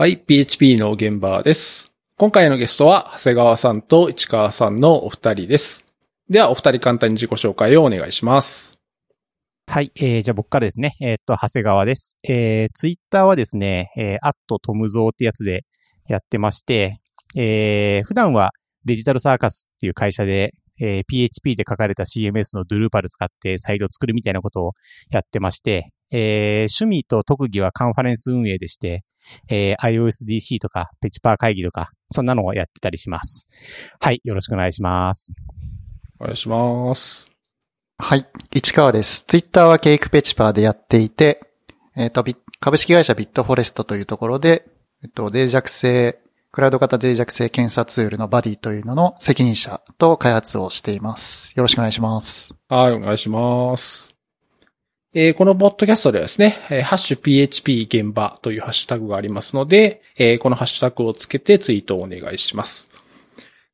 はい、PHP の現場です。今回のゲストは、長谷川さんと市川さんのお二人です。では、お二人簡単に自己紹介をお願いします。はい。えー、じゃあ僕からですね。えーっと、長谷川です。えー、ツイッターはですね、えー、アットトムゾーってやつでやってまして、えー、普段はデジタルサーカスっていう会社で、えー、PHP で書かれた CMS のドゥルーパル使ってサイトを作るみたいなことをやってまして、えー、趣味と特技はカンファレンス運営でして、えー、iOSDC とか、ペチパー会議とか、そんなのをやってたりします。はい。よろしくお願いします。お願いします。はい。市川です。ツイッターはケイクペチパーでやっていて、えっ、と、ビ株式会社ビットフォレストというところで、えっと、脆弱性、クラウド型脆弱性検査ツールのバディというのの責任者と開発をしています。よろしくお願いします。はい、お願いします。えーこのポッドキャストではですね、えーハッシュ PHP 現場というハッシュタグがありますので、えーこのハッシュタグをつけてツイートをお願いします。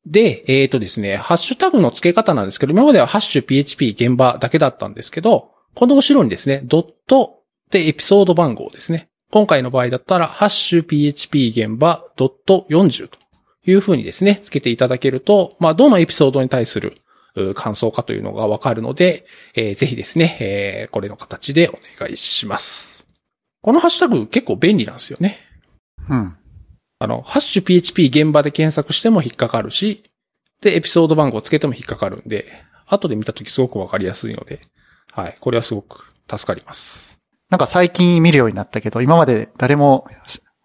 で、えっ、とですね、ハッシュタグの付け方なんですけど、今まではハッシュ PHP 現場だけだったんですけど、この後ろにですね、ドットでエピソード番号ですね。今回の場合だったら、ハッシュ PHP 現場ドット40という風にですね、つけていただけると、まあ、どのエピソードに対するう感想かというのがわかるので、えーぜひですね、えーこれの形でお願いします。このハッシュタグ結構便利なんですよね。うん。あの、ハッシュ PHP 現場で検索しても引っかかるし、で、エピソード番号つけても引っかかるんで、後で見たときすごくわかりやすいので、はい、これはすごく助かります。なんか最近見るようになったけど、今まで誰も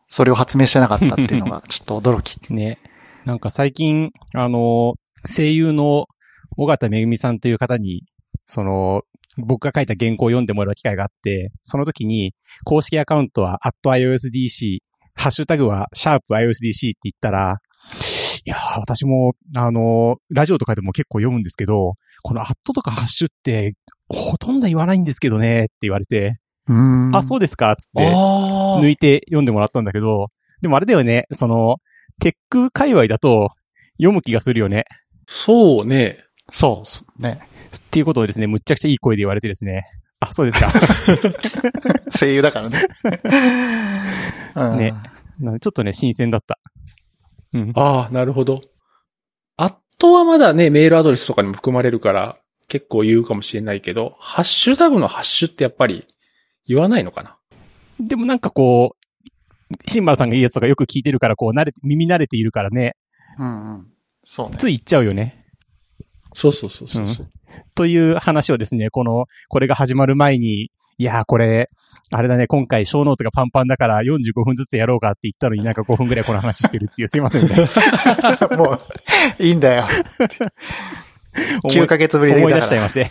それを発明してなかったっていうのがちょっと驚き。ね。なんか最近、あの、声優の尾形めぐみさんという方に、その、僕が書いた原稿を読んでもらう機会があって、その時に、公式アカウントは、@iosdc、ハッシュタグは、シャープ iosdc って言ったら、いやー、私も、あの、ラジオとかでも結構読むんですけど、このアットとかハッシュって、ほとんど言わないんですけどね、って言われて。あ、そうですか、つって。あ抜いて読んでもらったんだけど、でもあれだよね、その、テック界隈だと読む気がするよね。そうね。そうね。っていうことをですね、むっちゃくちゃいい声で言われてですね。あ、そうですか。声優だからね。うんねなちょっとね、新鮮だった。うん。ああ、なるほど。アットはまだね、メールアドレスとかにも含まれるから、結構言うかもしれないけど、ハッシュタグのハッシュってやっぱり言わないのかな？でもなんかこう、シンバルさんが言うやつとかよく聞いてるから、こう、慣れて、耳慣れているからね、うんうん。そうね。つい言っちゃうよね。そうそうそうそうそう。という話をですね、この、これが始まる前に、いやーこれ、あれだね、今回小ノートがパンパンだから45分ずつやろうかって言ったのになんか5分くらいこの話してるっていう、すいませんね。もう、いいんだよ。9ヶ月ぶりで思いだから出しちゃいまして。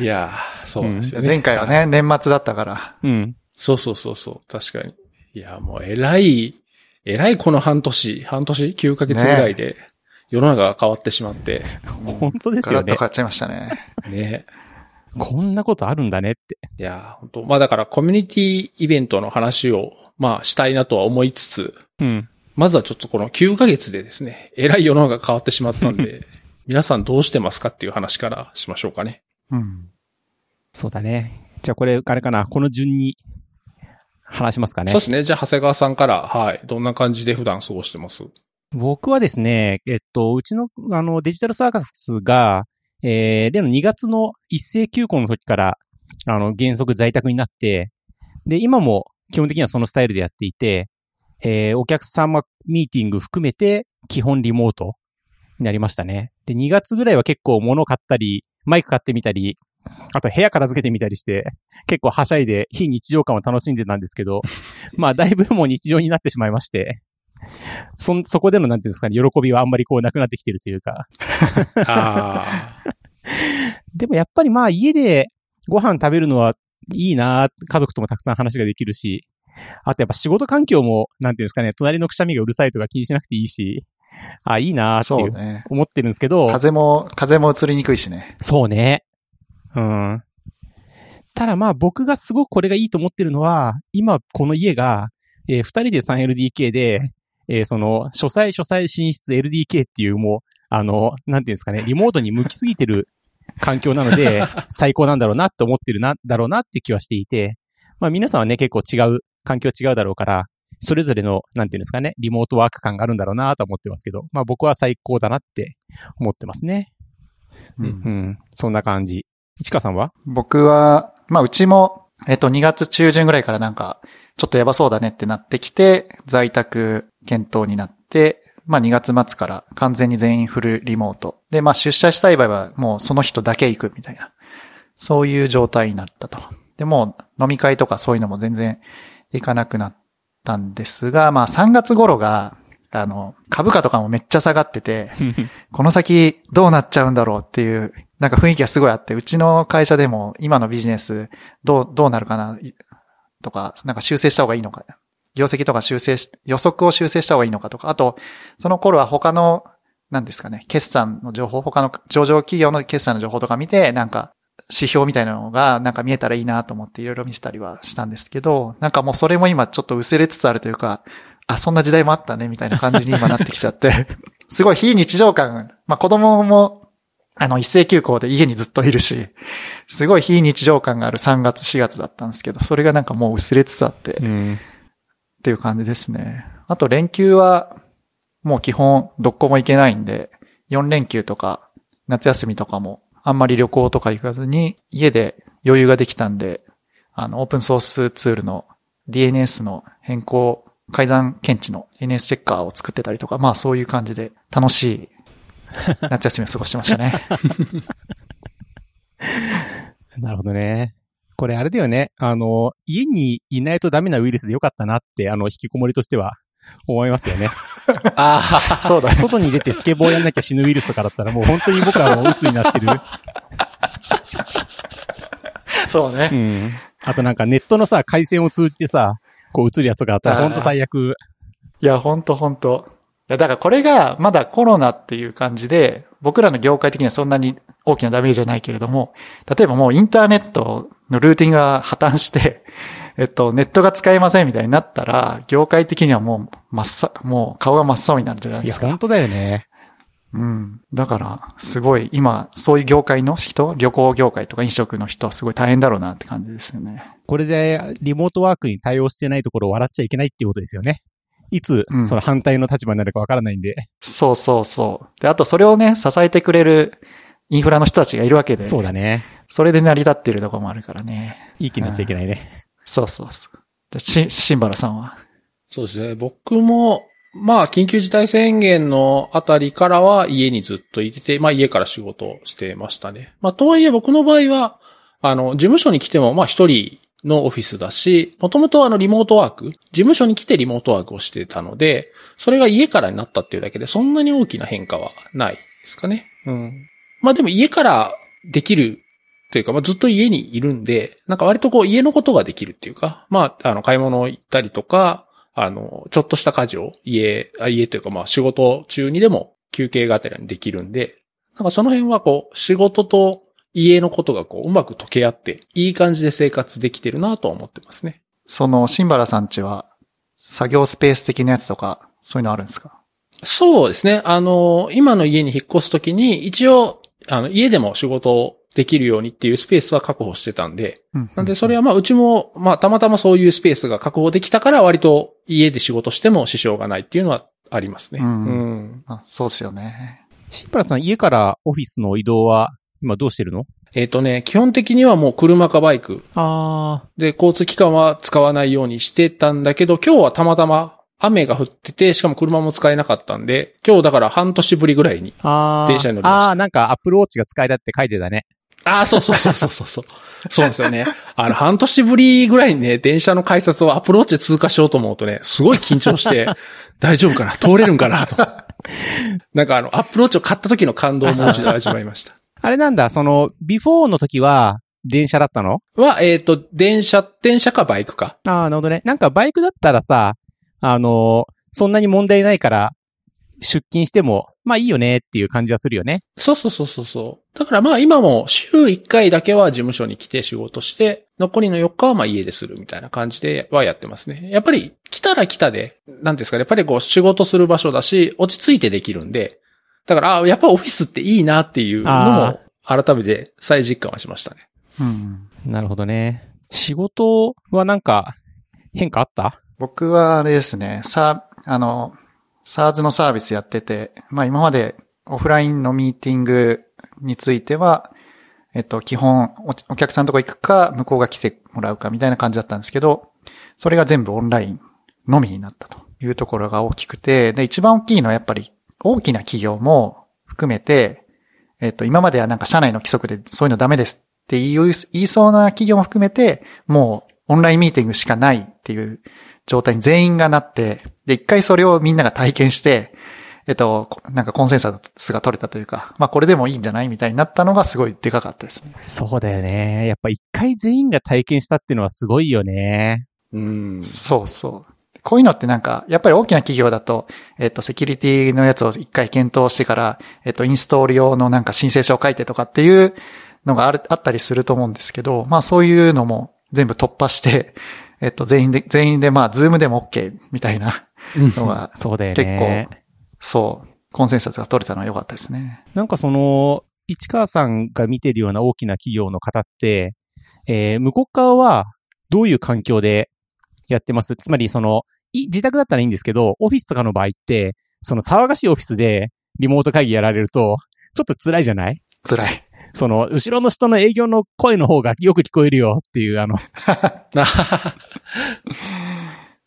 いやー、そうですよね。前回はね、年末だったから。うん。そうそうそうそう、確かに。いや、もう偉い、偉いこの半年、半年 ?9 ヶ月ぐらいで、世の中が変わってしまって、本当ですよねガラッと変。わっちゃいましたね。ね。こんなことあるんだねって。いや、本当まあだからコミュニティイベントの話を、まあしたいなとは思いつつ、うん。まずはちょっとこの9ヶ月でですね、偉い世の中が変わってしまったんで、皆さんどうしてますかっていう話からしましょうかね。うん。そうだね。じゃあこれ、あれかな。この順に話しますかねそう。ですね。じゃあ、長谷川さんから、はい。どんな感じで普段過ごしてます？僕はですね、えっと、うちの、あの、デジタルサーカスが、えー、例の2月の一斉休校の時から、あの、原則在宅になって、で、今も基本的にはそのスタイルでやっていて、えー、お客様ミーティング含めて、基本リモートになりましたね。で、2月ぐらいは結構物買ったり、マイク買ってみたり、あと部屋片付けてみたりして、結構はしゃいで非日常感を楽しんでたんですけど、まあだいぶもう日常になってしまいまして、そん、そこでのなんていうんですかね、喜びはあんまりこうなくなってきてるというか。でもやっぱりまあ家でご飯食べるのはいいな家族ともたくさん話ができるし、あとやっぱ仕事環境も、なんていうんですかね、隣のくしゃみがうるさいとか気にしなくていいし、あ、いいなっていう。思ってるんですけど、風も、風も移りにくいしね。そうね。うん。ただまあ僕がすごくこれがいいと思ってるのは、今この家が、えー二人で 3LDK で、えーその、書斎書斎寝室 LDK っていうもう、あの、なんていうんですかね、リモートに向きすぎてる環境なので、最高なんだろうなって思ってるな、だろうなって気はしていて、まあ皆さんはね、結構違う環境違うだろうから、それぞれの、なんていうんですかね、リモートワーク感があるんだろうなと思ってますけど、まあ僕は最高だなって思ってますね。うんうん。そんな感じ。市川さんは？僕は、まあうちも、えっと2月中旬ぐらいからなんか、ちょっとやばそうだねってなってきて、在宅検討になって、まあ2月末から完全に全員フルリモート。で、まあ出社したい場合はもうその人だけ行くみたいな。そういう状態になったと。で、もう飲み会とかそういうのも全然行かなくなったんですが、まあ3月頃が、あの、株価とかもめっちゃ下がってて、この先どうなっちゃうんだろうっていう、なんか雰囲気がすごいあって、うちの会社でも今のビジネスどう、どうなるかなとか、なんか修正した方がいいのか。業績とか修正し、予測を修正した方がいいのかとか、あと、その頃は他の、なんですかね、決算の情報、他の上場企業の決算の情報とか見て、なんか、指標みたいなのがなんか見えたらいいなと思っていろいろ見せたりはしたんですけど、なんかもうそれも今ちょっと薄れつつあるというか、あ、そんな時代もあったね、みたいな感じに今なってきちゃって、すごい非日常感、まあ子供も、あの、一斉休校で家にずっといるし、すごい非日常感がある3月、4月だったんですけど、それがなんかもう薄れつつあって、うん。っていう感じですね。あと連休は、もう基本どこも行けないんで、4連休とか、夏休みとかも、あんまり旅行とか行かずに、家で余裕ができたんで、あの、オープンソースツールの DNS の変更、改ざん検知の NS チェッカーを作ってたりとか、まあそういう感じで楽しい 夏休みを過ごしてましたね。なるほどね。これあれだよね。あの、家にいないとダメなウイルスでよかったなって、あの、引きこもりとしては思いますよね。ああ、そうだね。外に出てスケボーやんなきゃ死ぬウイルスとかだったらもう本当に僕はもう鬱になってる。そうねう。ん。あとなんかネットのさ、回線を通じてさ、こう映るやつがあったら本当最悪。いや、ほんとほんと。いや、だからこれがまだコロナっていう感じで、僕らの業界的にはそんなに大きなダメージじゃないけれども、例えばもうインターネットのルーティンが破綻して、えっと、ネットが使えませんみたいになったら、業界的にはもう真っさ、もう顔が真っ青になるじゃないいや、ですか。本当だよね。うん。だから、すごい、今、そういう業界の人、旅行業界とか飲食の人はすごい大変だろうなって感じですよね。これでリモートワークに対応してないところを笑っちゃいけないっていうことですよね。いつう、んその反対の立場になるかわからないんで。そうそうそう。で、あとそれをね、支えてくれるインフラの人たちがいるわけで。そうだね。それで成り立ってるところもあるからね。いい気になっちゃいけないね。そうそうそう。じゃあし、シンバラさんは？そうですね。僕も、まあ、緊急事態宣言のあたりからは家にずっといてて、まあ家から仕事をしてましたね。まあ、とはいえ僕の場合は、あの、事務所に来ても、まあ一人のオフィスだし、もともとあのリモートワーク、事務所に来てリモートワークをしてたので、それが家からになったっていうだけで、そんなに大きな変化はないですかね。うん。まあでも家からできるというか、まあ、ずっと家にいるんで、なんか割とこう家のことができるっていうか、まあ、あの、買い物行ったりとか、あの、ちょっとした家事を家、あ家というかまあ仕事中にでも休憩がてらにできるんで、なんかその辺はこう、仕事と家のことがこう、うまく溶け合って、いい感じで生活できてるなとは思ってますね。その、シンバラさんちは、作業スペース的なやつとか、そういうのあるんですか？そうですね。あの、今の家に引っ越すときに、一応、あの、家でも仕事をできるようにっていうスペースは確保してたんで、うんなんで、それはまあ、うちも、まあ、たまたまそういうスペースが確保できたから、割と家で仕事しても支障がないっていうのはありますね。うんうんあそうっすよね。シンプラさん、家からオフィスの移動は今どうしてるの？えっ、とね、基本的にはもう車かバイクあで、交通機関は使わないようにしてたんだけど、今日はたまたま雨が降ってて、しかも車も使えなかったんで、今日だから半年ぶりぐらいに。あ。ああ。電車に乗りましたああ、なんか Apple Watch が使えたって書いてたね。ああ、そうそうそうそうそうそう。そうですよね。あの、半年ぶりぐらいにね、電車の改札を Apple Watch で通過しようと思うとね、すごい緊張して、大丈夫かな？通れるんかな？と。なんかあの、 Apple Watch を買った時の感動をもう一度味わいました。あれなんだ、その、ビフォーの時は電車だったの？は、えっ、と、電車、電車かバイクか。ああ、なるほどね。なんかバイクだったらさ、あのーそんなに問題ないから、出勤しても、まあいいよねっていう感じはするよね。そうそうそうそうそう。だからまあ今も週1回だけは事務所に来て仕事して、残りの4日はまあ家でするみたいな感じではやってますね。やっぱり来たら来たで、なんですかね、やっぱりこう仕事する場所だし、落ち着いてできるんで、だから、あやっぱオフィスっていいなっていうのも改めて再実感はしましたね。うん。なるほどね。仕事はなんか、変化あった？僕はあれですね、さ、あの、SARS のサービスやってて、まあ今までオフラインのミーティングについては、えっと、基本お、客さんのとこ行くか、向こうが来てもらうかみたいな感じだったんですけど、それが全部オンラインのみになったというところが大きくて、で、一番大きいのはやっぱり大きな企業も含めて、えっと、今まではなんか社内の規則でそういうのダメですって言い言いそうな企業も含めて、もうオンラインミーティングしかないっていう状態に全員がなって、で、一回それをみんなが体験して、えっと、こなんかコンセンサスが取れたというか、まあこれでもいいんじゃないみたいになったのがすごいでかかったですね。そうだよね。やっぱ一回全員が体験したっていうのはすごいよね。うん。そうそう。こういうのってなんか、やっぱり大きな企業だと、えっと、セキュリティのやつを一回検討してから、えっと、インストール用のなんか申請書を書いてとかっていうのがある、あったりすると思うんですけど、まあそういうのも全部突破して、えっと、全員で、全員でまあ、ズームでも OK みたいなのが、そうだよ結ね構。、そう、コンセンサスが取れたのは良かったですね。なんかその、市川さんが見てるような大きな企業の方って、えー向こう側はどういう環境でやってます？つまりその、い自宅だったらいいんですけど、オフィスとかの場合って、その騒がしいオフィスでリモート会議やられると、ちょっと辛いじゃない？辛い。その、後ろの人の営業の声の方がよく聞こえるよっていう、あの、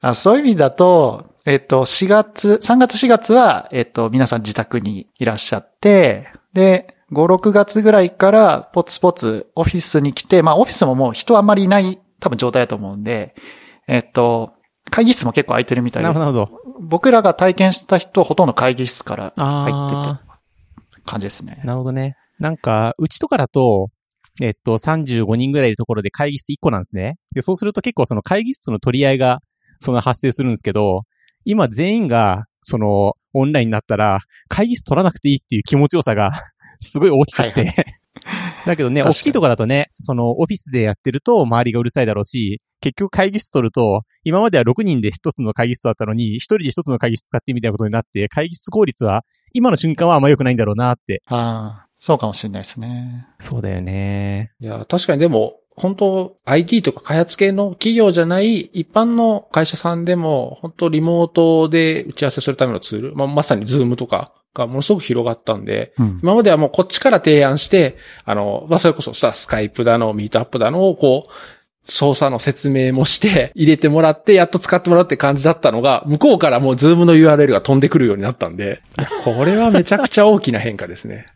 あそういう意味だと、えっと、4月、3月4月は、えっと、皆さん自宅にいらっしゃって、で、5、6月ぐらいからポツポツオフィスに来て、まあオフィスももう人あんまりいない多分状態だと思うんで、えっと、会議室も結構空いてるみたいでななるほど。僕らが体験した人はほとんど会議室から入ってあた感じですねー、。なるほどね。なんか、うちとかだと、えっと、35人ぐらいいるところで会議室1個なんですね。で、そうすると結構その会議室の取り合いが、その発生するんですけど、今全員が、その、オンラインになったら、会議室取らなくていいっていう気持ちよさが、すごい大きくて。はいは だけどね、大きいところだとね、その、オフィスでやってると周りがうるさいだろうし、結局会議室取ると、今までは6人で1つの会議室だったのに、1人で1つの会議室使ってみたいなことになって、会議室効率は、今の瞬間はあんま良くないんだろうなって。ああ、そうかもしれないですね。そうだよね。いや、確かにでも、本当 IT とか開発系の企業じゃない一般の会社さんでも、本当リモートで打ち合わせするためのツール、まあ、まさにズームとかがものすごく広がったんで、うん。今まではもうこっちから提案して、あの、まあ、それこそさ、スカイプだの、ミートアップだのをこう、操作の説明もして、入れてもらって、やっと使ってもらうって感じだったのが、向こうからもうズームの URL が飛んでくるようになったんで、これはめちゃくちゃ大きな変化ですね。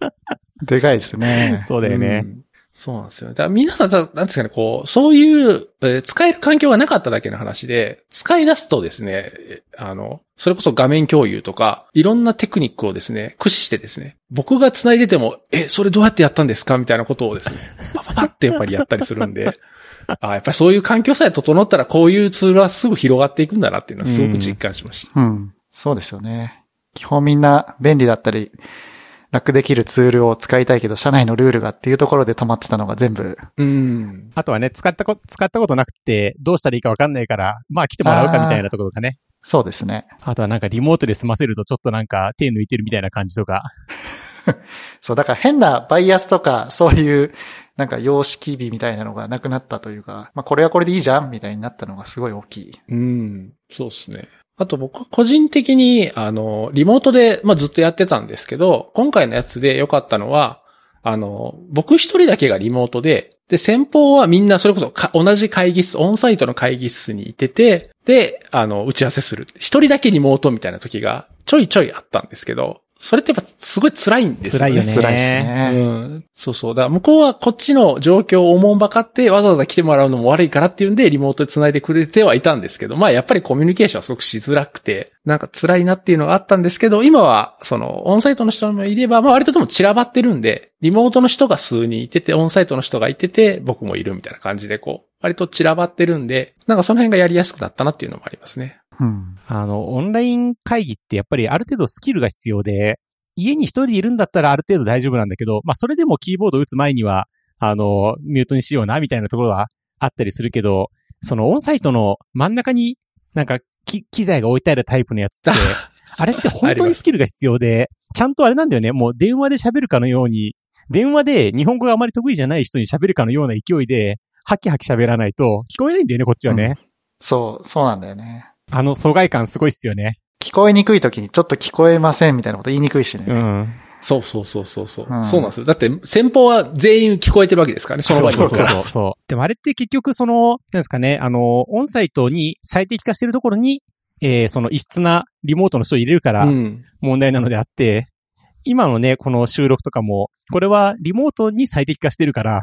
でかいですね。そうだよね。うんそうなんですよ。だから皆さん、だなんですかね、こう、そういう、えー使える環境がなかっただけの話で、使い出すとですね、えあの、それこそ画面共有とか、いろんなテクニックをですね、駆使してですね、僕が繋いでても、え、それどうやってやったんですか？みたいなことをですね、パパパってやっぱりやったりするんで、あやっぱりそういう環境さえ整ったら、こういうツールはすぐ広がっていくんだなっていうのはすごく実感しました。うん。そうですよね。基本みんな便利だったり、楽できるツールを使いたいけど、社内のルールがっていうところで止まってたのが全部、うん。あとはね、使ったこ、使ったことなくて、どうしたらいいかわかんないから、まあ来てもらうかみたいなところとかね。そうですね。あとはなんかリモートで済ませるとちょっとなんか手抜いてるみたいな感じとか。そう、だから変なバイアスとか、そういう、なんか様式美みたいなのがなくなったというか、まあこれはこれでいいじゃんみたいになったのがすごい大きい。うん、そうですね。あと僕個人的に、あの、リモートで、まあ、ずっとやってたんですけど、今回のやつで良かったのは、あの、僕一人だけがリモートで、で、先方はみんなそれこそ同じ会議室、オンサイトの会議室にいてて、で、あの、打ち合わせする。一人だけリモートみたいな時がちょいちょいあったんですけど、それってやっぱすごい辛いんですよね。辛いよね。辛いですね。うん。そうそう。だから向こうはこっちの状況をおもんばかってわざわざ来てもらうのも悪いからっていうんでリモートで繋いでくれてはいたんですけど、まあやっぱりコミュニケーションはすごくしづらくて、なんか辛いなっていうのがあったんですけど、今はそのオンサイトの人もいれば、まあ割とでも散らばってるんで、リモートの人が数人いてて、オンサイトの人がいてて、僕もいるみたいな感じでこう、割と散らばってるんで、なんかその辺がやりやすくなったなっていうのもありますね。うん。あの、オンライン会議ってやっぱりある程度スキルが必要で、家に一人でいるんだったらある程度大丈夫なんだけど、まあそれでもキーボード打つ前には、あの、ミュートにしような、みたいなところはあったりするけど、そのオンサイトの真ん中になんかき機材が置いてあるタイプのやつって、あれって本当にスキルが必要で、ちゃんとあれなんだよね、もう電話で喋るかのように、電話で日本語があまり得意じゃない人に喋るかのような勢いでハキハキ喋らないと聞こえないんだよね、こっちはね。そう、そうなんだよね。あの疎外感すごいっすよね。聞こえにくい時にちょっと聞こえませんみたいなこと言いにくいしね。うん。そうそうそうそうそう、うんそうなんですよ。だって、先方は全員聞こえてるわけですからね、その場にいそうそう。そうそう。でもあれって結局その、なんですかね、あの、オンサイトに最適化してるところに、えーその異質なリモートの人を入れるからうん。問題なのであって、今のね、この収録とかも、これはリモートに最適化してるから、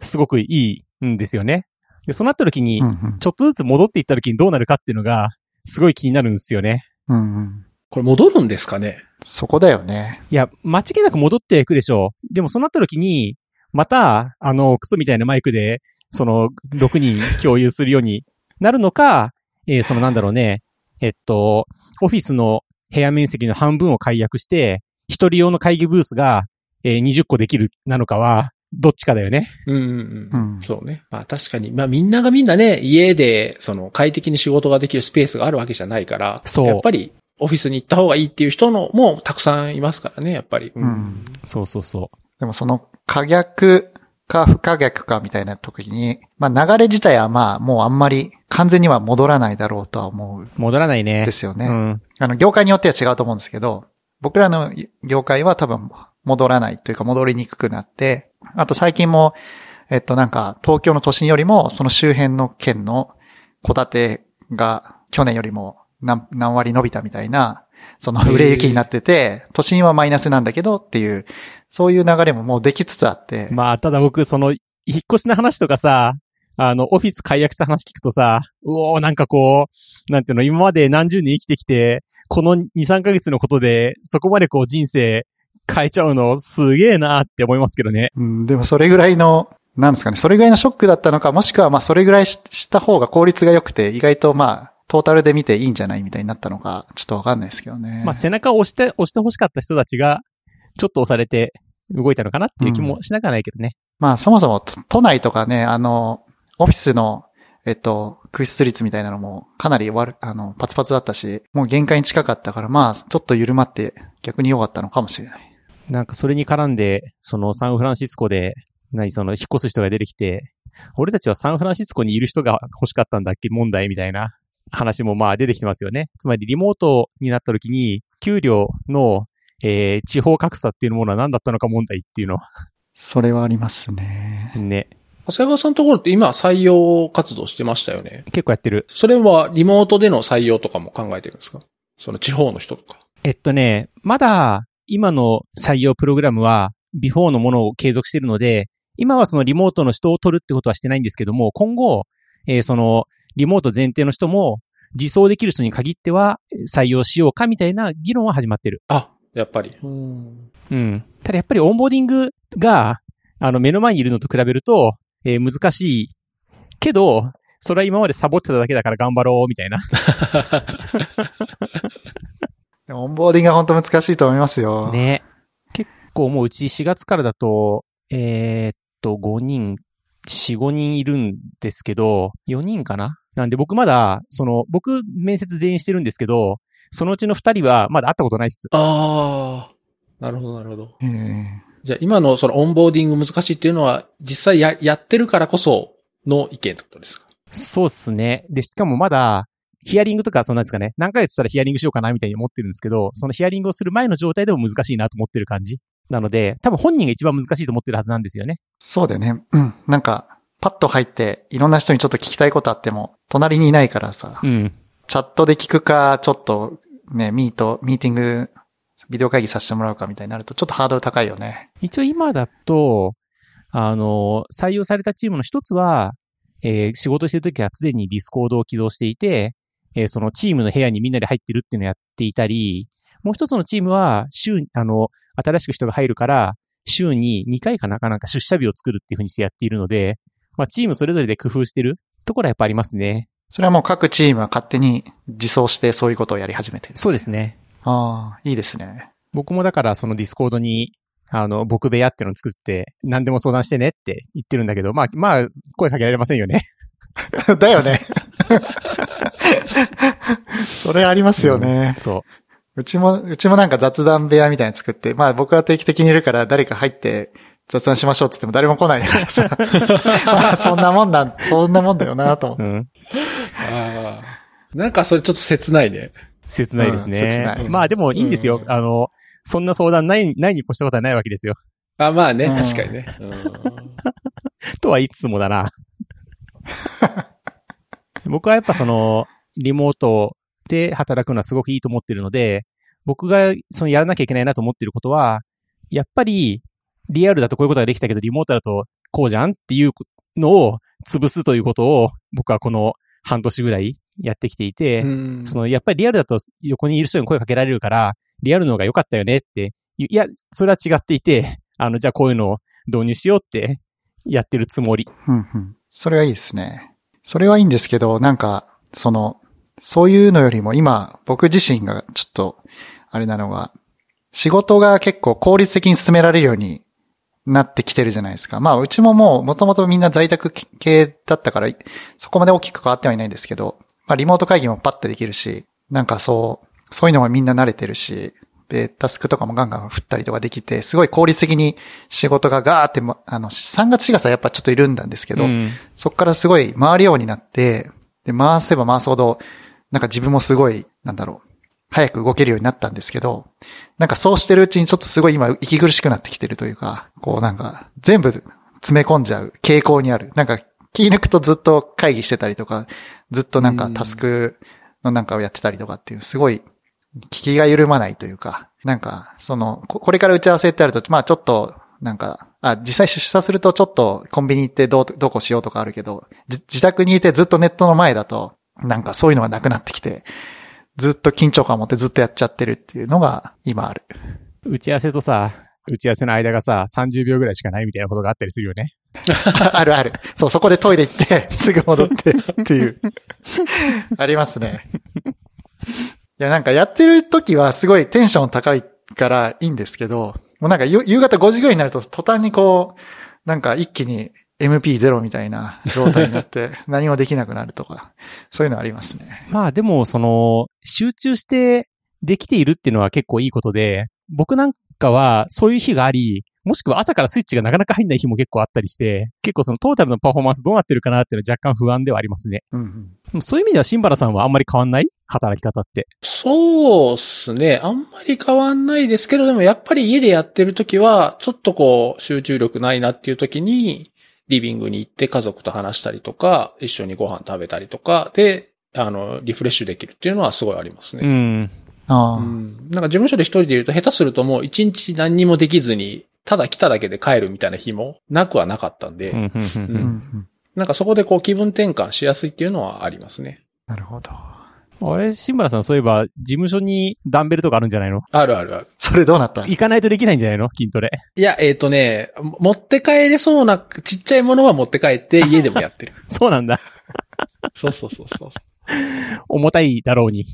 すごくいいんですよね。で、そうなった時にう、んうんちょっとずつ戻っていった時にどうなるかっていうのが、すごい気になるんですよね。うんうん。これ戻るんですかね？そこだよね。いや、間違いなく戻っていくでしょう。でもそうなった時に、また、あの、クソみたいなマイクで、その、6人共有するようになるのか、えーそのなんだろうね、えっと、オフィスの部屋面積の半分を解約して、一人用の会議ブースが、えー20個できるなのかは、どっちかだよね。うんうんう。うんん。そうね。まあ確かに、まあみんながみんなね、家で、その快適に仕事ができるスペースがあるわけじゃないから、そうやっぱりオフィスに行った方がいいっていう人のもたくさんいますからね、やっぱり。ううん。そうそうそでもその可逆か不可逆かみたいな時に、まあ流れ自体はまあもうあんまり完全には戻らないだろうとは思うんう。戻らないね。ですよね。うん。あの業界によっては違うと思うんですけど、僕らの業界は多分戻らないというか戻りにくくなって、あと最近も、えっとなんか東京の都心よりもその周辺の県の戸建てが去年よりも何何割伸びたみたいな、その売れ行きになってて、都心はマイナスなんだけどっていう、そういう流れももうできつつあって、まあ、ただ僕、その、引っ越しの話とかさ、あの、オフィス解約した話聞くとさ、うおーなんかこう、なんていうの、今まで何十年生きてきて、この2、3ヶ月のことで、そこまでこう人生変えちゃうのすげえなって思いますけどね。うん、でもそれぐらいの、なんですかね、それぐらいのショックだったのか、もしくはまあそれぐらいしした方が効率が良くて、意外とまあ、トータルで見ていいんじゃないみたいになったのか、ちょっとわかんないですけどね。まあ、背中を押して、押して欲しかった人たちが、ちょっと押されて動いたのかなっていう気もしなくはないけどね。まあそもそも都都内とかね、あの、オフィスの、えっと、空室率みたいなのもかなり悪、あの、パツパツだったし、もう限界に近かったから、まあ、ちょっと緩まって逆に良かったのかもしれない。なんかそれに絡んで、そのサンフランシスコで、何その引っ越す人が出てきて、俺たちはサンフランシスコにいる人が欲しかったんだっけ問題みたいな話もまあ出てきてますよね。つまりリモートになった時に、給料の、えー地方格差っていうものは何だったのか問題っていうの。それはありますね。ね。長谷川さんのところって今採用活動してましたよね。結構やってる。それはリモートでの採用とかも考えてるんですか？その地方の人とか。えっとね、まだ今の採用プログラムは、ビフォーのものを継続しているので、今はそのリモートの人を取るってことはしてないんですけども、今後、えーその、リモート前提の人も、自走できる人に限っては採用しようかみたいな議論は始まってる。あ、やっぱり。うん。うん。ただやっぱりオンボーディングが、あの、目の前にいるのと比べると、えー難しい。けど、それは今までサボってただけだから頑張ろう、みたいな。でもオンボーディングは本当難しいと思いますよ。ね。結構もううち4月からだと、えーっと、5人、4、5人いるんですけど、4人かな？なんで僕まだ、その、僕面接全員してるんですけど、そのうちの2人はまだ会ったことないっす。ああ。なるほど、なるほど。ええじゃあ今のそのオンボーディング難しいっていうのは実際や、やってるからこその意見ってことですか？そうっすね。で、しかもまだ、ヒアリングとか、そんなんですかね。何ヶ月したらヒアリングしようかなみたいに思ってるんですけど、そのヒアリングをする前の状態でも難しいなと思ってる感じ。なので、多分本人が一番難しいと思ってるはずなんですよね。そうだよね。うん。なんか、パッと入って、いろんな人にちょっと聞きたいことあっても、隣にいないからさ、うん。チャットで聞くか、ちょっとね、ミート、ミーティング、ビデオ会議させてもらうかみたいになると、ちょっとハードル高いよね。一応今だと、あの、採用されたチームの一つは、えー仕事してるときは常に Discord を起動していて、えーそのチームの部屋にみんなで入ってるっていうのをやっていたり、もう一つのチームは、週、あの、新しく人が入るから、週に2回かなかなんか出社日を作るっていうふうにしてやっているので、まあチームそれぞれで工夫してるところはやっぱありますね。それはもう各チームは勝手に自走してそういうことをやり始めてる。そうですね。ああ、いいですね。僕もだからその Discord に、あの、僕部屋っていうのを作って、何でも相談してねって言ってるんだけど、まあ、まあ、声かけられませんよね。だよね。それありますよね。そう。うちも、うちもなんか雑談部屋みたいに作って、まあ僕は定期的にいるから誰か入って、雑談しましょうって言っても誰も来ないからさ。まあそんなもんだ、そんなもんだよなと思って。うん。ああ。なんかそれちょっと切ないね。切ないですうん切なね。いまあでもいいんですよ。うんあの、そんな相談ない、ないに越したことはないわけですよ。あまあね、うん確かにね。とは言いつつもだな。僕はやっぱその、リモートで働くのはすごくいいと思ってるので、僕がそのやらなきゃいけないなと思ってることは、やっぱりリアルだとこういうことができたけど、リモートだとこうじゃんっていうのを潰すということを僕はこの半年ぐらいやってきていて、うんそのやっぱりリアルだと横にいる人に声かけられるから、リアルの方が良かったよねっていや、それは違っていて、あの、じゃあこういうのを導入しようってやってるつもり。うんうん。それはいいですね。それはいいんですけど、なんか、その、そういうのよりも今、僕自身がちょっと、あれなのが、仕事が結構効率的に進められるようになってきてるじゃないですか。まあ、うちももう、もともとみんな在宅系だったから、そこまで大きく変わってはいないんですけど、まあ、リモート会議もパッとできるし、なんかそう、そういうのもみんな慣れてるし、で、タスクとかもガンガン振ったりとかできて、すごい効率的に仕事がガーって、ま、あの、3月4月はやっぱちょっと緩んだんですけど、うんそこからすごい回るようになって、で、回せば回すほど、なんか自分もすごい、なんだろう、早く動けるようになったんですけど、なんかそうしてるうちにちょっとすごい今息苦しくなってきてるというか、こうなんか全部詰め込んじゃう傾向にある。なんか気抜くとずっと会議してたりとか、ずっとなんかタスクのなんかをやってたりとかっていう、すごい聞きが緩まないというか、なんか、その、これから打ち合わせってあると、まあちょっと、なんか、あ、実際出社するとちょっとコンビニ行ってどう、どこしようとかあるけど、自宅にいてずっとネットの前だと、なんかそういうのがなくなってきて、ずっと緊張感を持ってずっとやっちゃってるっていうのが今ある。打ち合わせとさ、打ち合わせの間がさ、30秒ぐらいしかないみたいなことがあったりするよね。あるある。そう、そこでトイレ行って、すぐ戻ってっていう。ありますね。いや、なんかやってる時はすごいテンション高いからいいんですけど、もうなんか夕夕方5時ぐらいになると途端にこう、なんか一気に MP0 みたいな状態になって 何もできなくなるとか、そういうのありますね。まあでも、その、集中してできているっていうのは結構いいことで、僕なんかはそういう日があり、もしくは朝からスイッチがなかなか入んない日も結構あったりして、結構そのトータルのパフォーマンスどうなってるかなっていうのは若干不安ではありますね。うんうん。そういう意味ではシンバラさんはあんまり変わんない？働き方って。そうっすね。あんまり変わんないですけど、でもやっぱり家でやってるときは、ちょっとこう、集中力ないなっていうときに、リビングに行って家族と話したりとか、一緒にご飯食べたりとか、で、あの、リフレッシュできるっていうのはすごいありますね。ん。ああ、うんなんか事務所で一人でいると下手するともう一日何にもできずに、ただ来ただけで帰るみたいな日もなくはなかったんで、うんうんうんうんううんん。なんかそこでこう気分転換しやすいっていうのはありますね。なるほど。あれ、シンバラさんそういえば、事務所にダンベルとかあるんじゃないの？あるあるある。それどうなった？行かないとできないんじゃないの？筋トレ。いや、えっ、とね、持って帰れそうなちっちゃいものは持って帰って 家でもやってる。そうなんだ。そうそうそうそう。重たいだろうに。い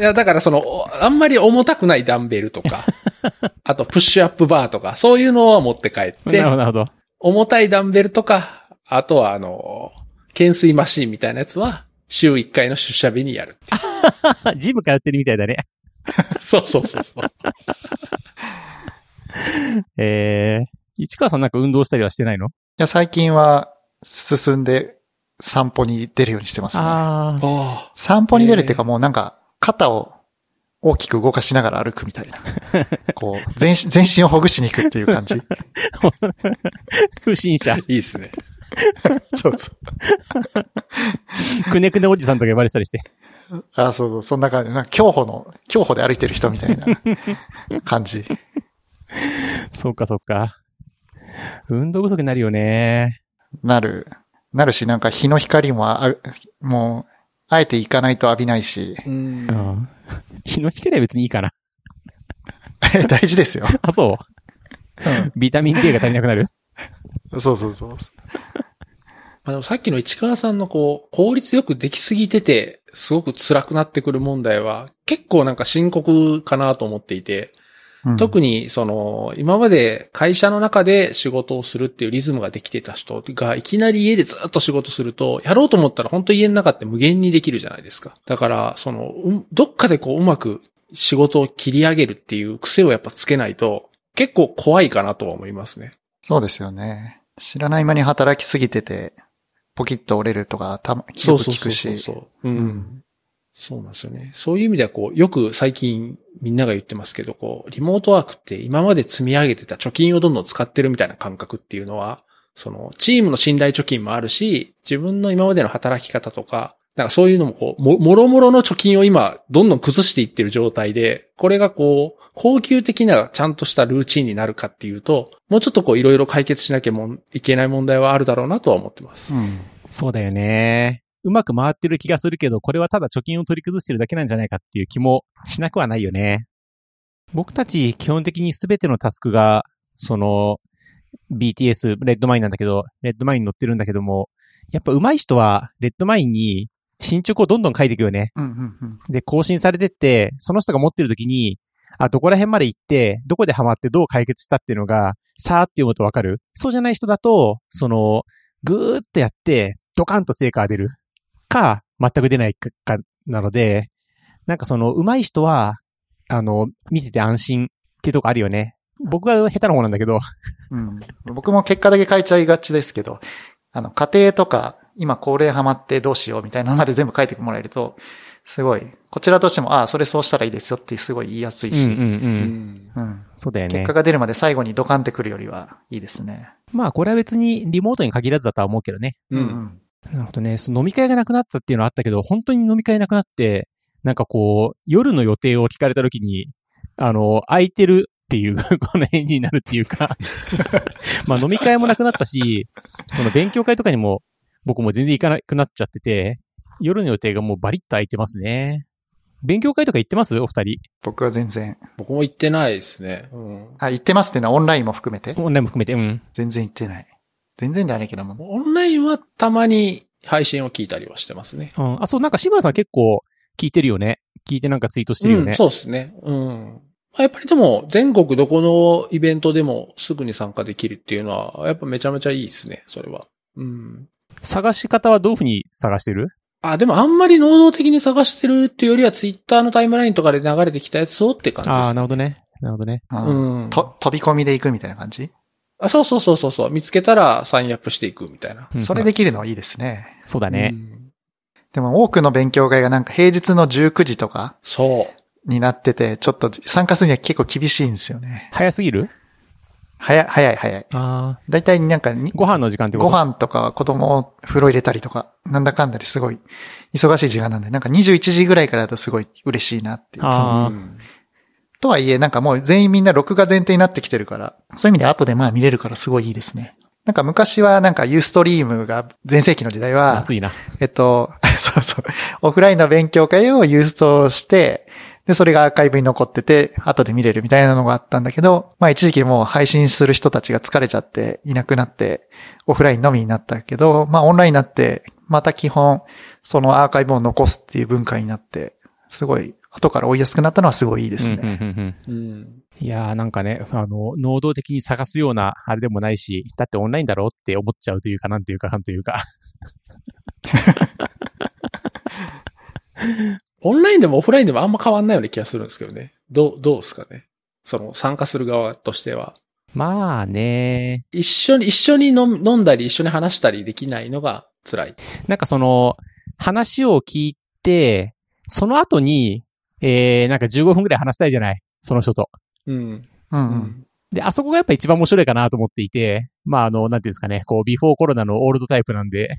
や、だからその、おあんまり重たくないダンベルとか、あとプッシュアップバーとか、そういうのは持って帰ってなるほ、ど、なるほど。重たいダンベルとか、あとはあの、懸垂マシーンみたいなやつは、週1回の出社日にやる。ジム通ってるみたいだね。そうそうそうそう。えー、市川さんなんか運動したりはしてないの？いや、最近は進んで散歩に出るようにしてますね。ああ散歩に出るっていうかもうなんか肩を大きく動かしながら歩くみたいな。こう、全身、全身をほぐしに行くっていう感じ。あ、不審者。あ、いいですね。そうそう。くねくねおじさんとか呼ばれてたりして。あそうそう、そんな感じ。なんか競歩の、競歩で歩いてる人みたいな 感じ。そうか、そうか。運動不足になるよね。なる、なるし、なんか日の光もあ、もう、あえて行かないと浴びないし、うんう。ん。日の光は別にいいかな。大事ですよ。あ、そう。ビタミン D が足りなくなる？そうそうそう。まあでもさっきの市川さんのこう、効率よくできすぎてて、すごく辛くなってくる問題は、結構なんか深刻かなと思っていて、うん特にその、今まで会社の中で仕事をするっていうリズムができてた人が、いきなり家でずっと仕事すると、やろうと思ったら本当家の中って無限にできるじゃないですか。だから、その、うんどっかでこううまく仕事を切り上げるっていう癖をやっぱつけないと、結構怖いかなとは思いますね。そうですよね。知らない間に働きすぎてて、ポキッと折れるとか、たま、よく聞くそうそうそうそうう。うん。うんそうなんですよね。そういう意味ではこう、よく最近みんなが言ってますけど、こう、リモートワークって今まで積み上げてた貯金をどんどん使ってるみたいな感覚っていうのは、その、チームの信頼貯金もあるし、自分の今までの働き方とか、なんかそういうのもこう、も、もろもろの貯金を今、どんどん崩していってる状態で、これがこう、高級的なちゃんとしたルーチンになるかっていうと、もうちょっとこう、いろいろ解決しなきゃもいけない問題はあるだろうなとは思ってます。うん。そうだよね。うまく回ってる気がするけど、これはただ貯金を取り崩してるだけなんじゃないかっていう気もしなくはないよね。僕たち基本的に全てのタスクが、その、BTS、レッドマインなんだけど、レッドマインに乗ってるんだけども、やっぱ上手い人は、レッドマインに進捗をどんどん書いていくよね。うん、うん、うん。で、更新されてって、その人が持ってる時に、あ、どこら辺まで行って、どこでハマってどう解決したっていうのが、さーって読むとわかる？そうじゃない人だと、その、ぐーっとやって、ドカンと成果が出る。か、全く出ないか、かなので、なんかその、上手い人は、あの、見てて安心っていうとこあるよね。僕は下手な方なんだけど、うん。僕も結果だけ書いちゃいがちですけど、あの、家庭とか、今これハマってどうしようみたいなのまで全部書いてもらえると、すごい、こちらとしても、ああ、それそうしたらいいですよってすごい言いやすいし、うんうんう。うんん。うんそうだよね結果。が出るまで最後にドカンってくるよりはいいですね。まあ、これは別にリモートに限らずだとは思うけどね。う。うんん。なるほどね。その飲み会がなくなったっていうのはあったけど、本当に飲み会なくなって、なんかこう、夜の予定を聞かれた時に、あの、空いてるっていう、この返事になるっていうか、まあ飲み会もなくなったし、その勉強会とかにも僕も全然行かなくなっちゃってて、夜の予定がもうバリッと空いてますね。勉強会とか行ってます？お二人？僕は全然。僕も行ってないですね。うん。あ、言ってますっていうのはオンラインも含めて？オンラインも含めて、うん。全然言ってない。全然ではないけども。オンラインはたまに配信を聞いたりはしてますね。うん、あ、そう、なんか志村さん結構聞いてるよね。聞いてなんかツイートしてるよね。うん、そうですね。うん。まあやっぱりでも、全国どこのイベントでもすぐに参加できるっていうのは、やっぱめちゃめちゃいいですね、それは。うん。探し方はどういうふうに探してる？あ、でもあんまり能動的に探してるっていうよりは、ツイッターのタイムラインとかで流れてきたやつをって感じです、ああ、なるほどね。なるほどね。うんうん。と、飛び込みで行くみたいな感じ？あ、そうそうそうそうそう。見つけたらサインアップしていくみたいな。うんそれできるのはいいですね。そうだねう。んでも多くの勉強会がなんか平日の19時とかそう。になってて、ちょっと参加するには結構厳しいんですよね。早すぎる？早い、早い、早い。ああ。だいたいなんかにご飯の時間ってこと？ご飯とか子供を風呂入れたりとか、なんだかんだですごい忙しい時間なんで、なんか21時ぐらいからだとすごい嬉しいなって。いつもあーうんとはいえ、なんかもう全員みんな録画前提になってきてるから、そういう意味で後でまあ見れるからすごいいいですね。なんか昔はなんかユーストリームが前世紀の時代は、暑いな。えっと、そうそう、オフラインの勉強会をユーストして、で、それがアーカイブに残ってて、後で見れるみたいなのがあったんだけど、まあ一時期もう配信する人たちが疲れちゃっていなくなって、オフラインのみになったけど、まあオンラインになって、また基本、そのアーカイブを残すっていう文化になって、すごい、後から追いやすくなったのはすごいいいですね。いやーなんかね、あの、能動的に探すようなあれでもないし、だってオンラインだろうって思っちゃうというか、なんていうか、なんというか。オンラインでもオフラインでもあんま変わんないような気がするんですけどね。どう、どうですかね。その参加する側としては。まあね、一緒に、一緒に飲ん飲んだり一緒に話したりできないのが辛い。なんかその、話を聞いて、その後に、えー、なんか15分くらい話したいじゃない？その人と。うん。うんううん。で、あそこがやっぱ一番面白いかなと思っていて、まああの、なんていうんですかね、こう、ビフォーコロナのオールドタイプなんで、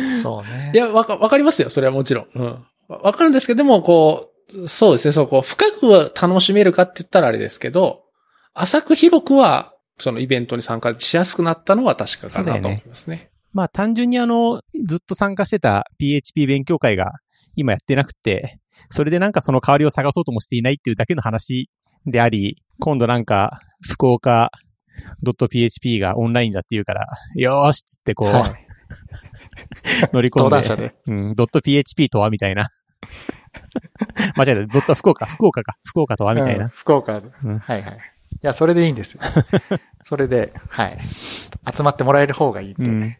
そうね。いや、わか、わかりますよ。それはもちろん。うん。わわかるんですけど、でも、こう、そうですね、そう、こう、深くは楽しめるかって言ったらあれですけど、浅く広くは、そのイベントに参加しやすくなったのは確かかなと思いますね。まあ単純にあの、ずっと参加してた PHP 勉強会が今やってなくて、それでなんかその代わりを探そうともしていないっていうだけの話であり、今度なんか福岡 .php がオンラインだって言うから、よーしっつってこう、はい。乗り込んで、登壇者で。うん、.php とはみたいな。間違えた、ドット福岡、福岡か、福岡とはみたいうんな。福岡。うんはいはい。いや、それでいいんですよ。それで、はい。集まってもらえる方がいいんで。うん。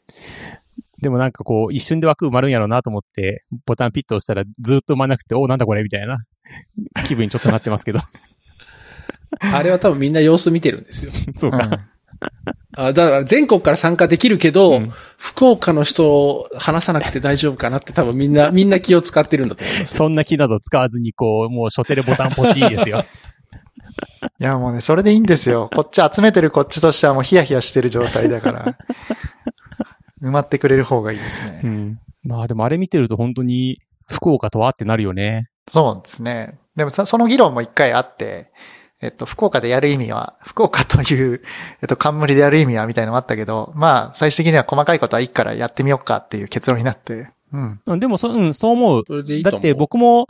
でもなんかこう、一瞬で枠埋まるんやろうなと思って、ボタンピッと押したらずっと埋まんなくて、おなんだこれみたいな気分にちょっとなってますけど。あれは多分みんな様子見てるんですよ。そうか。うんあだから全国から参加できるけど、うん福岡の人を話さなくて大丈夫かなって多分みんな、みんな気を使ってるんだと思います。そんな気など使わずに、こう、もう初手でボタンポチいいですよ。いや、もうね、それでいいんですよ。こっち集めてるこっちとしてはもうヒヤヒヤしてる状態だから。埋まってくれる方がいいですね。うん。まあでもあれ見てると本当に、福岡とはってなるよね。そうですね。でもそその議論も一回あって、えっと、福岡でやる意味は、福岡という、えっと、冠でやる意味はみたいなのもあったけど、まあ、最終的には細かいことはいいからやってみようかっていう結論になって、うん。うんでもそ、うん、そう思う。それでいい。だって僕も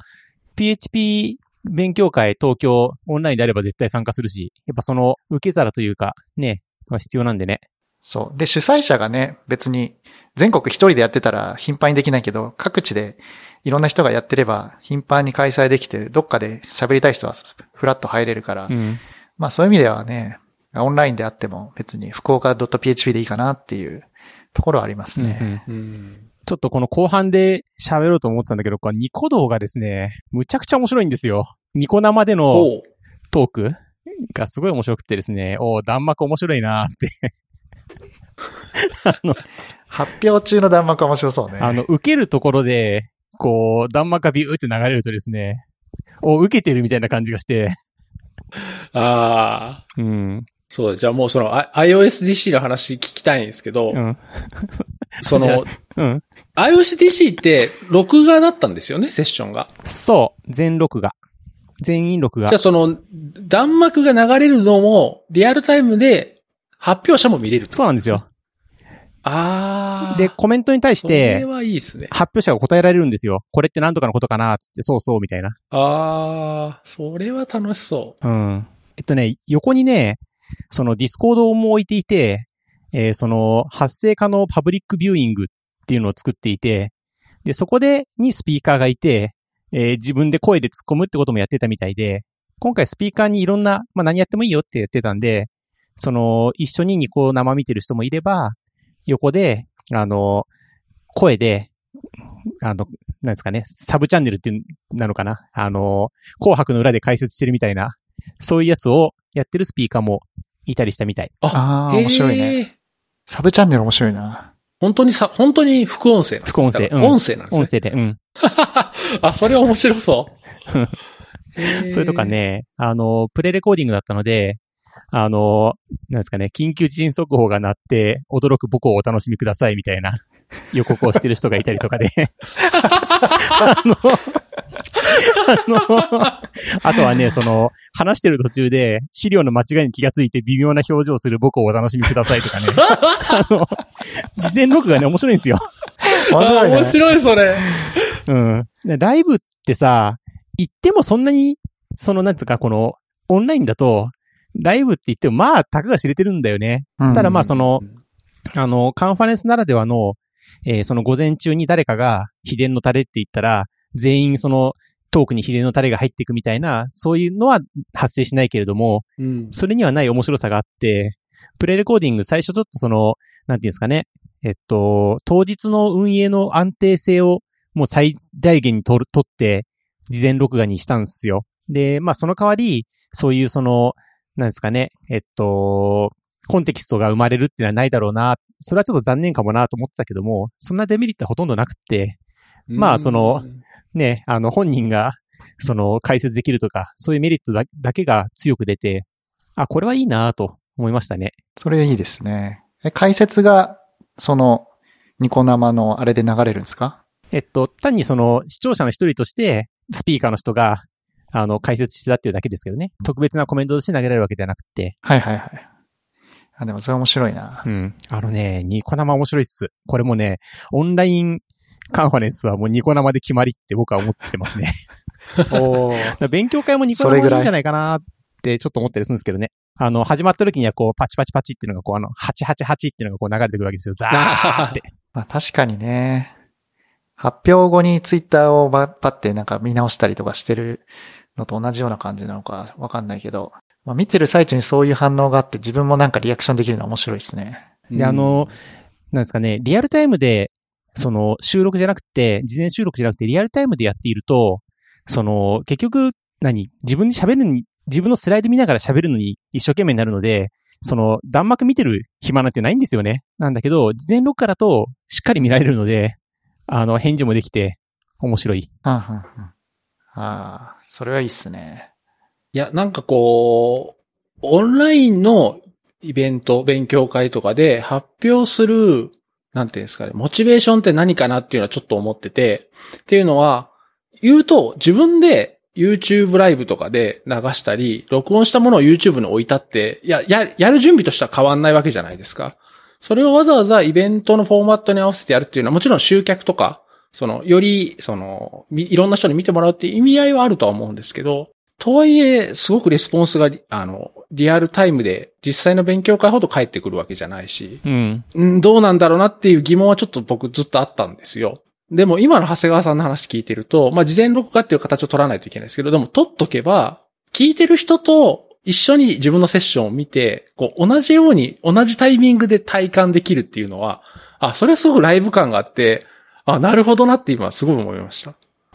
PHP 勉強会東京オンラインであれば絶対参加するし、やっぱその受け皿というか、ね、は必要なんでね。そう。で、主催者がね、別に、全国一人でやってたら頻繁にできないけど、各地でいろんな人がやってれば頻繁に開催できて、どっかで喋りたい人はフラッと入れるから、うん。まあそういう意味ではね、オンラインであっても別に福岡 .php でいいかなっていうところはありますね。うんうん。ちょっとこの後半で喋ろうと思ってたんだけど、これニコ動がですね、むちゃくちゃ面白いんですよ。ニコ生でのおうトークがすごい面白くてですね、おー弾幕面白いなーって。あの、発表中の弾幕は面白そうね。あの、受けるところで、こう、弾幕がビューって流れるとですね、お、受けてるみたいな感じがして、ああ、うん。そうだ。じゃあもうその、I- iOSDC の話聞きたいんですけど、うん。その、うん。iOSDC って録画だったんですよね、セッションが。そう。全録画。全員録画じゃあ。その、弾幕が流れるのも、リアルタイムで発表者も見れる。そうなんですよ。ああ。で、コメントに対しそれて、はいいですね。発表者が答えられるんですよ。これって何とかのことかなつって、そうそう、みたいな。ああ、それは楽しそうん。えっとね、横にね、その Discord も置いていて、えーその発声可能パブリックビューイングっていうのを作っていて、で、そこで、にスピーカーがいて、えー自分で声で突っ込むってこともやってたみたいで、今回スピーカーにいろんな、まあ何やってもいいよって言ってたんで、その、一緒にニコ生見てる人もいれば、横で、あの、声で、あの、なんですかね、サブチャンネルっていう、なのかな？あの、紅白の裏で解説してるみたいな、そういうやつをやってるスピーカーもいたりしたみたい。う。あー面白いねサブチャンネル面白いな。本当にさ、本当に副音声なんです副音声うん音声なんですね。音声で、うん。あ、それは面白そう。それとか。ね、あの、プレレコーディングだったので、あの、なんですかね、緊急地震速報が鳴って、驚く僕をお楽しみくださいみたいな 予告をしてる人がいたりとかで。あの、あの、あとはね、その、話してる途中で資料の間違いに気がついて微妙な表情をする僕をお楽しみくださいとかね。あの、事前録画ね、面白いんですよ。面白いね。あ面白い、それ。うん。でライブってさ、行ってもそんなに、その、なんつうか、この、オンラインだと、ライブって言っても、まあ、たかが知れてるんだよね。うんただまあ、その、あの、カンファレンスならではの、えーその午前中に誰かが秘伝のタレって言ったら、全員そのトークに秘伝のタレが入っていくみたいな、そういうのは発生しないけれども、うん。それにはない面白さがあって、プレレコーディング最初ちょっとその、なんていうんですかね、えっと、当日の運営の安定性をもう最大限に取る、取って、事前録画にしたんですよ。で、まあその代わり、そういうその、なんですかね、えっと、コンテキストが生まれるっていうのはないだろうな。それはちょっと残念かもなと思ってたけども、そんなデメリットはほとんどなくって、まあそのね、あの本人が、その解説できるとか、そういうメリットだだけが強く出て、あ、これはいいなと思いましたね。それいいですね。え、解説が、その、ニコ生のあれで流れるんですか？えっと、単にその視聴者の一人として、スピーカーの人が、あの、解説してたっていうだけですけどね。特別なコメントとして投げられるわけじゃなくて。はいはいはい。あ、でもそれ面白いな。うん。あのね、ニコ生面白いっす。これもね、オンラインカンファレンスはもうニコ生で決まりって僕は思ってますね。お勉強会もニコ生でいいんじゃないかなってちょっと思ったりするんですけどね。あの、始まった時にはこう、パチパチパチっていうのがこう、あの、888っていうのがこう流れてくるわけですよ。ザーって。まあ確かにね。発表後にツイッターをばパってなんか見直したりとかしてるのと同じような感じなのかわかんないけど、まあ見てる最中にそういう反応があって自分もなんかリアクションできるのは面白いですね。で、あの、なんですかね、リアルタイムで、その、収録じゃなくて、事前収録じゃなくて、リアルタイムでやっていると、その、結局、何自分で喋るに自分のスライド見ながら喋るのに一生懸命になるので、その、弾幕見てる暇なんてないんですよね。なんだけど、事前録画だとしっかり見られるので、あの、返事もできて、面白い。うんうんうんああ、それはいいっすね。いや、なんかこう、オンラインのイベント、勉強会とかで発表する、なんていうんですかね、モチベーションって何かなっていうのはちょっと思ってて、っていうのは、言うと自分で YouTube ライブとかで流したり、録音したものを YouTube に置いたって、や、や、やる準備としては変わんないわけじゃないですか。それをわざわざイベントのフォーマットに合わせてやるっていうのはもちろん集客とか、その、より、その、みいろんな人に見てもらうっていう意味合いはあるとは思うんですけど、とはいえ、すごくレスポンスが、あの、リアルタイムで実際の勉強会ほど返ってくるわけじゃないし、うん。うん、どうなんだろうなっていう疑問はちょっと僕ずっとあったんですよ。でも今の長谷川さんの話聞いてると、まあ、事前録画っていう形を取らないといけないですけど、でも取っとけば、聞いてる人と一緒に自分のセッションを見て、こう、同じように、同じタイミングで体感できるっていうのは、あ、それはすごくライブ感があって、あ、なるほどなって今すごい思いました。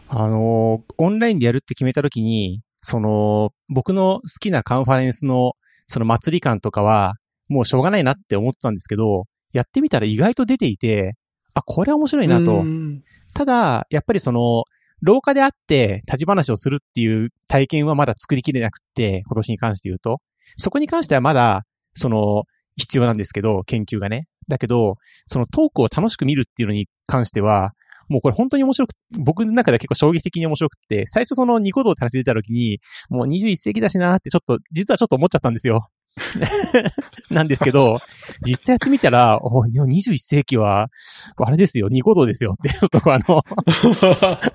あのーオンラインでやるって決めたときに、その、僕の好きなカンファレンスの、その祭り感とかは、もうしょうがないなって思ったんですけど、やってみたら意外と出ていて、あ、これは面白いなとう。んただ、やっぱりその、廊下で会って立ち話をするっていう体験はまだ作りきれなくって、今年に関して言うと。そこに関してはまだ、その、必要なんですけど、研究がね。だけど、そのトークを楽しく見るっていうのに関しては、もうこれ本当に面白く、僕の中では結構衝撃的に面白くって、最初そのニコ動って話出た時に、もう21世紀だしなーってちょっと、実はちょっと思っちゃったんですよ。なんですけど、実際やってみたら、お21世紀は、あれですよ、ニコ動ですよって、ちょっとあの、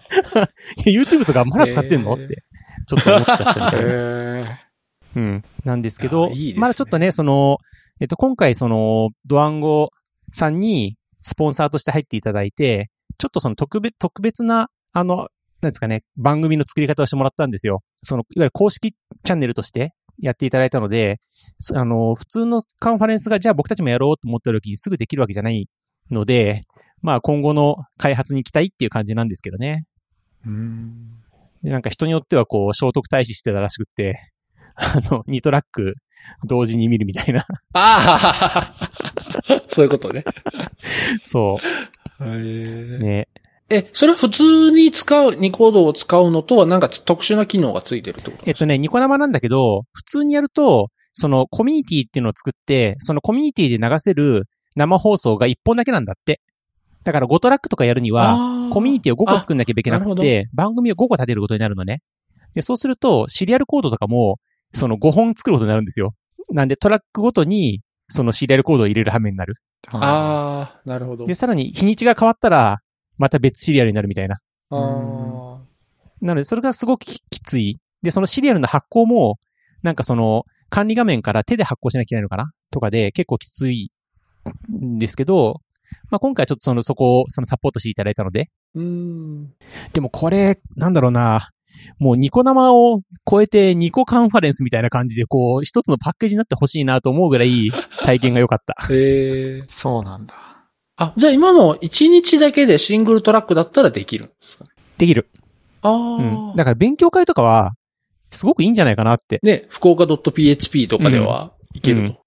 YouTube とかまだ使ってんの？へーって、ちょっと思っちゃったみたいな。へうん。なんですけど、あいいねまだちょっとね、その、えっと、今回その、ドワンゴさんにスポンサーとして入っていただいて、ちょっとその特別、特別な、あの、なんですかね、番組の作り方をしてもらったんですよ。その、いわゆる公式チャンネルとしてやっていただいたので、そあの、普通のカンファレンスがじゃあ僕たちもやろうと思った時にすぐできるわけじゃないので、まあ今後の開発に期待っていう感じなんですけどね。ーうん。で、なんか人によってはこう、聖徳太子してたらしくって、あの、2トラック 同時に見るみたいな。ああ そういうことね。そう。ね。え、それは普通に使う、ニコードを使うのとはなんか特殊な機能がついてるってことえっとね、ニコ生なんだけど、普通にやると、そのコミュニティっていうのを作って、そのコミュニティで流せる生放送が1本だけなんだって。だから5トラックとかやるには、はコミュニティを5個作んなきゃいけなくて、番組を5個立てることになるのね。で、そうすると、シリアルコードとかも、その5本作ることになるんですよ。なんで、トラックごとに、そのシリアルコードを入れる羽目になる。ああ、なるほど。で、さらに日にちが変わったら、また別シリアルになるみたいな。あーなので、それがすごくききつい。で、そのシリアルの発行も、なんかその、管理画面から手で発行しなきゃいけないのかな？とかで結構きついんですけど、まあ、今回ちょっとその、そこを、そのサポートしていただいたので。うーん。でもこれ、なんだろうな。もうニコ生を超えてニコカンファレンスみたいな感じで、こう、一つのパッケージになってほしいなと思うぐらい体験が良かった。へえ。そうなんだ。あ、じゃあ今の1日だけでシングルトラックだったらできるんですかね？できる。あうん。あ。だから勉強会とかは、すごくいいんじゃないかなって。ね、福岡 .php とかではいけうんると。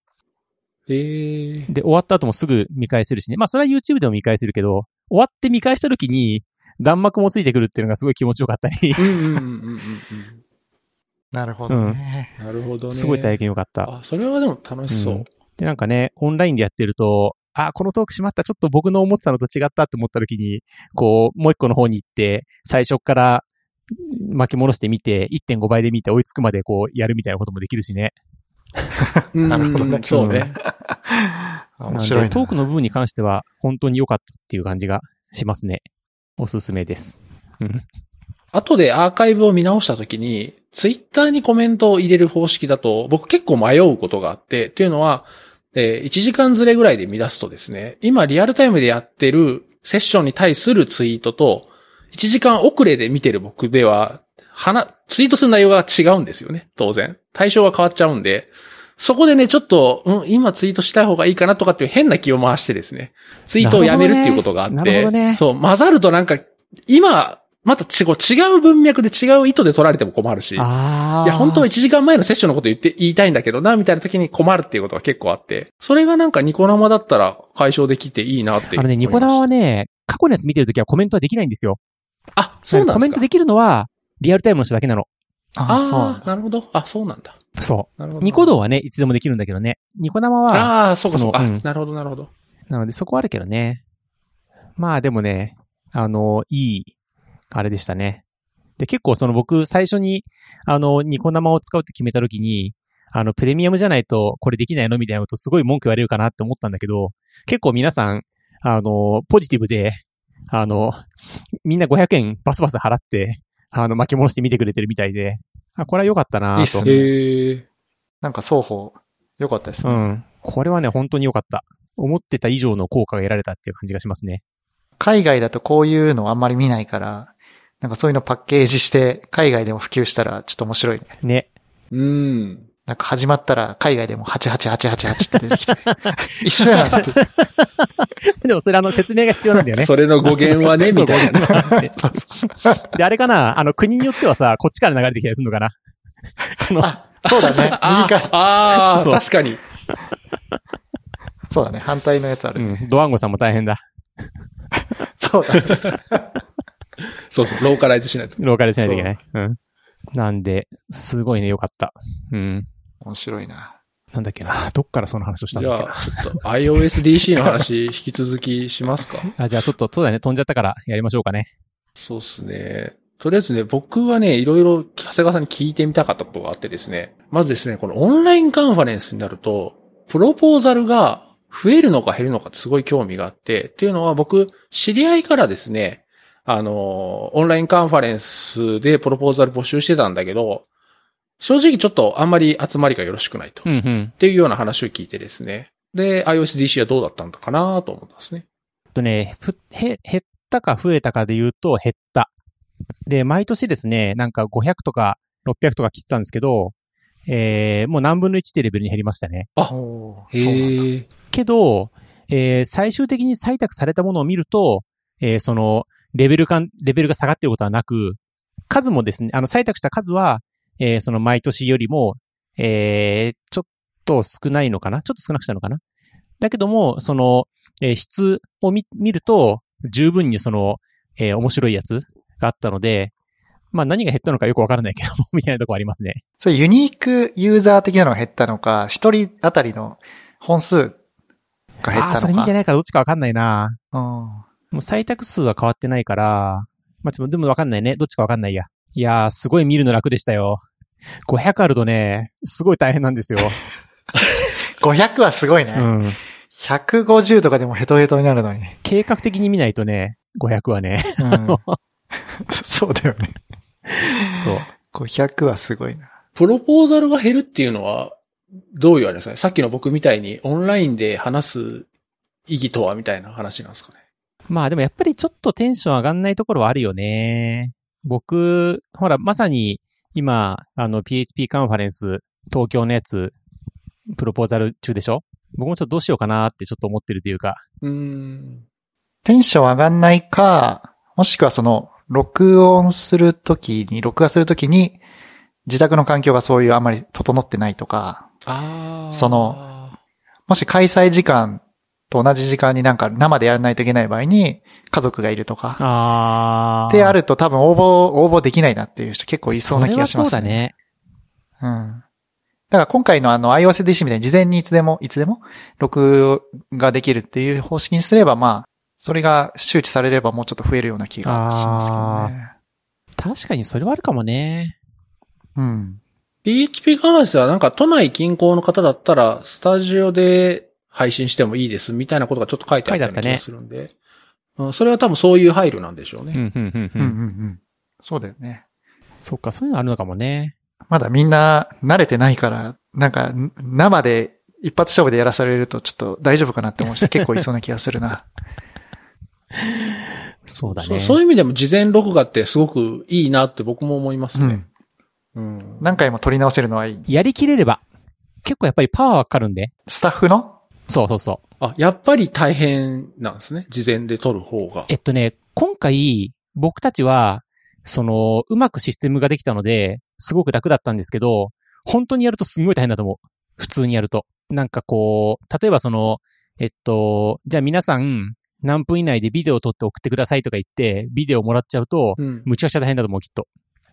へえ。で、終わった後もすぐ見返せるしね。まあ、それは YouTube でも見返せるけど、終わって見返した時に、弾幕もついてくるっていうのがすごい気持ちよかったり、うんうんうんうんうんなるほどね。うん。なるほどね。すごい体験よかった。あ、それはでも楽しそう。うんで、なんかね、オンラインでやってると、あ、このトークしまった、ちょっと僕の思ってたのと違ったって思った時に、こう、もう一個の方に行って、最初から巻き戻してみて、1.5倍で見て追いつくまでこう、やるみたいなこともできるしね。うんなるほどねそうね。面白いトークの部分に関しては、本当に良かったっていう感じがしますね。おすすめです。うん。後でアーカイブを見直したときに、ツイッターにコメントを入れる方式だと、僕結構迷うことがあって、っていうのは、えー1時間ずれぐらいで見出すとですね、今リアルタイムでやってるセッションに対するツイートと、1時間遅れで見てる僕では、話、ツイートする内容が違うんですよね、当然。対象が変わっちゃうんで、そこでね、ちょっと、うん、今ツイートしたい方がいいかなとかっていう変な気を回してですね、ツイートをやめるっていうことがあって、ねそう、混ざるとなんか、今、また違う違う文脈で違う意図で取られても困るし。いあや、本当は1時間前のセッションのこと言って、言いたいんだけどな、みたいな時に困るっていうことが結構あって。それがなんかニコ生だったら解消できていいなってあのね、ニコ生はね、過去のやつ見てるときはコメントはできないんですよ。あ、そうなんですかコメントできるのは、リアルタイムの人だけなの。ああ。なるほど。あ、そうなんだ。そなるほど。う。ニコ動はね、いつでもできるんだけどね。ニコ生は、ああ、そうかそうか。うんあなるほど、なるほど。なのでそこはあるけどね。まあでもね、あの、いい、あれでしたね。で、結構その僕、最初に、あの、ニコ生を使うって決めた時に、あの、プレミアムじゃないとこれできないのみたいなことすごい文句言われるかなって思ったんだけど、結構皆さん、あの、ポジティブで、あの、みんな500円バスバス払って、あの、巻き戻して見てくれてるみたいで、あ、これは良かったないといっすね。へえ。なんか双方、良かったですね。うん。これはね、本当に良かった。思ってた以上の効果が得られたっていう感じがしますね。海外だとこういうのあんまり見ないから、なんかそういうのパッケージして、海外でも普及したらちょっと面白いね。ね。うん。なんか始まったら海外でも88888って出てきて。一緒やなって。でもそれあの説明が必要なんだよね。それの語源はね、みたいなね。で、あれかな？あの、国によってはさ、こっちから流れてきたりするのかな？あの、あ、そうだね。右あから。あ確かに。そうだね。反対のやつあるね。うん、ドワンゴさんも大変だ。そうだね。そうそう、ローカライズしないと。ローカルしないといけない。うん。なんで、すごいね、よかった。うん。面白いな。なんだっけな。どっからその話をしたんじだっけなゃあ、。ちょっと iOSDC の話、引き続きしますか？あ、じゃあちょっと、そうだね、飛んじゃったからやりましょうかね。そうですね。とりあえずね、僕はね、いろいろ長谷川さんに聞いてみたかったことがあってですね。まずですね、このオンラインカンファレンスになると、プロポーザルが増えるのか減るのかってすごい興味があって、っていうのは僕、知り合いからですね、あの、オンラインカンファレンスでプロポーザル募集してたんだけど、正直ちょっとあんまり集まりがよろしくないと。うんうん。っていうような話を聞いてですね。で、iOSDC はどうだったんだかなと思ったんですね。とね、ふ、へ、減ったか増えたかで言うと減った。で、毎年ですね、なんか500とか600とか切ってたんですけど、えー、もう何分の1ってレベルに減りましたね。おーそうなんだ。へえ。けど、えー最終的に採択されたものを見ると、えーその、レベル感、レベルが下がっていることはなく、数もですね、あの、採択した数は、えーその毎年よりも、えーちょっと少ないのかな？ちょっと少なくしたのかな？だけども、その、えー質を見、見ると、十分にその、えー面白いやつがあったので、まあ何が減ったのかよくわからないけども、みたいなところありますね。それユニークユーザー的なのが減ったのか、一人当たりの本数が減ったのか？あそれ見てないからどっちかわかんないな。うんもう採択数は変わってないから、まあ、ちょっとでもわかんないね。どっちかわかんないや。いやー、すごい見るの楽でしたよ。500あるとね、すごい大変なんですよ。500はすごいね。うん。150とかでもヘトヘトになるのに。計画的に見ないとね、500はね。うん そうだよね。そう。500はすごいな。プロポーザルが減るっていうのは、どういうあれですかね？さっきの僕みたいにオンラインで話す意義とはみたいな話なんですかね？まあでもやっぱりちょっとテンション上がんないところはあるよね。僕、ほら、まさに今、あの、PHP カンファレンス、東京のやつ、プロポーザル中でしょ？僕もちょっとどうしようかなってちょっと思ってるというか。うーん。テンション上がんないか、もしくはその、録音するときに、録画するときに、自宅の環境がそういうあんまり整ってないとか、ああ。その、もし開催時間と同じ時間になんか生でやらないといけない場合に、家族がいるとか、あー。ってあると多分応募、応募できないなっていう人結構いそうな気がします、それはそうだね。うん。だから今回のあの iOSDC みたいに事前にいつでも、いつでも録画できるっていう方式にすれば、まあ、それが周知されればもうちょっと増えるような気がしますけどね。確かにそれはあるかもね。うん。PHP カンファレンスはなんか都内近郊の方だったら、スタジオで配信してもいいですみたいなことがちょっと書いてあったような気がするんで。うん、それは多分そういう配慮なんでしょうね。うん、うん、うん、う。うんうんんうん。そうだよね。そっか、そういうのあるのかもね。まだみんな慣れてないから、なんかん生で一発勝負でやらされるとちょっと大丈夫かなって思う人 結構いそうな気がするな。そうだね。そうそういう意味でも事前録画ってすごくいいなって僕も思いますね。うん。うん。何回も撮り直せるのはいい。やりきれれば。結構やっぱりパワーはかかるんで。スタッフのそうそうそう。あ、やっぱり大変なんですね。事前で撮る方が。えっとね、今回、僕たちは、その、うまくシステムができたので、すごく楽だったんですけど、本当にやるとすんごい大変だと思う。普通にやると。なんかこう、例えばその、えっと、じゃあ皆さん、何分以内でビデオを撮って送ってくださいとか言って、ビデオをもらっちゃうと、うん。むちゃくちゃ大変だと思う、きっと。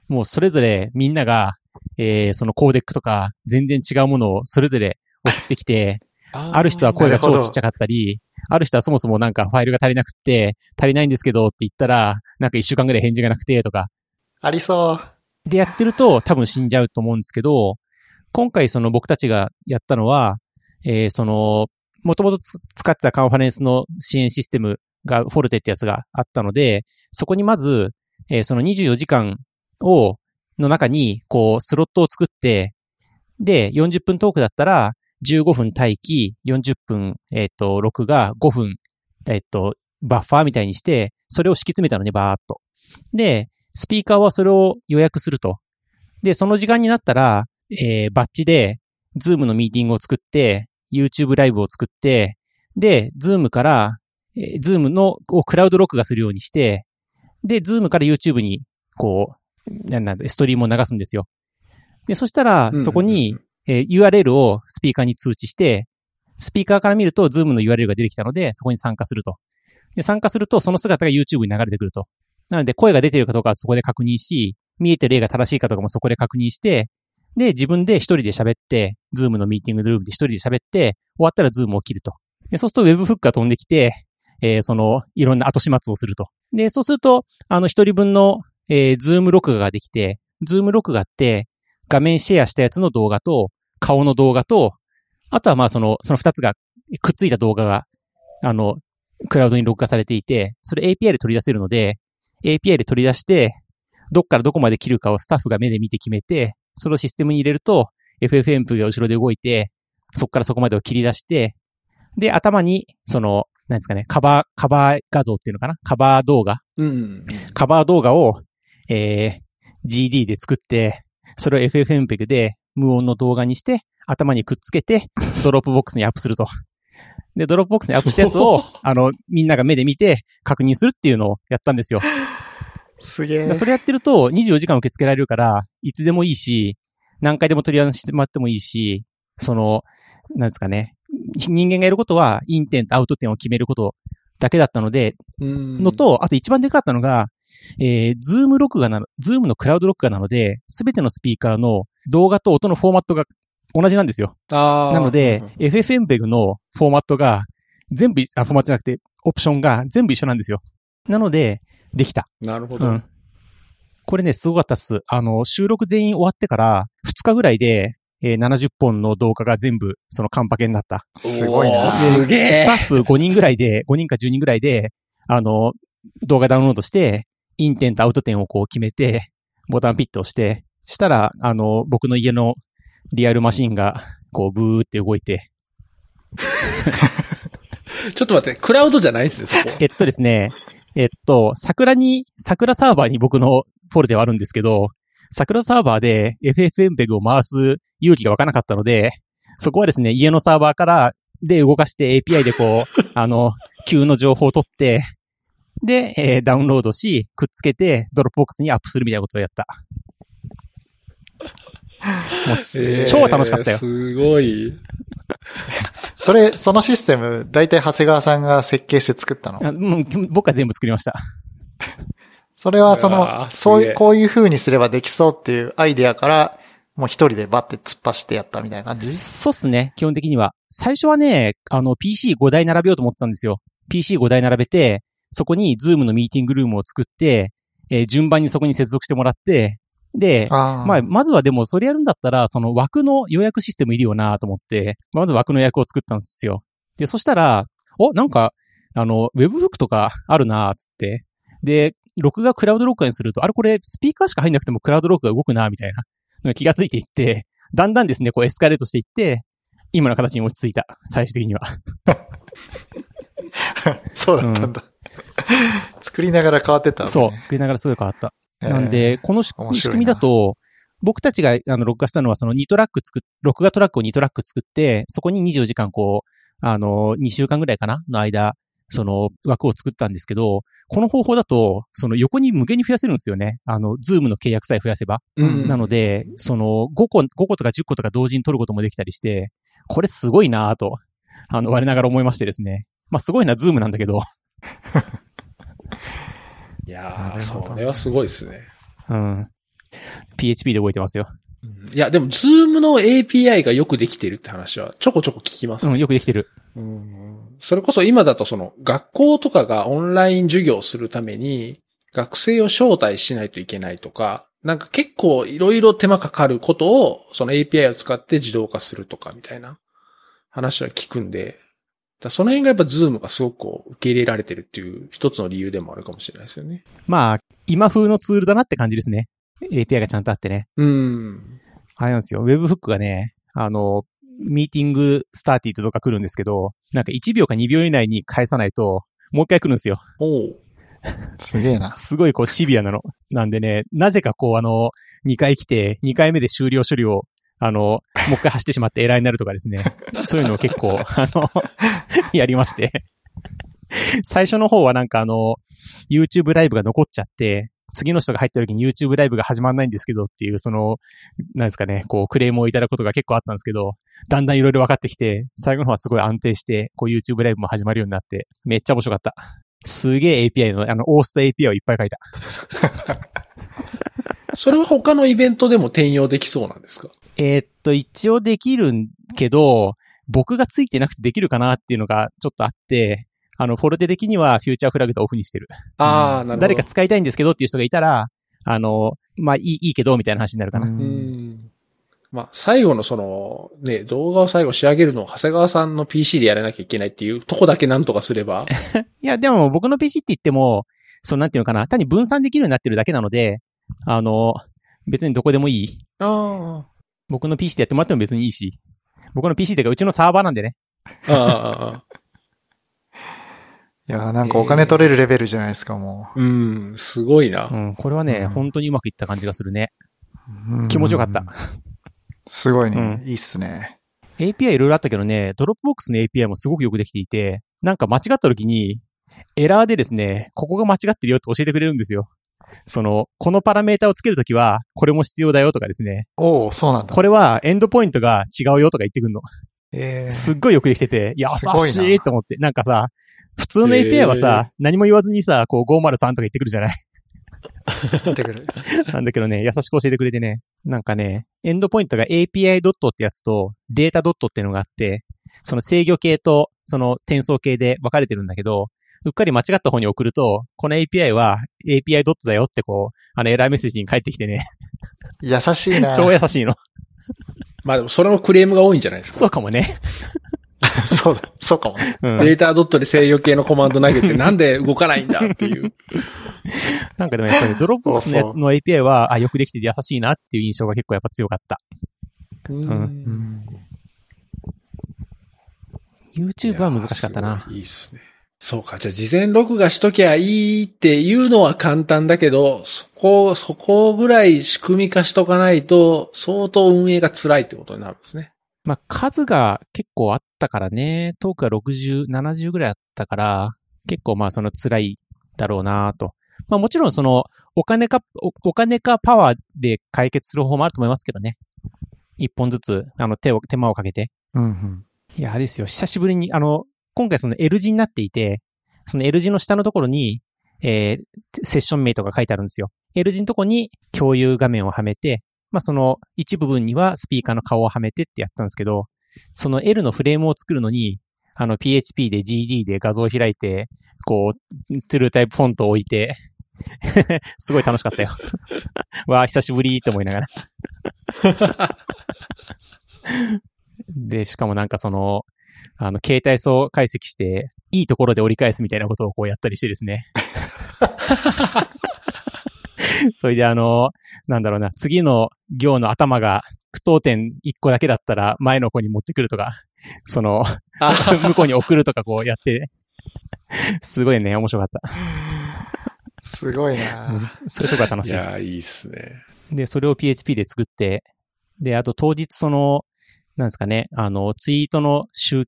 もうそれぞれみんなが、えー、そのコーデックとか、全然違うものをそれぞれ送ってきて、ある人は声が超ちっちゃかったり、ある人はそもそもなんかファイルが足りなくって、足りないんですけどって言ったら、なんか一週間ぐらい返事がなくてとか。ありそう。でやってると多分死んじゃうと思うんですけど、今回その僕たちがやったのは、えー、その、もともと使ってたカンファレンスの支援システムが、フォルテってやつがあったので、そこにまず、えーその24時間を、の中に、こう、スロットを作って、で、40分トークだったら、15分待機、40分、えっ、と、録画、5分、えっ、と、バッファーみたいにして、それを敷き詰めたのね、バーっと。で、スピーカーはそれを予約すると。で、その時間になったら、えーバッチで、ズームのミーティングを作って、YouTube ライブを作って、で、ズームから、えー、ズームの、をクラウド録画するようにして、で、ズームから YouTube に、こう、なんなんだ、ストリームを流すんですよ。で、そしたらそこに、えー URL をスピーカーに通知して、スピーカーから見ると、ズームの URL が出てきたので、そこに参加すると。で、参加すると、その姿が YouTube に流れてくると。なので、声が出てるかどうかはそこで確認し、見えてる絵が正しいかとかもそこで確認して、で、自分で一人で喋って、ズームのミーティングルームで一人で喋って、終わったらズームを切ると。で、そうすると Web フックが飛んできて、えーその、いろんな後始末をすると。で、そうすると、あの、一人分の、えー、ズーム録画ができて、ズーム録画って、画面シェアしたやつの動画と、顔の動画と、あとはまあその、その二つがくっついた動画が、あの、クラウドに録画されていて、それ API で取り出せるので、API で取り出して、どっからどこまで切るかをスタッフが目で見て決めて、それをシステムに入れると、FFmpeg が後ろで動いて、そこからそこまでを切り出して、で、頭に、その、なんですかね、カバー、カバー画像っていうのかな？カバー動画？うん。カバー動画を、えー、GD で作って、それを FFmpeg で無音の動画にして、頭にくっつけて、Dropbox にアップすると。で、 Dropbox にアップしたやつを、あの、みんなが目で見て確認するっていうのをやったんですよ。すげえで。それやってると24時間受け付けられるから、いつでもいいし、何回でも取り合わせしてもらってもいいし、その、なんですかね、人間がやることは、イン点とアウト点を決めることだけだったので、うん。の、と、あと一番でかかったのが、えー、ズーム録画なの、ズームのクラウド録画なので、すべてのスピーカーの動画と音のフォーマットが同じなんですよ。なので、FFmpeg のフォーマットが全部、あ、フォーマットじゃなくて、オプションが全部一緒なんですよ。なので、できた。なるほど。うん。これね、すごかったっす。あの、収録全員終わってから、2日ぐらいで、えー70本の動画が全部、そのカンパケになった。すごいなすげえ。スタッフ5人ぐらいで、5人か10人ぐらいで、あの、動画ダウンロードして、イン点とアウト点をこう決めて、ボタンピッと押して、したら、あの、僕の家のリアルマシンが、こう、ブーって動いて、ちょっと待って、クラウドじゃないですね、そこ。えっとですね、えっと、桜に、桜サーバーに僕のフォルテはあるんですけど、桜サーバーで FFmpeg を回す勇気が湧かなかったので、そこはですね、家のサーバーから、で動かして API でこう、あの、Q の情報を取って、で、えーダウンロードし、くっつけて、 Dropbox にアップするみたいなことをやった。もうえー超楽しかったよすごい。それ、そのシステム、大体長谷川さんが設計して作ったの？あもう僕は全部作りました。それはそうの、わーそういう、こういう風にすればできそうっていうアイデアから、もう一人でバッて突っ走ってやったみたいな感じ？そうっすね、基本的には。最初はね、あの、PC5 台並べようと思ってたんですよ。PC5 台並べて、そこに Zoom のミーティングルームを作って、えー順番にそこに接続してもらって、で、まあ、まずはでも、それやるんだったら、その枠の予約システムいるよなと思って、まず枠の予約を作ったんですよ。で、そしたら、お、なんか、あの、Webhook とかあるなつって。で、録画クラウド録画にすると、あれこれ、スピーカーしか入んなくてもクラウド録画動くなみたいなのが気がついていって、だんだんですね、こうエスカレートしていって、今の形に落ち着いた。最終的には。そうだったんだ。作りながら変わってったのねそう。作りながらすごい変わった。えーなんで、この仕組みだと、僕たちがあの録画したのはその2トラック作っ、録画トラックを2トラック作って、そこに24時間こう、あの、2週間ぐらいかな？の間、その枠を作ったんですけど、この方法だと、その横に無限に増やせるんですよね。あの、 Zoom の契約さえ増やせば。うんなので、その5個、5個とか10個とか同時に取ることもできたりして、これすごいなぁと、あの、我ながら思いましてですね。まあ、すごいな、 Zoom なんだけど、いやー、それはすごいですね。うん。PHP で動いてますよ。いや、でも、 Zoom の API がよくできてるって話はちょこちょこ聞きますうん、よくできてる。うんそれこそ今だとその学校とかがオンライン授業をするために学生を招待しないといけないとか、なんか結構いろいろ手間かかることをその API を使って自動化するとかみたいな話は聞くんで、だその辺がやっぱ Zoom がすごくこう受け入れられてるっていう一つの理由でもあるかもしれないですよね。まあ、今風のツールだなって感じですね。API がちゃんとあってね。うん。あれなんですよ。Webhook がね、あの、 meeting started とか来るんですけど、なんか1秒か2秒以内に返さないと、もう一回来るんですよ。おう。すげえな。すごいこうシビアなの。なんでね、なぜかこうあの、2回来て、2回目で終了処理を、あの、もう一回走ってしまってエラーになるとかですね。そういうのを結構、あの、やりまして。最初の方はなんかあの、YouTube ライブが残っちゃって、次の人が入った時に YouTube ライブが始まんないんですけどっていう、その、なんですかね、こうクレームをいただくことが結構あったんですけど、だんだんいろいろ分かってきて、最後の方はすごい安定して、こう YouTube ライブも始まるようになって、めっちゃ面白かった。すげえ API の、あの、オースト API をいっぱい書いた。それは他のイベントでも転用できそうなんですか？えーっと、一応できるんけど、僕がついてなくてできるかなっていうのがちょっとあって、あの、フォルテ的にはフューチャーフラグとオフにしてる。ああ、なるほど。誰か使いたいんですけどっていう人がいたら、あの、まあ、いい、いいけど、みたいな話になるかな。うんうん。まあ、最後のその、ね、動画を最後仕上げるのを長谷川さんの PC でやらなきゃいけないっていうとこだけなんとかすれば。いや、でも僕の PC って言っても、そのなんていうのかな、単に分散できるようになってるだけなので、あの、別にどこでもいい。あ僕の PC でやってもらっても別にいいし。僕の PC っていうか、うちのサーバーなんでね。あ。ああ。いやーなんかお金取れるレベルじゃないですか、もうん、すごいなう。ん、これはね、うん本当にうまくいった感じがするね。う。うん気持ちよかった。すごいね。うんいいっすね。API いろいろあったけどね、 Dropbox の API もすごくよくできていて、なんか間違った時に、エラーでですね、ここが間違ってるよって教えてくれるんですよ。その、このパラメータをつけるときは、これも必要だよとかですね。おおそうなんだ。これはエンドポイントが違うよとか言ってくるの。えーすっごいよくできてて、優しいと思って。なんかさ、普通の API はさ、何も言わずにさ、こう503とか言ってくるじゃない？出てくる。なんだけどね、優しく教えてくれてね、なんかね、エンドポイントが API ドットってやつとデータドットっていうのがあって、その制御系とその転送系で分かれてるんだけど、うっかり間違った方に送ると、この API は API ドットだよってこう、あのエラーメッセージに返ってきてね、優しいな。超優しいの。まあでもそれもクレームが多いんじゃないですか。そうかもね。そうだ。そうかもね。うん。データドットで制御系のコマンド投げて なんで動かないんだっていう。なんかでもやっぱりドロップボックスの API は、あ、よくできてて優しいなっていう印象が結構やっぱ強かった。うんうん。YouTube は難しかったな。いいいっすね。そうか。じゃあ事前録画しときゃいいっていうのは簡単だけど、そこ、そこぐらい仕組み化しとかないと、相当運営が辛いってことになるんですね。まあ、数が結構あったからね、トークが60、70ぐらいあったから、結構まあその辛いだろうなと。まあもちろんその、お金か、おお金かパワーで解決する方法もあると思いますけどね。一本ずつ、あの、手を、手間をかけて。うんうん。いや、あれですよ、久しぶりに、あの、今回その L 字になっていて、その L 字の下のところに、えー、セッションメイトが書いてあるんですよ。L 字のとこに共有画面をはめて、まあその一部分にはスピーカーの顔をはめてってやったんですけど、その L のフレームを作るのに、あの PHP で GD で画像を開いて、こう、トゥルータイプフォントを置いて、すごい楽しかったよ。わあ、久しぶりって思いながら。で、しかもなんかその、あの、携帯層解析して、いいところで折り返すみたいなことをこうやったりしてですね。それであの、なんだろうな、次の行の頭が句読点1個だけだったら前の子に持ってくるとか、その、あ 向こうに送るとかこうやって、すごいね、面白かった。すごいな。そういうとこが楽しい。いや、いいっすね。で、それを PHP で作って、で、あと当日その、なんですかね、あの、ツイートの収、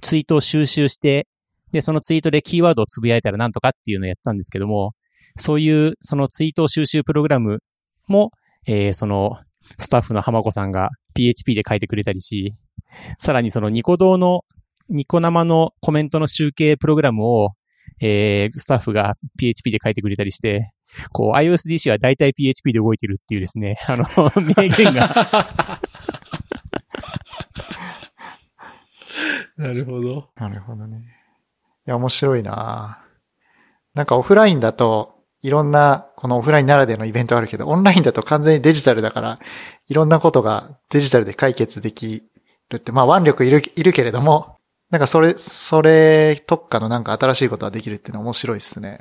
ツイートを収集して、で、そのツイートでキーワードをつぶやいたらなんとかっていうのをやってたんですけども、そういう、そのツイート収集プログラムも、えー、その、スタッフの浜子さんが PHP で書いてくれたりし、さらにそのニコ動の、ニコ生のコメントの集計プログラムを、えー、スタッフが PHP で書いてくれたりして、こう、iOSDC は大体 PHP で動いてるっていうですね、あの、名言が、なるほど。なるほどね。いや、面白いななんかオフラインだと、いろんな、このオフラインならでのイベントあるけど、オンラインだと完全にデジタルだから、いろんなことがデジタルで解決できるって、まあ腕力いる、いるけれども、なんかそれ、それ特化のなんか新しいことができるっていうのは面白いですね。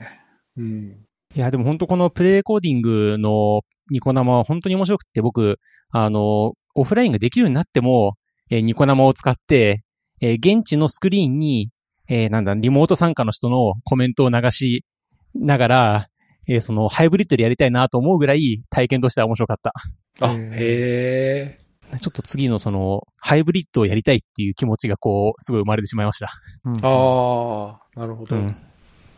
うん。いや、でも本当このプレイレコーディングのニコ生は本当に面白くって僕、あの、オフラインができるようになっても、えーニコ生を使って、えー現地のスクリーンに、えーなんだ、リモート参加の人のコメントを流しながら、えーそのハイブリッドでやりたいなと思うぐらい体験としては面白かった。あ、へえ。ちょっと次のその、ハイブリッドをやりたいっていう気持ちがこう、すごい生まれてしまいました。うんああ、なるほど。うん。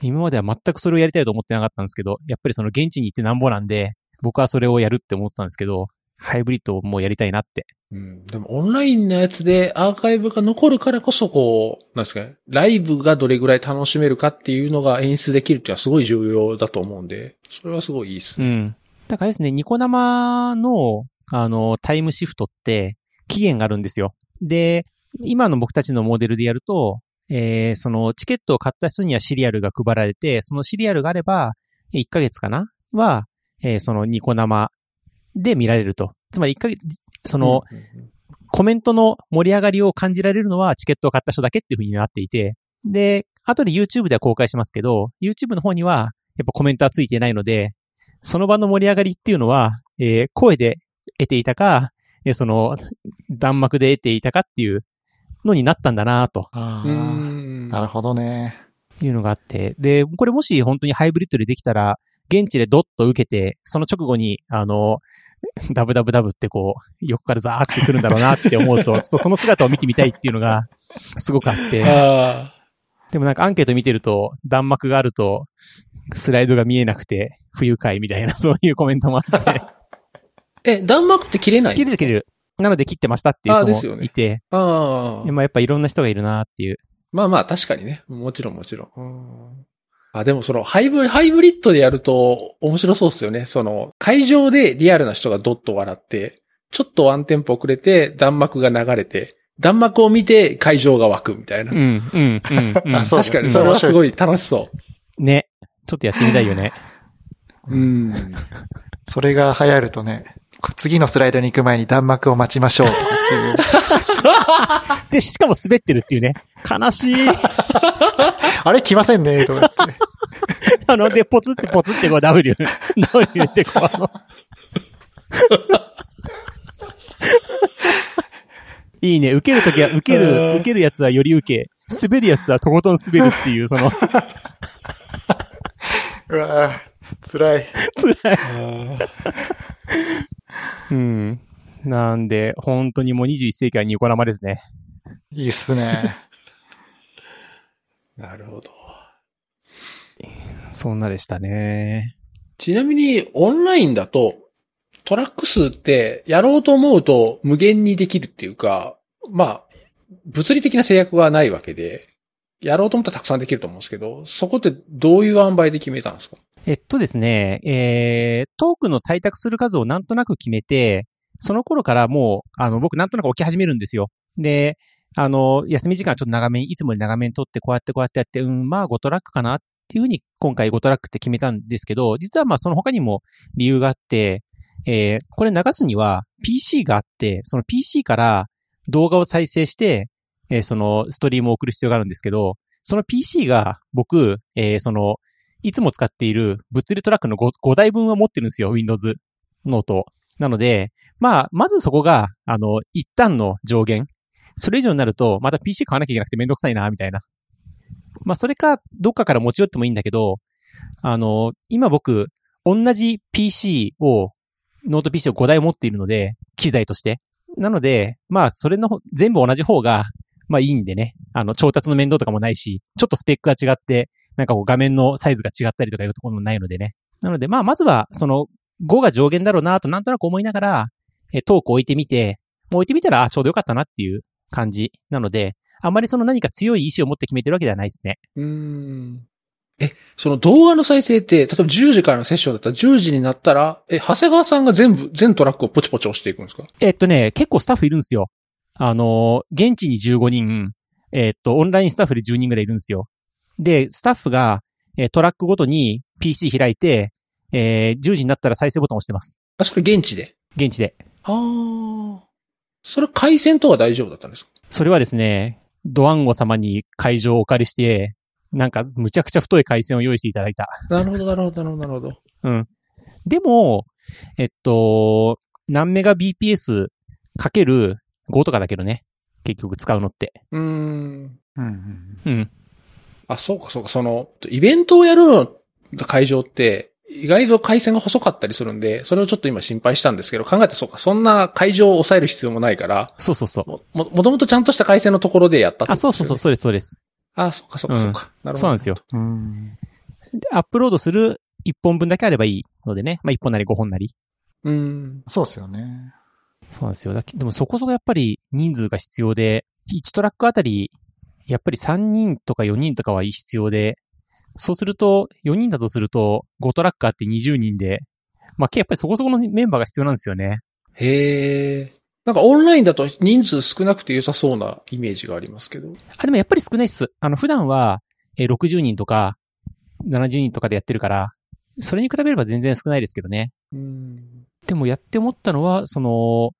今までは全くそれをやりたいと思ってなかったんですけど、やっぱりその現地に行ってなんぼなんで、僕はそれをやるって思ってたんですけど、ハイブリッドをもうやりたいなって。うん。でもオンラインのやつでアーカイブが残るからこそこう、なんですかね、ライブがどれぐらい楽しめるかっていうのが演出できるっていうのはすごい重要だと思うんで、それはすごいいいですね。うん。だからですね、ニコ生の、あの、タイムシフトって期限があるんですよ。で、今の僕たちのモデルでやると、えー、そのチケットを買った人にはシリアルが配られて、そのシリアルがあれば、1ヶ月かなは、えー、そのニコ生で見られると。つまり1ヶ月、その、コメントの盛り上がりを感じられるのはチケットを買った人だけっていう風になっていて、で、後で YouTube では公開しますけど、YouTube の方にはやっぱコメントはついてないので、その場の盛り上がりっていうのは、えー声で得ていたか、えーその、弾幕で得ていたかっていうのになったんだなと。なるほどね。いうのがあって、で、これもし本当にハイブリッドでできたら、現地でドッと受けて、その直後に、あの、ダブダブダブってこう、横からザーってくるんだろうなって思うと、ちょっとその姿を見てみたいっていうのが、すごくあって。あでもなんかアンケート見てると、弾幕があると、スライドが見えなくて、不愉快みたいな、そういうコメントもあって。ー え、弾幕って切れない切れる切れる。なので切ってましたっていう人もいて、ああで。もやっぱいろんな人がいるなっていう。まあまあ確かにね。もちろんもちろん。あ、でもそのハイブ、ハイブリッドでやると面白そうですよね。その会場でリアルな人がドッと笑って、ちょっとワンテンポ遅れて弾幕が流れて、弾幕を見て会場が湧くみたいな。うん、うん、うん、確かにそれはすごい楽しそね。ちょっとやってみたいよね。う。うん。それが流行るとね、次のスライドに行く前に弾幕を待ちましょう。で、しかも滑ってるっていうね。悲しい。あれ来ませんね、とか言って。あの、で、ポツってポツってこう W、W ってこうあの。いいね。受けるときは、受けうんる、受けるやつはより受け、滑るやつはとことん滑るっていう、その、うわぁ、辛い。辛い。あうん。なんで、本当にもう21世紀はニコ生ですね。いいっすね。ー なるほど。そんなでしたね。ちなみにオンラインだとトラック数ってやろうと思うと無限にできるっていうか、まあ、物理的な制約はないわけで、やろうと思ったらたくさんできると思うんですけど、そこってどういう塩梅で決めたんですか？えっとですね、えー、トークの採択する数をなんとなく決めて、その頃からもう、あの、僕なんとなく起き始めるんですよ。で、あの、休み時間ちょっと長めに、いつもより長めに取って、こうやってこうやってやって、うん、まあ5トラックかなっていうふうに今回5トラックって決めたんですけど、実はまあその他にも理由があって、えー、これ流すには PC があって、その PC から動画を再生して、えーそのストリームを送る必要があるんですけど、その PC が僕、えーその、いつも使っている物理トラックの 5, 5台分は持ってるんですよ、Windows ノート。なので、まあ、まずそこが、あの、一旦の上限。それ以上になると、また PC 買わなきゃいけなくてめんどくさいな、みたいな。まあ、それか、どっかから持ち寄ってもいいんだけど、あの、今僕、同じ PC を、ノート PC を5台持っているので、機材として。なので、まあ、それの、全部同じ方が、まあいいんでね。あの、調達の面倒とかもないし、ちょっとスペックが違って、なんかこう画面のサイズが違ったりとかいうところもないのでね。なので、まあまずは、その、5が上限だろうなとなんとなく思いながら、えートーク置いてみて、もう置いてみたら、あちょうどよかったなっていう感じなので、あまりその何か強い意志を持って決めてるわけではないですね。うーん。え、その動画の再生って、例えば10時からのセッションだったら10時になったら、え、長谷川さんが全部、全トラックをポチポチ押していくんですか？えっとね、結構スタッフいるんですよ。あのー、現地に15人、えっと、オンラインスタッフで10人ぐらいいるんですよ。で、スタッフが、えートラックごとに PC 開いて、えー10時になったら再生ボタンを押してます。あ、それ現地で？現地で。あー。それ回線とは大丈夫だったんですか？それはですね、ドワンゴ様に会場をお借りして、なんか、むちゃくちゃ太い回線を用意していただいた。なるほど、なるほど、なるほど、なるほど。うん。でも、えっと、何メガ BPS かける5とかだけどね。結局使うのって。うーん。うんうんうん。あ、そうか、そうか、その、イベントをやるの会場って、意外と回線が細かったりするんで、それをちょっと今心配したんですけど、考えたらそうか、そんな会場を抑える必要もないから、そうそうそう。も、も、もともとちゃんとした回線のところでやったってあ、ことですよねそうそうそう、そうです、そうです。あ、そうか、そうか、そうか。なるほど。そうなんですよ。うん。でアップロードする1本分だけあればいいのでね。まあ1本なり5本なり。うん。そうですよね。そうなんですよ。だでもそこそこやっぱり人数が必要で、1トラックあたり、やっぱり3人とか4人とかは必要で、そうすると、4人だとすると、5トラックあって20人で、まあ、やっぱりそこそこのメンバーが必要なんですよね。へえ。なんかオンラインだと人数少なくて良さそうなイメージがありますけど。あ、でもやっぱり少ないっす。あの、普段は、えー60人とか、70人とかでやってるから、それに比べれば全然少ないですけどね。うん。でもやって思ったのは、その、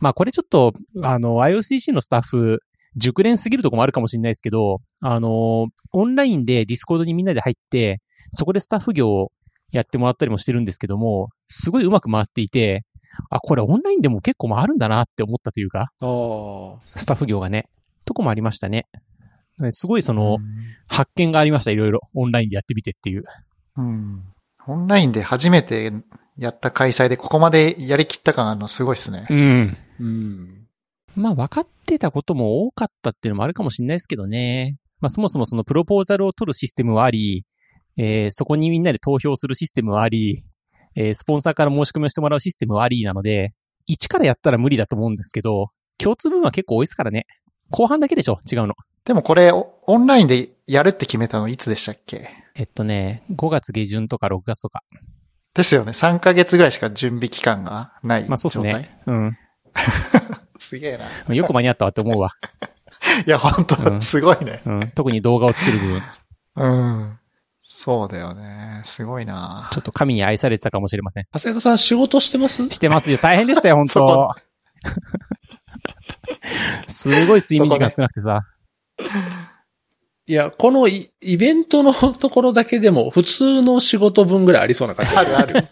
まあこれちょっと、あの、 iOSDC のスタッフ、熟練すぎるとこもあるかもしれないですけど、あの、オンラインで Discord にみんなで入って、そこでスタッフ業をやってもらったりもしてるんですけども、すごいうまく回っていて、あ、これオンラインでも結構回るんだなって思ったというか。スタッフ業がね、とこもありましたね。すごいその、発見がありました、いろいろ。オンラインでやってみてっていう。うん。オンラインで初めてやった開催でここまでやりきった感あるのすごいですね。うん。うん。まあ分かってたことも多かったっていうのもあるかもしれないですけどね。まあそもそもそのプロポーザルを取るシステムはあり、えーそこにみんなで投票するシステムはあり、えースポンサーから申し込みをしてもらうシステムはありなので、一からやったら無理だと思うんですけど、共通分は結構多いですからね。後半だけでしょ違うの。でもこれオオンラインでやるって決めたのいつでしたっけ？えっとね、5月下旬とか6月とか。ですよね。3ヶ月ぐらいしか準備期間がない状態。まあそうですね。うん。すげえな。よく間に合ったわって思うわ。いや、本う当んすごいね。うん。特に動画を作る部分。うん。そうだよね。すごいなちょっと神に愛されてたかもしれません。長谷川さん仕事してます？してますよ。大変でしたよ、本 そ当こ すごい睡眠時間少なくてさ。いや、このイイベントのところだけでも普通の仕事分ぐらいありそうな感じ。あるある。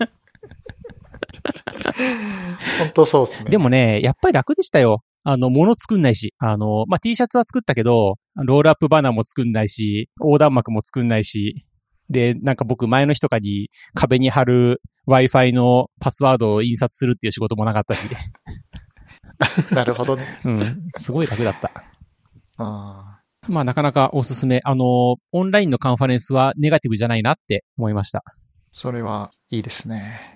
本当そうですね。でもね、やっぱり楽でしたよ。あの、物作んないし。あの、まあ、T シャツは作ったけど、ロールアップバナーも作んないし、横断幕も作んないし。で、なんか僕前の日とかに壁に貼る Wi-Fi のパスワードを印刷するっていう仕事もなかったし。なるほどね。うん。すごい楽だった。あまあ、なかなかおすすめ。あの、オンラインのカンファレンスはネガティブじゃないなって思いました。それはいいですね。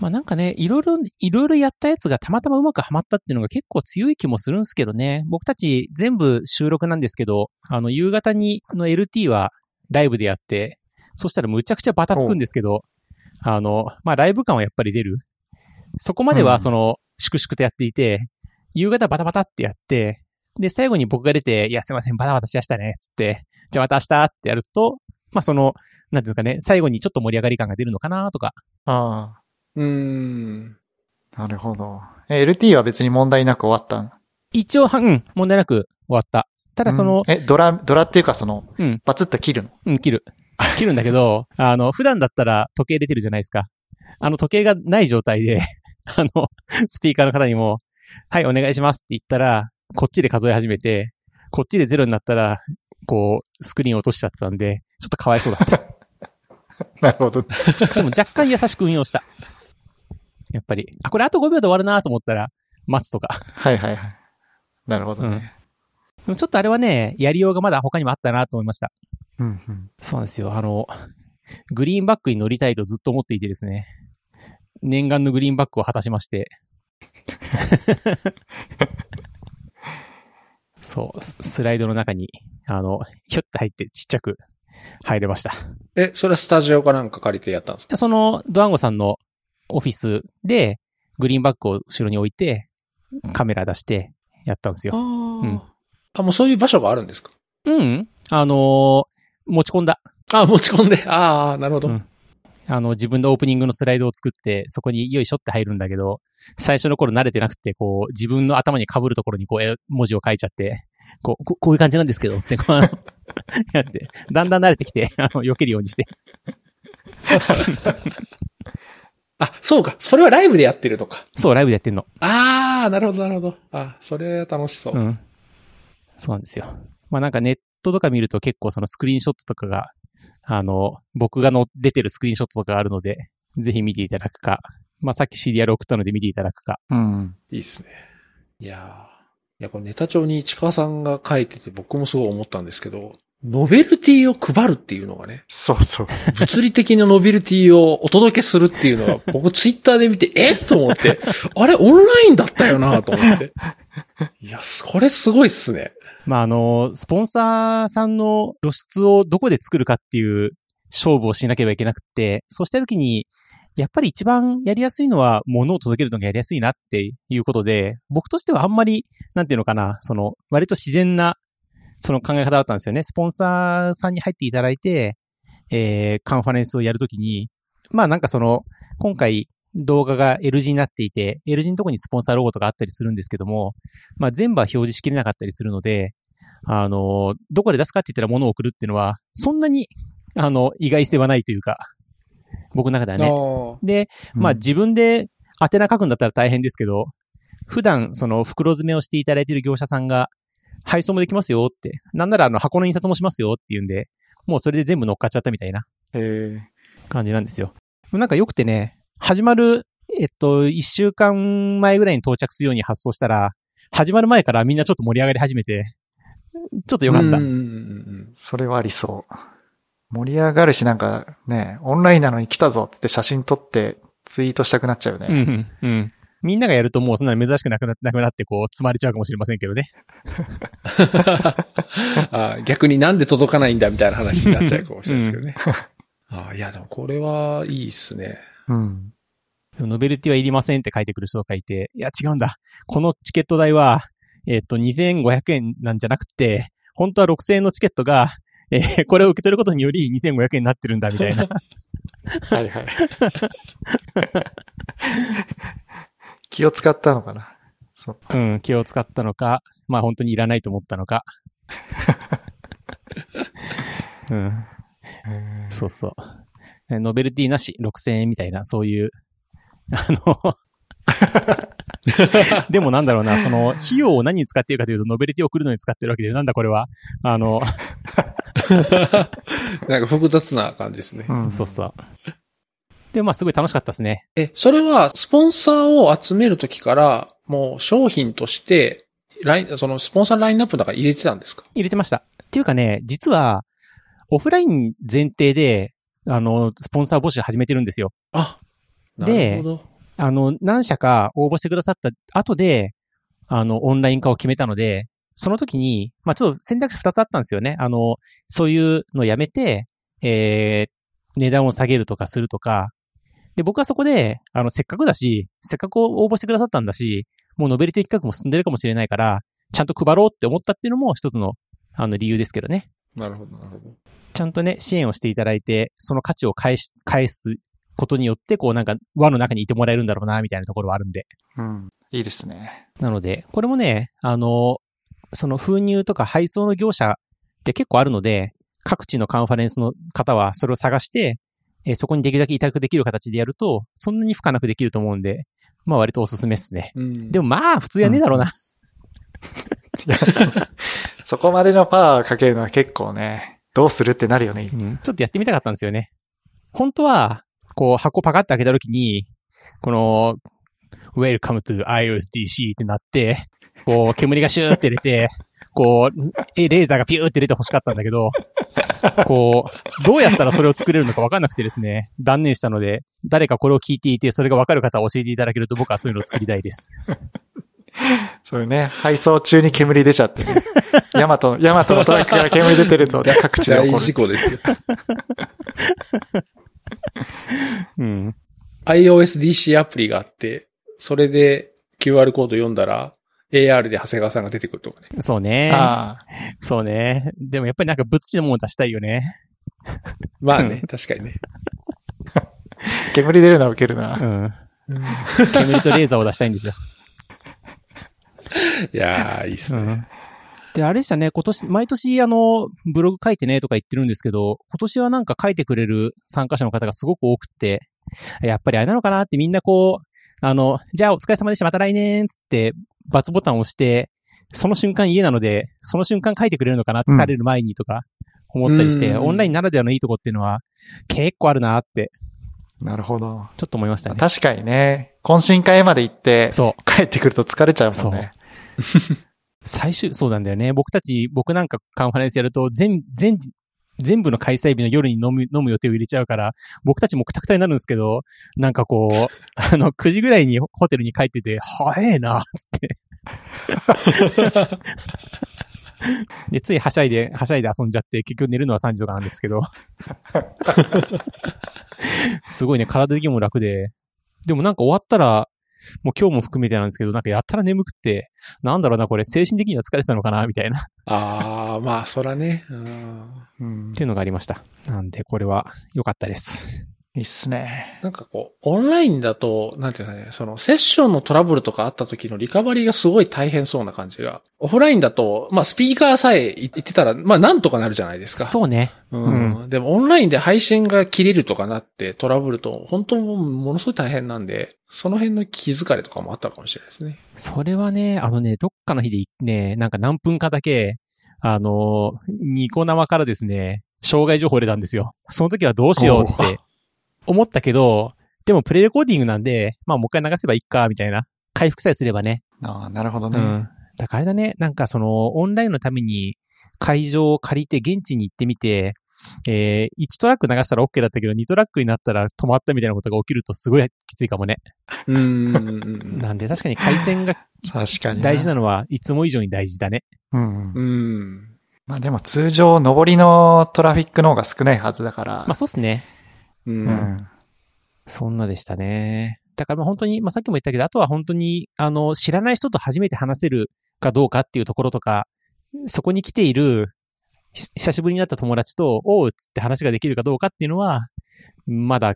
まあなんかね、いろいろ、いろいろやったやつがたまたまうまくはまったっていうのが結構強い気もするんですけどね。僕たち全部収録なんですけど、あの、夕方にの LT はライブでやって、そしたらむちゃくちゃバタつくんですけど、あの、まあライブ感はやっぱり出る。そこまでうんはその、粛々とやっていて、夕方バタバタってやって、で、最後に僕が出て、いや、すいません、バタバタしやしたね、つって、じゃあまた明日ってやると、まあその、なんていうかね、最後にちょっと盛り上がり感が出るのかなとか、あうーん。あ、なるほど。え、LT は別に問題なく終わったん？一応は、うん、問題なく終わった。ただその、うんえ、ドラ、ドラっていうかその、うんバツッと切るの？うん、切る。切るんだけど、あの、普段だったら時計出てるじゃないですか。あの時計がない状態で、あの、スピーカーの方にも、はい、お願いしますって言ったら、こっちで数え始めて、こっちでゼロになったら、こう、スクリーン落としちゃってたんで、ちょっとかわいそうだった。なるほど。でも若干優しく運用した。やっぱり、あ、これあと5秒で終わるなと思ったら、待つとか。はいはいはい。なるほどね。でもちょっとあれはね、やりようがまだ他にもあったなと思いました。うんうん。そうなんですよ。あの、グリーンバックに乗りたいとずっと思っていてですね。念願のグリーンバックを果たしまして。そう、ススライドの中に、あの、ひょって入ってちっちゃく入れました。え、それはスタジオかなんか借りてやったんですか？その、ドワンゴさんのオフィスで、グリーンバックを後ろに置いて、カメラ出してやったんですよ。あうんあ、もうそういう場所があるんですか？うん。あのー持ち込んだ。あ、持ち込んで。ああ、なるほど。うんあの、自分でオープニングのスライドを作って、そこによいしょって入るんだけど、最初の頃慣れてなくて、こう、自分の頭に被るところにこう、え文字を書いちゃって、こう、ここういう感じなんですけど、ってこう、やって、だんだん慣れてきて、あの、避けるようにして。あ、そうか。それはライブでやってるとか。そう、ライブでやってんの。ああ、なるほど、なるほど。あ、それ楽しそう。うん。そうなんですよ。まあなんかネットとか見ると結構そのスクリーンショットとかが、あの、僕がの出てるスクリーンショットとかあるので、ぜひ見ていただくか、まあさっき CDR 送ったので見ていただくか。うん。いいっすね。いやーいや、これネタ帳に市川さんが書いてて僕もすごい思ったんですけど、ノベルティを配るっていうのがね、そうそう。物理的なノベルティをお届けするっていうのが、僕ツイッターで見て、え？っと思って、あれオンラインだったよなと思って。いや、これすごいっすね。まああの、スポンサーさんの露出をどこで作るかっていう勝負をしなければいけなくって、そうした時に、やっぱり一番やりやすいのは物を届けるのがやりやすいなっていうことで、僕としてはあんまり、なんていうのかな、その、割と自然な、その考え方だったんですよね。スポンサーさんに入っていただいて、えー、カンファレンスをやるときに、まあなんかその、今回動画が L 字になっていて、L 字のとこにスポンサーロゴとかあったりするんですけども、まあ全部は表示しきれなかったりするので、あの、どこで出すかって言ったら物を送るっていうのは、そんなに、あの、意外性はないというか、僕の中ではね。あで、まあ自分で宛名書くんだったら大変ですけど、普段その袋詰めをしていただいている業者さんが、配送もできますよって、なんならあの箱の印刷もしますよっていうんで、もうそれで全部乗っかっちゃったみたいなえ感じなんですよ。なんか良くてね、始まる、えっと、一週間前ぐらいに到着するように発送したら、始まる前からみんなちょっと盛り上がり始めて、ちょっとー良かった。うんそれはありそう。盛り上がるし、なんかね、オンラインなのに来たぞって写真撮ってツイートしたくなっちゃうよね。うんうん、うん。みんながやるともうそんなに珍しくなくななくなって、こう、積まれちゃうかもしれませんけどね。あ逆になんで届かないんだみたいな話になっちゃうかもしれないですけどね。あいや、でもこれはいいっすね。うん。でもノベルティはいりませんって書いてくる人がいて、いや、違うんだ。このチケット代は、えっと、2500円なんじゃなくて、本当は6000円のチケットが、えーこれを受け取ることにより2500円になってるんだ、みたいな。はいはい。気を使ったのかな？そう。うん、気を使ったのか、まあ本当にいらないと思ったのか。うん、そうそう。えノベルティなし、6000円みたいな、そういう、あの、でもなんだろうな、その、費用を何に使っているかというと、ノベルティを送るのに使ってるわけで、なんだこれは？あの、なんか複雑な感じですね。うん。そうそう。で、まあすごい楽しかったですね。え、それは、スポンサーを集めるときから、もう商品として、ライン、そのスポンサーラインナップの中に入れてたんですか？入れてました。っていうかね、実は、オフライン前提で、あの、スポンサー募集始めてるんですよ。あ、なでるほど。あの、何社か応募してくださった後で、あの、オンライン化を決めたので、その時に、まあちょっと選択肢二つあったんですよね。あの、そういうのやめて、えー、値段を下げるとかするとか。で、僕はそこで、あの、せっかくだし、せっかく応募してくださったんだし、もうノベルティ企画も進んでるかもしれないから、ちゃんと配ろうって思ったっていうのも一つの、あの、理由ですけどね。なるほど、なるほど。ちゃんとね、支援をしていただいて、その価値を返し、返すことによって、こうなんか輪の中にいてもらえるんだろうな、みたいなところはあるんで。うん。いいですね。なので、これもね、あの、その封入とか配送の業者って結構あるので、各地のカンファレンスの方はそれを探して、えーそこにできるだけ委託できる形でやると、そんなに負荷なくできると思うんで、まあ割とおすすめっすね。うん。でもまあ普通やねえだろうな。そこまでのパワーかけるのは結構ね、どうするってなるよね。うんちょっとやってみたかったんですよね。本当は、こう箱パカって開けた時に、この、Welcome to iOSDC ってなって、こう煙がシューって出て、こう、え、レーザーがピューって出て欲しかったんだけど、こう、どうやったらそれを作れるのかわかんなくてですね、断念したので、誰かこれを聞いていて、それがわかる方は教えていただけると僕はそういうのを作りたいです。そういうね、配送中に煙出ちゃってね。ヤマト、ヤマトのトラックから煙出てると各地で起こ大事る。故ですよ。うん。iOSDC アプリがあって、それで QR コード読んだら、AR で長谷川さんが出てくるとかね。そうね。ああ、そうね。でもやっぱりなんか物理のものを出したいよね。まあね、確かにね。煙出るのはウケるな。うん。煙とレーザーを出したいんですよ。いやー、いいっすね。うん。で、あれでしたね、今年、毎年あの、ブログ書いてねとか言ってるんですけど、今年はなんか書いてくれる参加者の方がすごく多くって、やっぱりあれなのかなってみんなこう、あの、じゃあお疲れ様でした、また来年つって、バツボタンを押して、その瞬間家なので、その瞬間書いてくれるのかな？疲れる前にとか思ったりして、うんオンラインならではのいいとこっていうのは結構あるなって、なるほど。ちょっと思いましたね。確かにね、懇親会まで行って、そう。帰ってくると疲れちゃうもんね。最終、そうなんだよね。僕たち、僕なんかカンファレンスやると、全、全、全部の開催日の夜に飲む、飲む予定を入れちゃうから、僕たちもくたくたになるんですけど、なんかこう、あの、9時ぐらいにホテルに帰ってて、早えな、つって。で、ついはしゃいで、はしゃいで遊んじゃって、結局寝るのは3時とかなんですけど。すごいね、体的にも楽で。でもなんか終わったら、もう今日も含めてなんですけど、なんかやったら眠くって、なんだろうな、これ、精神的には疲れてたのかな、みたいな、っあー、まあ、そらね。うんうんていうのがありました。なんで、これは良かったです。いいっすね。なんかこう、オンラインだと、なんていうかね、そのセッションのトラブルとかあった時のリカバリーがすごい大変そうな感じが。オフラインだと、まあスピーカーさえ言ってたら、まあなんとかなるじゃないですか。そうね。うん。でもオンラインで配信が切れるとかなってトラブルと、本当ものすごい大変なんで、その辺の気づかれとかもあったかもしれないですね。それはね、あのね、どっかの日でね、なんか何分かだけ、あの、ニコ生からですね、障害情報入れたんですよ。その時はどうしようって思ったけど、でもプレイレコーディングなんで、まあもう一回流せばいいか、みたいな。回復さえすればね。ああ、なるほどね。うん。だからあれだね、なんかその、オンラインのために会場を借りて現地に行ってみて、えー、1トラック流したら OK だったけど、2トラックになったら止まったみたいなことが起きるとすごいきついかもね。うん。なんで確かに回線が確かに。大事なのはいつも以上に大事だね。うん。うん。まあでも通常、上りのトラフィックの方が少ないはずだから。まあそうっすね。う。うんん。そんなでしたね。だからまあ本当に、まあさっきも言ったけど、あとは本当に、あの、知らない人と初めて話せるかどうかっていうところとか、そこに来ている、ひ久しぶりに会った友達と、おうっつって話ができるかどうかっていうのは、まだ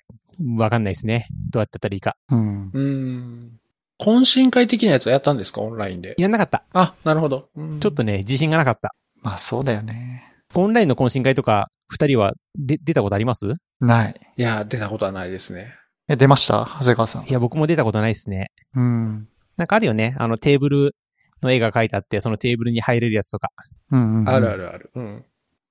わかんないですね。どうやってやったらいいか。うん。うん。懇親会的なやつはやったんですか？オンラインで。やんなかった。あ、なるほど。うんちょっとね、自信がなかった。まあそうだよね。オンラインの懇親会とか、二人はで出たことあります？ない。いや、出たことはないですね。え、出ました？長谷川さんい。や、僕も出たことないですね。うん。なんかあるよね。あのテーブルの絵が描いてあって、そのテーブルに入れるやつとか。うん、うん。あるあるある。うん。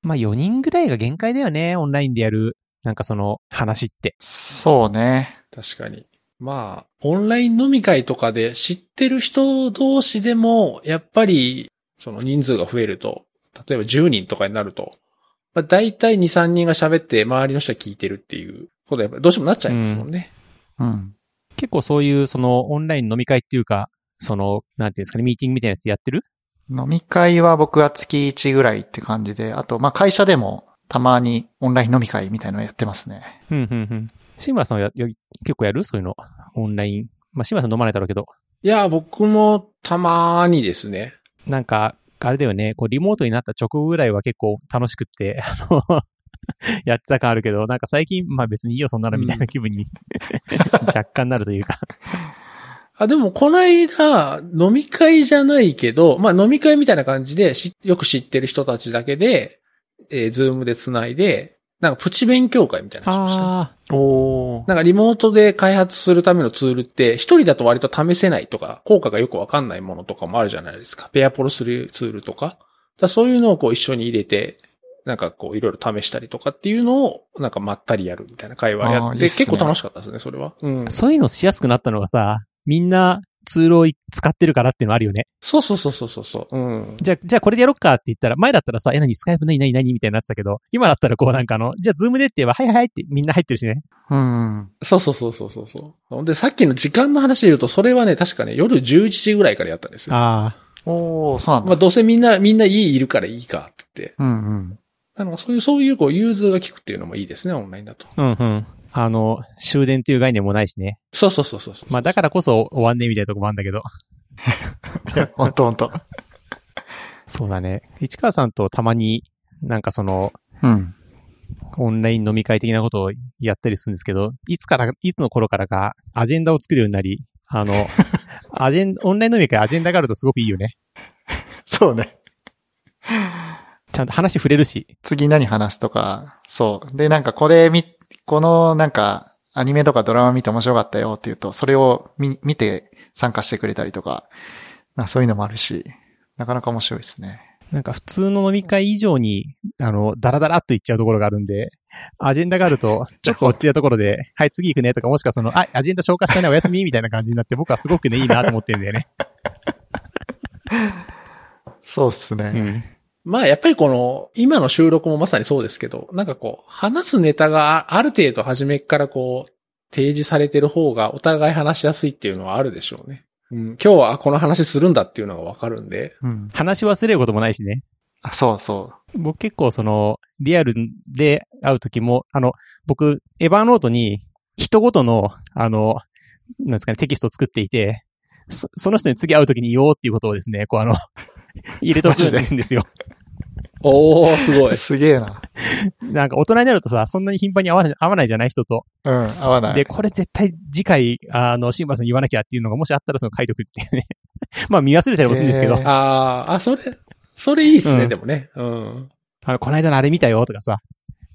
まあ4人ぐらいが限界だよね。オンラインでやる、なんかその話って。そうね。確かに。まあ、オンライン飲み会とかで知ってる人同士でも、やっぱり、その人数が増えると、例えば10人とかになると、まあ、大体2、3人が喋って周りの人は聞いてるっていうことはやっぱりどうしてもなっちゃいますもんね。うん。結構そういうそのオンライン飲み会っていうか、その、なんていうんですかね、ミーティングみたいなやつやってる？飲み会は僕は月1ぐらいって感じで、あと、まあ会社でもたまにオンライン飲み会みたいのやってますね。うん、うん、うん。志村さんは結構やる？そういうの。オンライン。まあ、志村さん飲まないだろうけど。いや、僕もたまにですね。なんか、あれだよね、こう、リモートになった直後ぐらいは結構楽しくって、あの、やってた感あるけど、なんか最近、まあ別にいいよ、そんなのみたいな気分に、若干なるというか。あ、でも、この間、飲み会じゃないけど、まあ飲み会みたいな感じでし、よく知ってる人たちだけで、えー、 Zoom で繋いで、なんかプチ勉強会みたいなのしましたね。あおなんかリモートで開発するためのツールって、一人だと割と試せないとか、効果がよくわかんないものとかもあるじゃないですか。ペアプロするツールとか。だそういうのをこう一緒に入れて、なんかこういろいろ試したりとかっていうのを、なんかまったりやるみたいな会話やって、いいっすね結構楽しかったですね、それは。うんあ。。そういうのしやすくなったのがさ、みんなツールを使ってるからっていうのあるよね。そうそうそうそうそうそう。うん。じゃあ、じゃあこれでやろっかって言ったら、前だったらさ、え、何 Skype 何何何みたいになってたけど、今だったらこうなんかあの、じゃあ Zoom でって言えば、はいはいはいってみんな入ってるしね。うん。そうそうそうそうそうで、さっきの時間の話で言うと、それはね、確かね、夜11時ぐらいからやったんですよ。ああ。おー、そうなんだ。まあ、どうせみんな、みんな家いるからいいかって。うんうん。なのでそういう、そういう、こう、融通が効くっていうのもいいですね、オンラインだと。うんうん。あの、終電っていう概念もないしね。そうそうそうそうそう。まあだからこそ終わんねえみたいなとこもあるんだけど。いや、ほんとほんと。そうだね。市川さんとたまに、なんかその、うん。オンライン飲み会的なことをやったりするんですけど、いつから、いつの頃からか、アジェンダを作るようになり、あの、アジェン、オンライン飲み会アジェンダがあるとすごくいいよね。そうね。ちゃんと話触れるし。次何話すとか、そう。で、なんかこれ見、このなんか、アニメとかドラマ見て面白かったよって言うと、それを見、見て参加してくれたりとか、まあそういうのもあるし、なかなか面白いですね。なんか普通の飲み会以上に、あの、ダラダラっと言っちゃうところがあるんで、アジェンダがあると、ちょっと落ち着いたところで、はい、次行くねとか、もしくはその、あ、アジェンダ消化したね、おやすみみたいな感じになって、僕はすごくね、いいなと思ってるんだよね。そうっすね。うん。まあやっぱりこの、今の収録もまさにそうですけど、なんかこう、話すネタがある程度初めからこう、提示されてる方がお互い話しやすいっていうのはあるでしょうね。うん、今日はこの話するんだっていうのがわかるんで。うん。話し忘れることもないしね。あ、そうそ僕結構その、リアルで会うときも、あの、僕、エヴァーノートに、人ごとの、あの、なんですかね、テキストを作っていて、そその人に次会うときに言おうっていうことをですね、こうあの、入れとくんですよ。おー、すごう。い。すげえな。なんか大人になるとさ、そんなに頻繁に会わない、会わないじゃない人と。うん、合わない。で、これ絶対次回、あの、シンバルさんに言わなきゃっていうのがもしあったらその書いとくっていうね。まあ見忘れたりもするんですけど、へーあー、あ、それ、それいいっすね、うんでもね。うん。あの、この間のあれ見たよとかさ、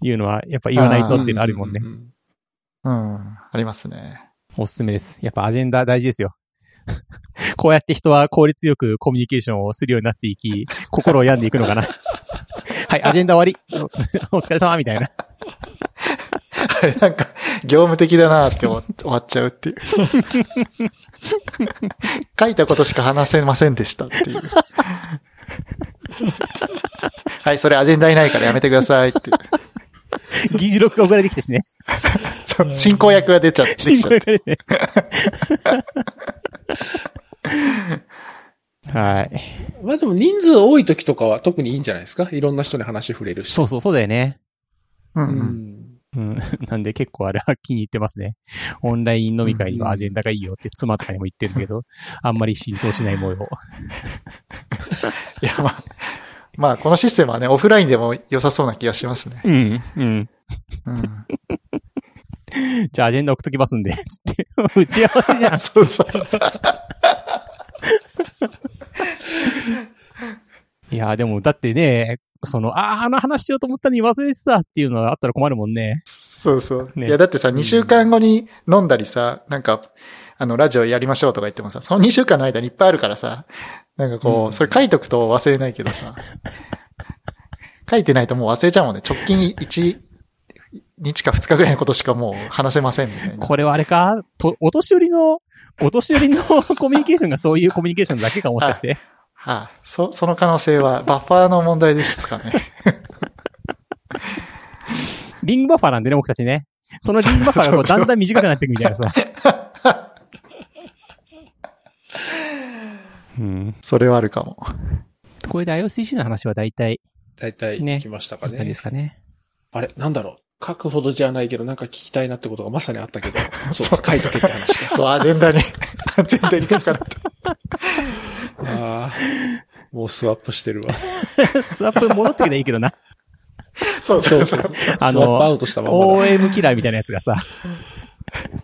いうのはやっぱ言わないとっていうのあるもんねう。んうん、ありますね。おすすめです。やっぱアジェンダ大事ですよ。こうやって人は効率よくコミュニケーションをするようになっていき、心を病んでいくのかな。はい、アジェンダ終わり。お お疲れ様みたいな。あれなんか、業務的だなって思って終わっちゃうっていう。書いたことしか話せませんでしたっていう。はい、それアジェンダにないからやめてくださいって。議事録が送られてきたしね。そう進行役が出ちゃってきちゃって。ね。はい。まあでも人数多い時とかは特にいいんじゃないですか？いろんな人に話触れるし。そうそう、そうだよね。うんううん。うん。ん。なんで結構あれは気に入ってますね。オンライン飲み会にはアジェンダがいいよって妻とかにも言ってるけど、あんまり浸透しない模様。いや、まあ、まあ、このシステムはね、オフラインでも良さそうな気がしますね。うん。うん。うん。じゃあアジェンダ送っときますんで、つって。打ち合わせじゃん。そうそう。いや、でも、だってね、その、ああ、あの話しようと思ったのに忘れてたっていうのがあったら困るもんね。そうそう。ねいや、だってさ、2週間後に飲んだりさ、なんか、あの、ラジオやりましょうとか言ってもさ、その2週間の間にいっぱいあるからさ、なんかこう、うんそれ書いとくと忘れないけどさ、書いてないともう忘れちゃうもんね。直近1日か2日ぐらいのことしかもう話せませんみたいな。これはあれか？と、お年寄りの、お年寄りの コミュニケーションがそういうコミュニケーションだけかもしかして。はあ、そ、その可能性は、バッファーの問題ですかね。リングバッファーなんでね、僕たちね。そのリングバッファーがこうだんだん短くなっていくみたいなさ。うん。それはあるかも。これで IOCC の話は大体、大体ね来ましたかね。いですかね。あれ？なんだろう？書くほどじゃないけど、なんか聞きたいなってことがまさにあったけど、そうか、書いとけって話か。そう、アジェンダに、アジェンダに書かれた。ああ、もうスワップしてるわ。スワップ戻ってくればいいけどな。そうそうそう。あスワップアのウトしたままだ。OM キラーみたいなやつがさ。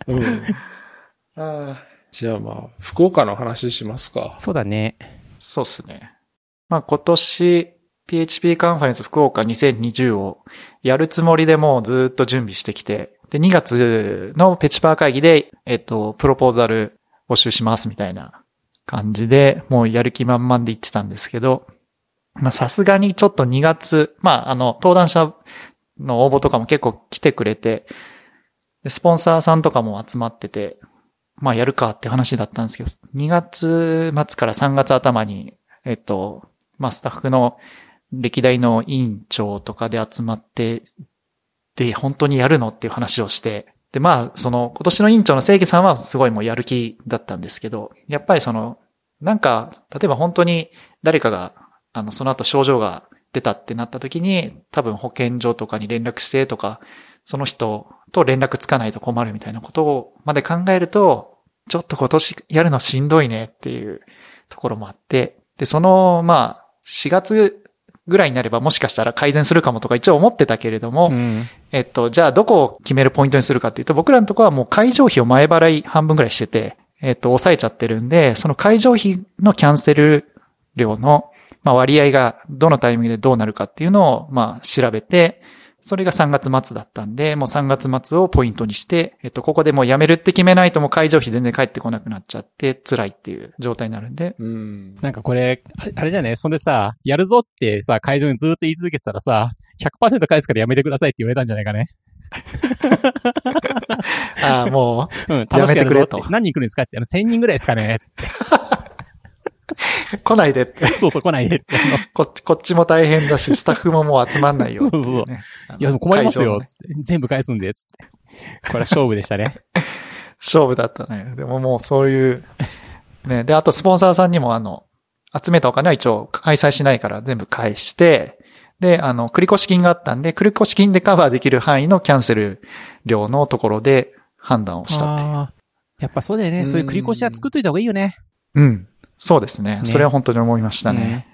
うん。ああじゃあまあ、福岡の話しますか。そうだね。そうっすね。まあ今年、PHP カンファレンス福岡2020をやるつもりでもうずっと準備してきて、で、2月のペチパー会議で、えっと、プロポーザル募集しますみたいな感じで、もうやる気満々で言ってたんですけど、まあさすがにちょっと2月、まああの、登壇者の応募とかも結構来てくれて、でスポンサーさんとかも集まってて、まあやるかって話だったんですけど、2月末から3月頭に、えっと、まあスタッフの歴代の委員長とかで集まって、で、本当にやるのっていう話をして、で、まあ、その、今年の委員長の正義さんはすごいもうやる気だったんですけど、やっぱりその、なんか、例えば本当に誰かが、あの、その後症状が出たってなった時に、多分保健所とかに連絡してとか、その人と連絡つかないと困るみたいなことをまで考えると、ちょっと今年やるのしんどいねっていうところもあって、で、その、まあ、4月ぐらいになればもしかしたら改善するかもとか一応思ってたけれども、うん。えっと、じゃあどこを決めるポイントにするかっていうと、僕らのところはもう会場費を前払い半分ぐらいしてて、えっと、抑えちゃってるんで、その会場費のキャンセル料の、まあ、割合がどのタイミングでどうなるかっていうのを、まあ、調べて、それが3月末だったんで、もう3月末をポイントにして、えっと、ここでもうやめるって決めないともう会場費全然返ってこなくなっちゃって、辛いっていう状態になるんで、うん。なんかこれ、あれあれじゃねそんでさ、やるぞってさ、会場にずっと言い続けてたらさ、100%返すからやめてくださいって言われたんじゃないかね？ああ、もうん、楽しくやるぞってやめてくれと。何人来るんですかって、あの、1000人ぐらいですかね？つって。う、来ないでって、そうそう、来ないでって。こっち、こっちも大変だし、スタッフももう集まんないよってい そうそうね。あのいや、でも困りますよつって。全部返すんで、つって。これは勝負でしたね。勝負だったね。でももうそういう、ね。で、あとスポンサーさんにもあの、集めたお金は一応開催しないから全部返して、で、あの、繰越金があったんで、繰越金でカバーできる範囲のキャンセル料のところで判断をしたっていう。やっぱそうだよね。そういう繰り越しは作っといた方がいいよね。うん。そうですね。ねそれは本当に思いましたね。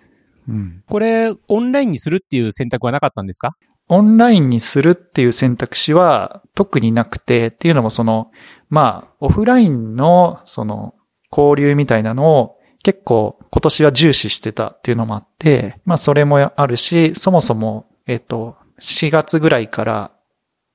うん。これ、オンラインにするっていう選択はなかったんですか？オンラインにするっていう選択肢は特になくて、っていうのもその、まあ、オフラインのその交流みたいなのを結構今年は重視してたっていうのもあって、まあそれもあるし、そもそも、えっと、4月ぐらいから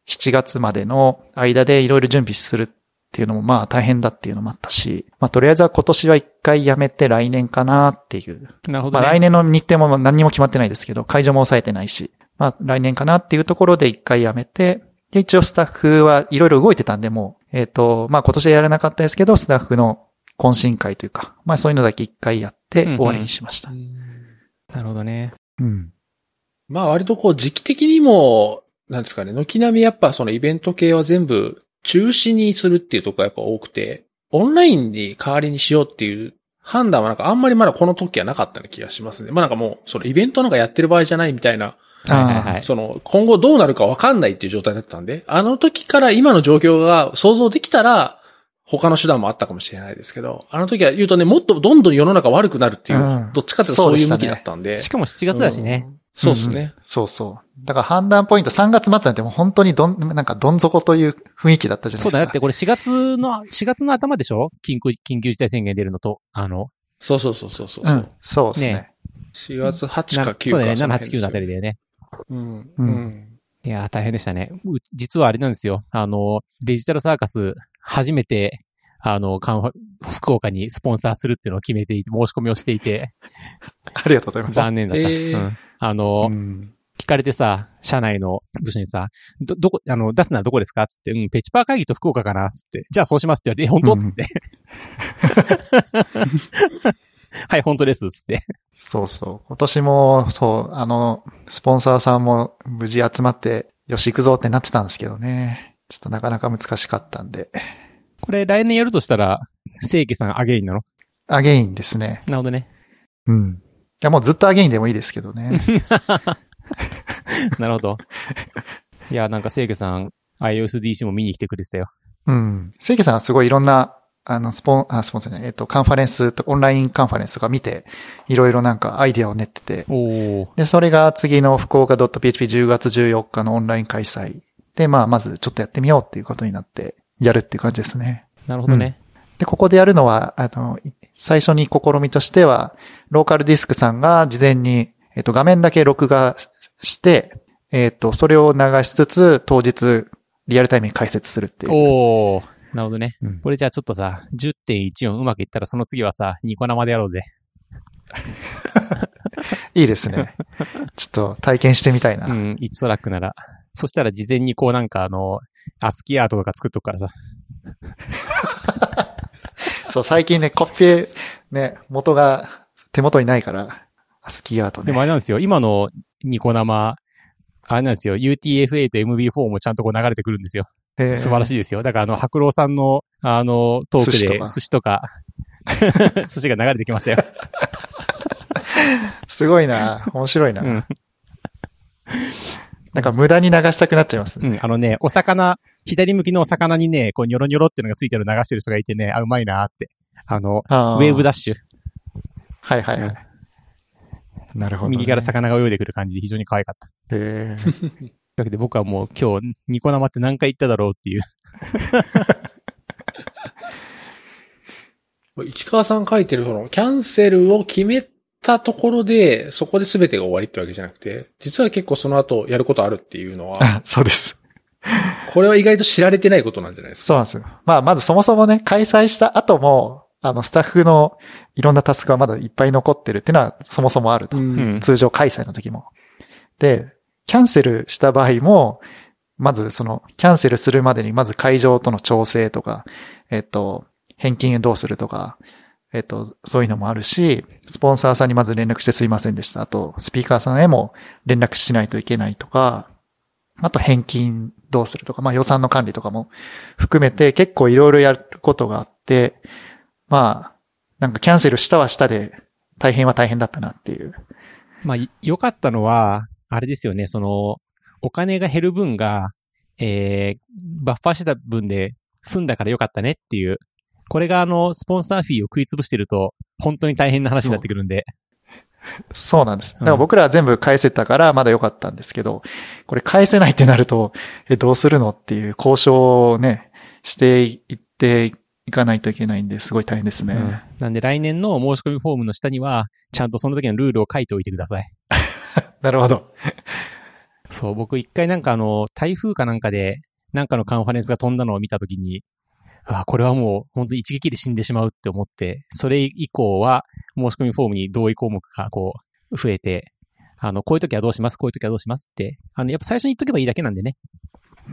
7月までの間でいろいろ準備するっていうのもまあ大変だっていうのもあったし、まあとりあえずは今年は一回やめて来年かなっていうなるほど、ね。まあ来年の日程も何にも決まってないですけど、会場も抑えてないし、まあ来年かなっていうところで一回やめて、で、一応スタッフはいろいろ動いてたんで、もう、えっ、と、まあ今年はやらなかったですけど、スタッフの懇親会というか、まあそういうのだけ一回やってうんうん終わりにしました。なるほどね。うん。まあ割とこう時期的にも、なんですかね、軒並みやっぱそのイベント系は全部中止にするっていうところがやっぱ多くて、オンラインに代わりにしようっていう判断はなんかあんまりまだこの時はなかったような気がしますね。まあなんかもう、そのイベントなんかやってる場合じゃないみたいな、はいはいはい。その今後どうなるかわかんないっていう状態だったんで、あの時から今の状況が想像できたら、他の手段もあったかもしれないですけど、あの時は言うとね、もっとどんどん世の中悪くなるっていう、うんどっちかっていうとそういう向きだったんで。しかも7月だしね。そうですね。そうそう。だから判断ポイント3月末なんてもう本当にどん、なんかどん底という雰囲気だったじゃないですか。そうだよ。だってこれ4月の、4月の頭でしょ？緊急、緊急事態宣言出るのと、あの、そうそうそうそうそう。うん。そうですね。ね4月8なか9か。そうだよね。7、8、その辺9のあたりだよね。うん。ううんん。いやー、大変でしたね。う実はあれなんですよ。あの、デジタルサーカス、初めて、あの、カンファ福岡にスポンサーするっていうのを決めていて、申し込みをしていて、ありがとうございます。残念だった。えーうん。あの、うん聞かれてさ、社内の部署にさ、ど、どこ、あの、出すのはどこですかつって、うん、ペチパー会議と福岡かなつって、じゃあそうしますって言われて、え、本当つって。はい、本当です。つって。そうそう。今年も、そう、あの、スポンサーさんも無事集まって、よし行くぞってなってたんですけどね。ちょっとなかなか難しかったんで。これ来年やるとしたら、清家さん again なの？ again ですね。なるほどね。うん。いや、もうずっと again でもいいですけどね。なるほど。いや、なんか正規さん、iOSDC も見に来てくれてたよ。うん。清家さんはすごいいろんな、あの、スポン、あ、スポンサーじゃない、えっと、カンファレンスと、オンラインカンファレンスとか見て、いろいろなんかアイディアを練ってて。で、それが次の福岡 .php10 月14日のオンライン開催で、まあ、まずちょっとやってみようっていうことになって、やるっていう感じですね。なるほどね。で、ここでやるのは、あの、い最初に試みとしては、ローカルディスクさんが事前に、えっと、画面だけ録画して、えっと、それを流しつつ、当日、リアルタイムに解説するっていう。おー。なるほどね。うんこれじゃあちょっとさ、10.14うまくいったらその次はさ、ニコ生でやろうぜ。いいですね。ちょっと体験してみたいな。うん、1トラックなら。そしたら事前にこうなんかあの、アスキーアートとか作っとくからさ。そう、最近ね、コピペ、ね、元が手元にないから、アスキーアートね。でもあれなんですよ、今のニコ生、あれなんですよ、UTF-8 と MB4 もちゃんとこう流れてくるんですよ。えー素晴らしいですよ。だからあの、白郎さんの、あの、トークで寿司とか寿司とか、寿司が流れてきましたよ。すごいな。面白いな。うん。なんか無駄に流したくなっちゃいますね。うん。あのね、お魚、左向きのお魚にね、こう、ニョロニョロっていうのがついてるの流してる人がいてね、あ、うまいなって。あの、あウェーブダッッシュ。はいはいはい。なるほど、ね。右から魚が泳いでくる感じで非常に可愛かった。へーというわけで僕はもう今日、ニコ生って何回言っただろうっていう。市川さん書いてるその、キャンセルを決めたところで、そこで全てが終わりってわけじゃなくて、実は結構その後やることあるっていうのは、あ、そうです。これは意外と知られてないことなんじゃないですか？そうなんですよ。まあ、まずそもそもね、開催した後も、あの、スタッフのいろんなタスクがまだいっぱい残ってるっていうのはそもそもあると。うん通常開催の時も。で、キャンセルした場合も、まずその、キャンセルするまでにまず会場との調整とか、えっと、返金どうするとか、えっと、そういうのもあるし、スポンサーさんにまず連絡してすいませんでした。あと、スピーカーさんへも連絡しないといけないとか、あと返金どうするとか、まあ予算の管理とかも含めて結構いろいろやることがあって、まあ、なんかキャンセルしたはしたで大変は大変だったなっていう。まあ、良かったのは、あれですよね、その、お金が減る分が、えー、バッファーしてた分で済んだから良かったねっていう。これがあの、スポンサーフィーを食い潰してると、本当に大変な話になってくるんで。そうなんです。だから僕らは全部返せたからまだ良かったんですけど、これ返せないってなると、え、どうするのっていう交渉をね、していっていかないといけないんで、すごい大変ですね。うんなんで来年の申し込みフォームの下には、ちゃんとその時のルールを書いておいてください。なるほど。そう、僕一回なんかあの、台風かなんかで、なんかのカンファレンスが飛んだのを見たときに、あ、これはもう本当一撃で死んでしまうって思って、それ以降は申し込みフォームに同意項目がこう、増えて、あの、こういう時はどうしますこういう時はどうしますって、あの、やっぱ最初に言っとけばいいだけなんでね。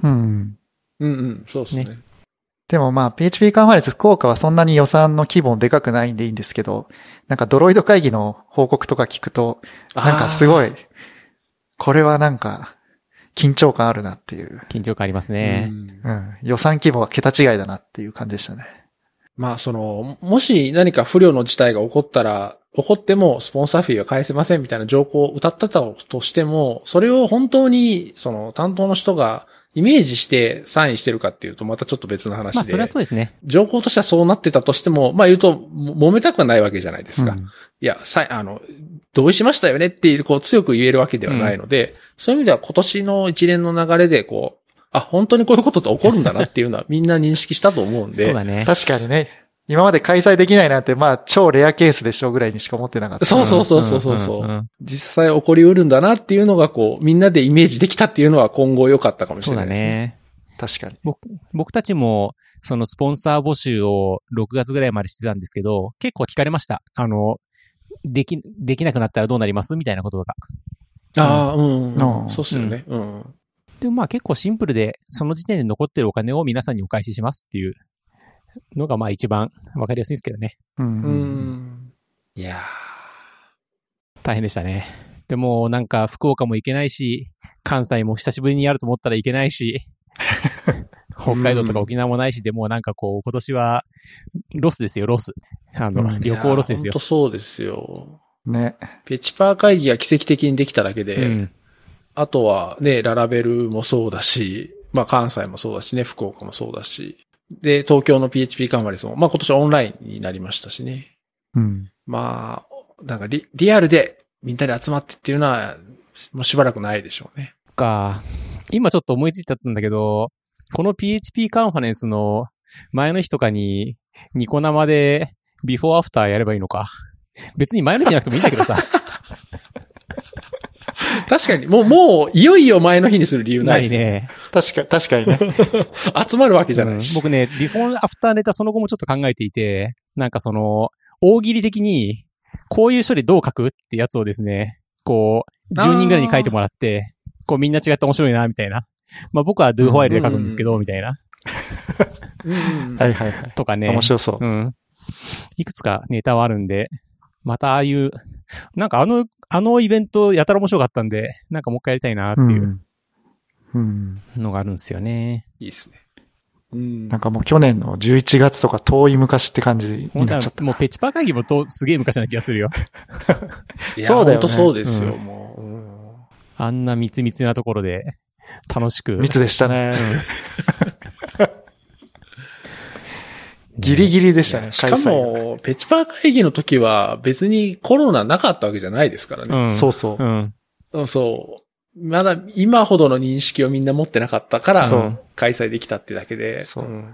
うん。うんうん、そうですね。ねでもまあ、PHP カンファレンス福岡はそんなに予算の規模でかくないんでいいんですけど、なんかドロイド会議の報告とか聞くと、なんかすごい、これはなんか、緊張感あるなっていう。緊張感ありますねう。んうん。予算規模が桁違いだなっていう感じでしたね。まあ、その、もし何か不良の事態が起こったら、起こってもスポンサーフィーは返せませんみたいな条項を歌ってたとしても、それを本当に、その担当の人がイメージしてサインしてるかっていうと、またちょっと別の話で。まあ、それはそうですね。条項としてはそうなってたとしても、まあ言うと、も揉めたくはないわけじゃないですか。うんいや、さい、あの、同意しましたよねっていう、こう強く言えるわけではないので、そういう意味では今年の一連の流れで、こう、あ、本当にこういうことって起こるんだなっていうのは みんな認識したと思うんで。そうだね。確かにね、今まで開催できないなんて、まあ、超レアケースでしょうぐらいにしか思ってなかった。そうそうそうそうそうそう、んんん実際起こりうるんだなっていうのが、こう、みんなでイメージできたっていうのは今後良かったかもしそうだれないですね。ね。確かに。僕たちも、そのスポンサー募集を6月ぐらいまでしてたんですけど、結構聞かれました。あの、でき、できなくなったらどうなります？みたいなこととか。ああ、うん、うんそうっすよね。うん。でもまあ結構シンプルで、その時点で残ってるお金を皆さんにお返ししますっていうのがまあ一番わかりやすいんですけどね。う。うんん。いや大変でしたね。でもなんか福岡も行けないし、関西も久しぶりにやると思ったらいけないし、北海道とか沖縄もないし、でもうなんかこう今年はロスですよ、ロス。あの、うんー旅行ロスですよ本当。そうですよ。ね。ペチパー会議が奇跡的にできただけで、うん。あとはね、 Laravel もそうだし、まあ関西もそうだしね、福岡もそうだし、で、東京の PHP カンファレンスも、まあ今年オンラインになりましたしね。うん。まあ、なんかリリアルでみんなで集まってっていうのは、もうしばらくないでしょうね。か。今ちょっと思いついちゃったんだけど、この PHP カンファレンスの前の日とかにニコ生でビフォーアフターやればいいのか。別に前の日じゃなくてもいいんだけどさ。確かに、もう、もう、いよいよ前の日にする理由なです。ないいね。確か、確かにね。集まるわけじゃないし。うん僕ね、ビフォーアフターネタその後もちょっと考えていて、なんかその、大喜利的に、こういう処理どう書くってやつをですね、こう、10人ぐらいに書いてもらって、こうみんな違って面白いな、みたいな。まあ僕は do ファイルで書くんですけど、みたいな。はいはいはい。とかね。面白そう。うん。いくつかネタはあるんで、またああいう、なんかあの、あのイベントやたら面白かったんで、なんかもう一回やりたいなっていううん。うん。のがあるんですよね。いいですね。うんなんかもう去年の11月とか遠い昔って感じになっちゃった。もうペチパー会議もとすげえ昔な気がするよ。そうだよね本当そうですよ、うんもううん。あんな密密なところで楽しく。密でしたね。ギリギリでしたね、しかも、ペチパー会議の時は別にコロナなかったわけじゃないですからね。うん。そうそううん。うんそう。まだ今ほどの認識をみんな持ってなかったからそう、開催できたってだけで。そうん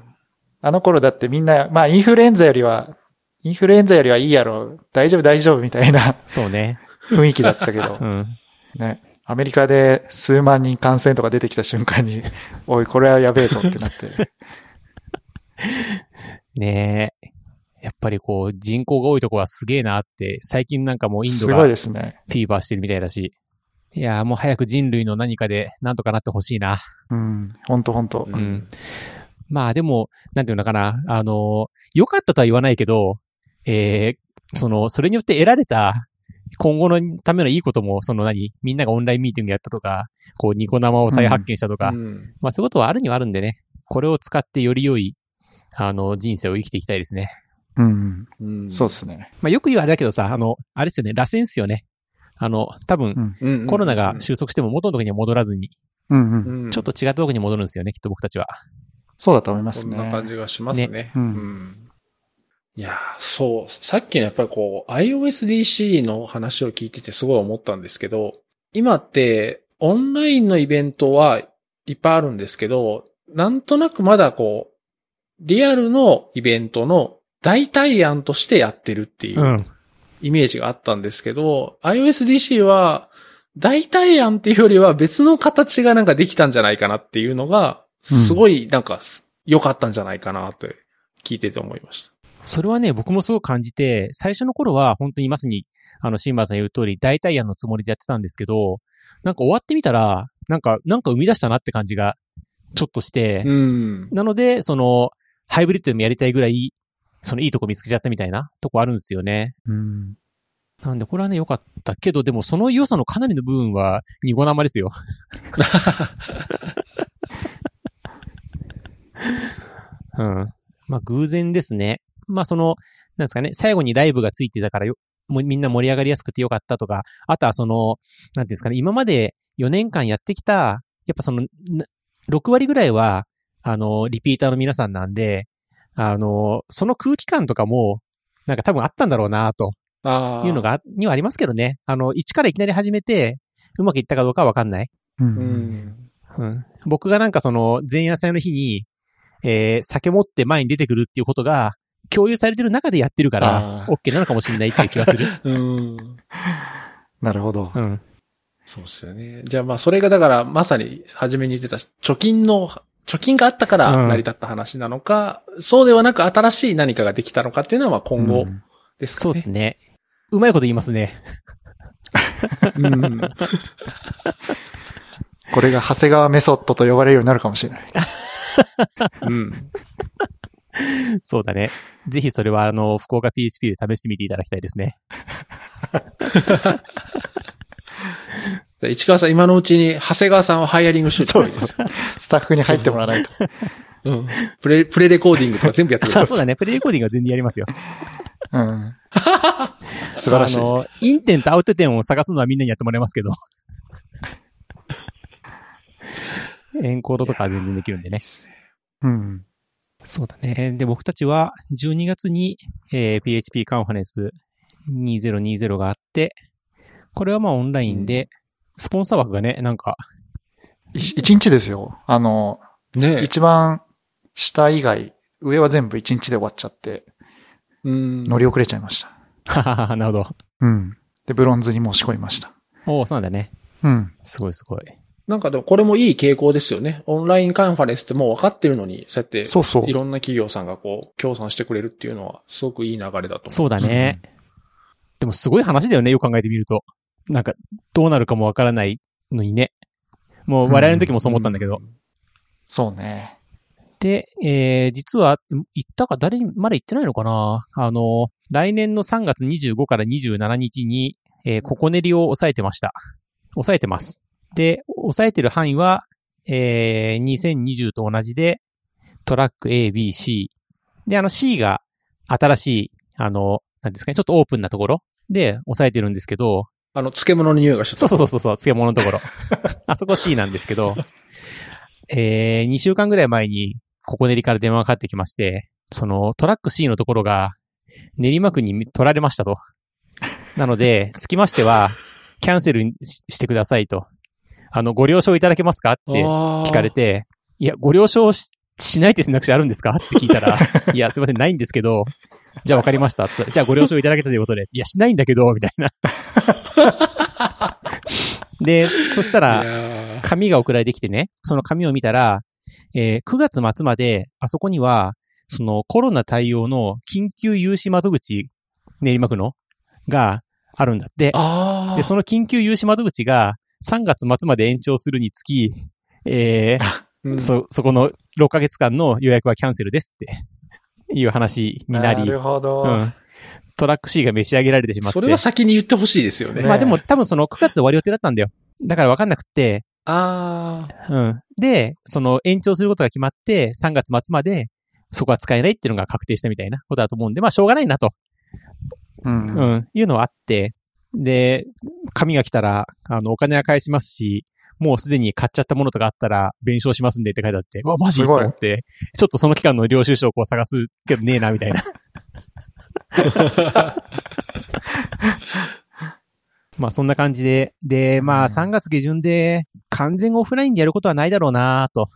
あの頃だってみんな、まあインフルエンザよりは、インフルエンザよりはいいやろ、大丈夫大丈夫みたいなそうね。雰囲気だったけど う、ん。ね。アメリカで数万人感染とか出てきた瞬間に、おい、これはやべえぞってなって。ねえ。やっぱりこう、人口が多いとこはすげえなって、最近なんかもうインドがフですね。ィーバーしてるみたいだし。いやーもう早く人類の何かでなんとかなってほしいな。うん。ほんとほんと。うん。まあでも、なんていうのかな。あの、良かったとは言わないけど、えー、その、それによって得られた、今後のためのいいことも、その何みんながオンラインミーティングやったとか、こう、ニコ生を再発見したとか、うんまあそういうことはあるにはあるんでね。これを使ってより良い、あの、人生を生きていきたいですね。うん。うんそうですね。まあよく言うあれだけどさ、あの、あれですよね、螺旋っすよね。あの、多分、うん。うんコロナが収束しても元のところには戻らずに、うんうん。うんちょっと違ったところに戻るんですよね、きっと僕たちは。そうだと思いますそんな感ね。じがしますね。うんうんいやー、そう。さっきのやっぱりこう、iOSDC の話を聞いててすごい思ったんですけど、今って、オンラインのイベントはいっぱいあるんですけど、なんとなくまだこう、リアルのイベントの代替案としてやってるっていううん。イメージがあったんですけど、iOSDC は代替案っていうよりは別の形がなんかできたんじゃないかなっていうのが、すごいなんか良かったんじゃないかなと聞いてて思いました。それはね、僕もすごく感じて、最初の頃は本当にまさに、あの、シンバーさん言う通り、代替案のつもりでやってたんですけど、なんか終わってみたら、なんか、なんか生み出したなって感じが、ちょっとして、うん。なので、その、ハイブリッドでもやりたいぐらい、そのいいとこ見つけちゃったみたいなとこあるんですよね。うん。なんで、これはね、良かったけど、でもその良さのかなりの部分は、ニゴ生ですよ。うん。まあ、偶然ですね。まあ、その、なんですかね、最後にライブがついてたからよ、もうみんな盛り上がりやすくてよかったとか、あとはその、なんていうんですかね、今まで4年間やってきた、やっぱその、な6割ぐらいは、あの、リピーターの皆さんなんで、あの、その空気感とかも、なんか多分あったんだろうなとああ。いうのが、にはありますけどね。あの、一からいきなり始めて、うまくいったかどうかはわかんない。う。うんん。うん。僕がなんかその、前夜祭の日に、えー、酒持って前に出てくるっていうことが、共有されてる中でやってるから OK なのかもしれないっていう気がする。うん。なるほど。うん。そうですよね。じゃあまあそれがだからまさに初めに言ってた貯金の、貯金があったからうん成り立った話なのか、そうではなく新しい何かができたのかっていうのはまあ今後うんですかね。そうですね。うまいこと言いますね。うん。これが長谷川メソッドと呼ばれるようになるかもしれない。うん。そうだね。ぜひそれはあの、福岡 PHP で試してみていただきたいですね。市川さん今のうちに長谷川さんをハイアリングしといてそうくださいそう。スタッフに入ってもらわないと。うん。プレ、プレレコーディングとか全部やってください。そうだね。プレイレコーディングは全然やりますよ。うん。素晴らしいあ。の、インテンとアウト点を探すのはみんなにやってもらいますけど。エンコードとかは全然できるんでね。うん。そうだね。で、僕たちは12月に、えー PHP カンファレンス2020があって、これはまあオンラインで、スポンサー枠がね、なんか、い一日ですよ。あの、ねえ。一番下以外、上は全部一日で終わっちゃって、うん。乗り遅れちゃいました。はははなるほど。うん。で、ブロンズに申し込みました。おおそうなんだね。うん。すごいすごい。なんかでもこれもいい傾向ですよね。オンラインカンファレンスってもう分かってるのに、そうやってそうそうい。ろんな企業さんがこう、協賛してくれるっていうのは、すごくいい流れだと思う。そうだね。でもすごい話だよね、よく考えてみると。なんか、どうなるかもわからないのにね。もう我々の時もそう思ったんだけど。うん。そうね。で、えー、実は、行ったか誰に、まだ行ってないのかな？あの、来年の3月25から27日に、えー、ココネリを抑えてました。抑えてます。で、抑えてる範囲は、えー、2020と同じで、トラック A、B、C。で、あの C が新しい、あの、なんですかね、ちょっとオープンなところで抑えてるんですけど、あの、漬物の匂いがしちゃった。そうそうそうそう、漬物のところ。あそこ C なんですけど、えー、2週間ぐらい前に、ここ練りから電話がかかってきまして、そのトラック C のところが練馬区に取られましたと。なので、つきましては、キャンセルししてくださいと。あの、ご了承いただけますかって聞聞かれ。て、いや、ご了承ししないって選択肢あるんですかって聞いたら、いや、すいません、ないんですけど、じゃあ分かりました。じゃあご了承いただけたということで、いや、しないんだけど、みたいな。で、そしたいら、紙が送られてきてね、その紙を見たら、えー9月末まで、あそこには、そのコロナ対応の緊急融資窓口、練馬区の、があるんだって。で、その緊急融資窓口が3月末まで延長するにつき、えー うんそ、そこの6ヶ月間の予約はキャンセルですっていう話になり、るほど。うん。トラック C が召し上げられてしまって。それは先に言ってほしいですよね。ねまあでも多分その9月で終わる予定だったんだよ。だから分かんなくって、ああ。うん。で、その延長することが決まって、3月末までそこは使えないっていうのが確定したみたいなことだと思うんで、まあしょうがないなと、うん。うん、いうのはあって、で、紙が来たら、あの、お金は返しますし、もうすでに買っちゃったものとかあったら、弁償しますんでって書いてあって、うわ、マジ？と思って、ちょっとその期間の領収書をこう探すけどねえな、みたいな。まあそんな感じで、で、まあうん3月下旬で完全オフラインでやることはないだろうなと。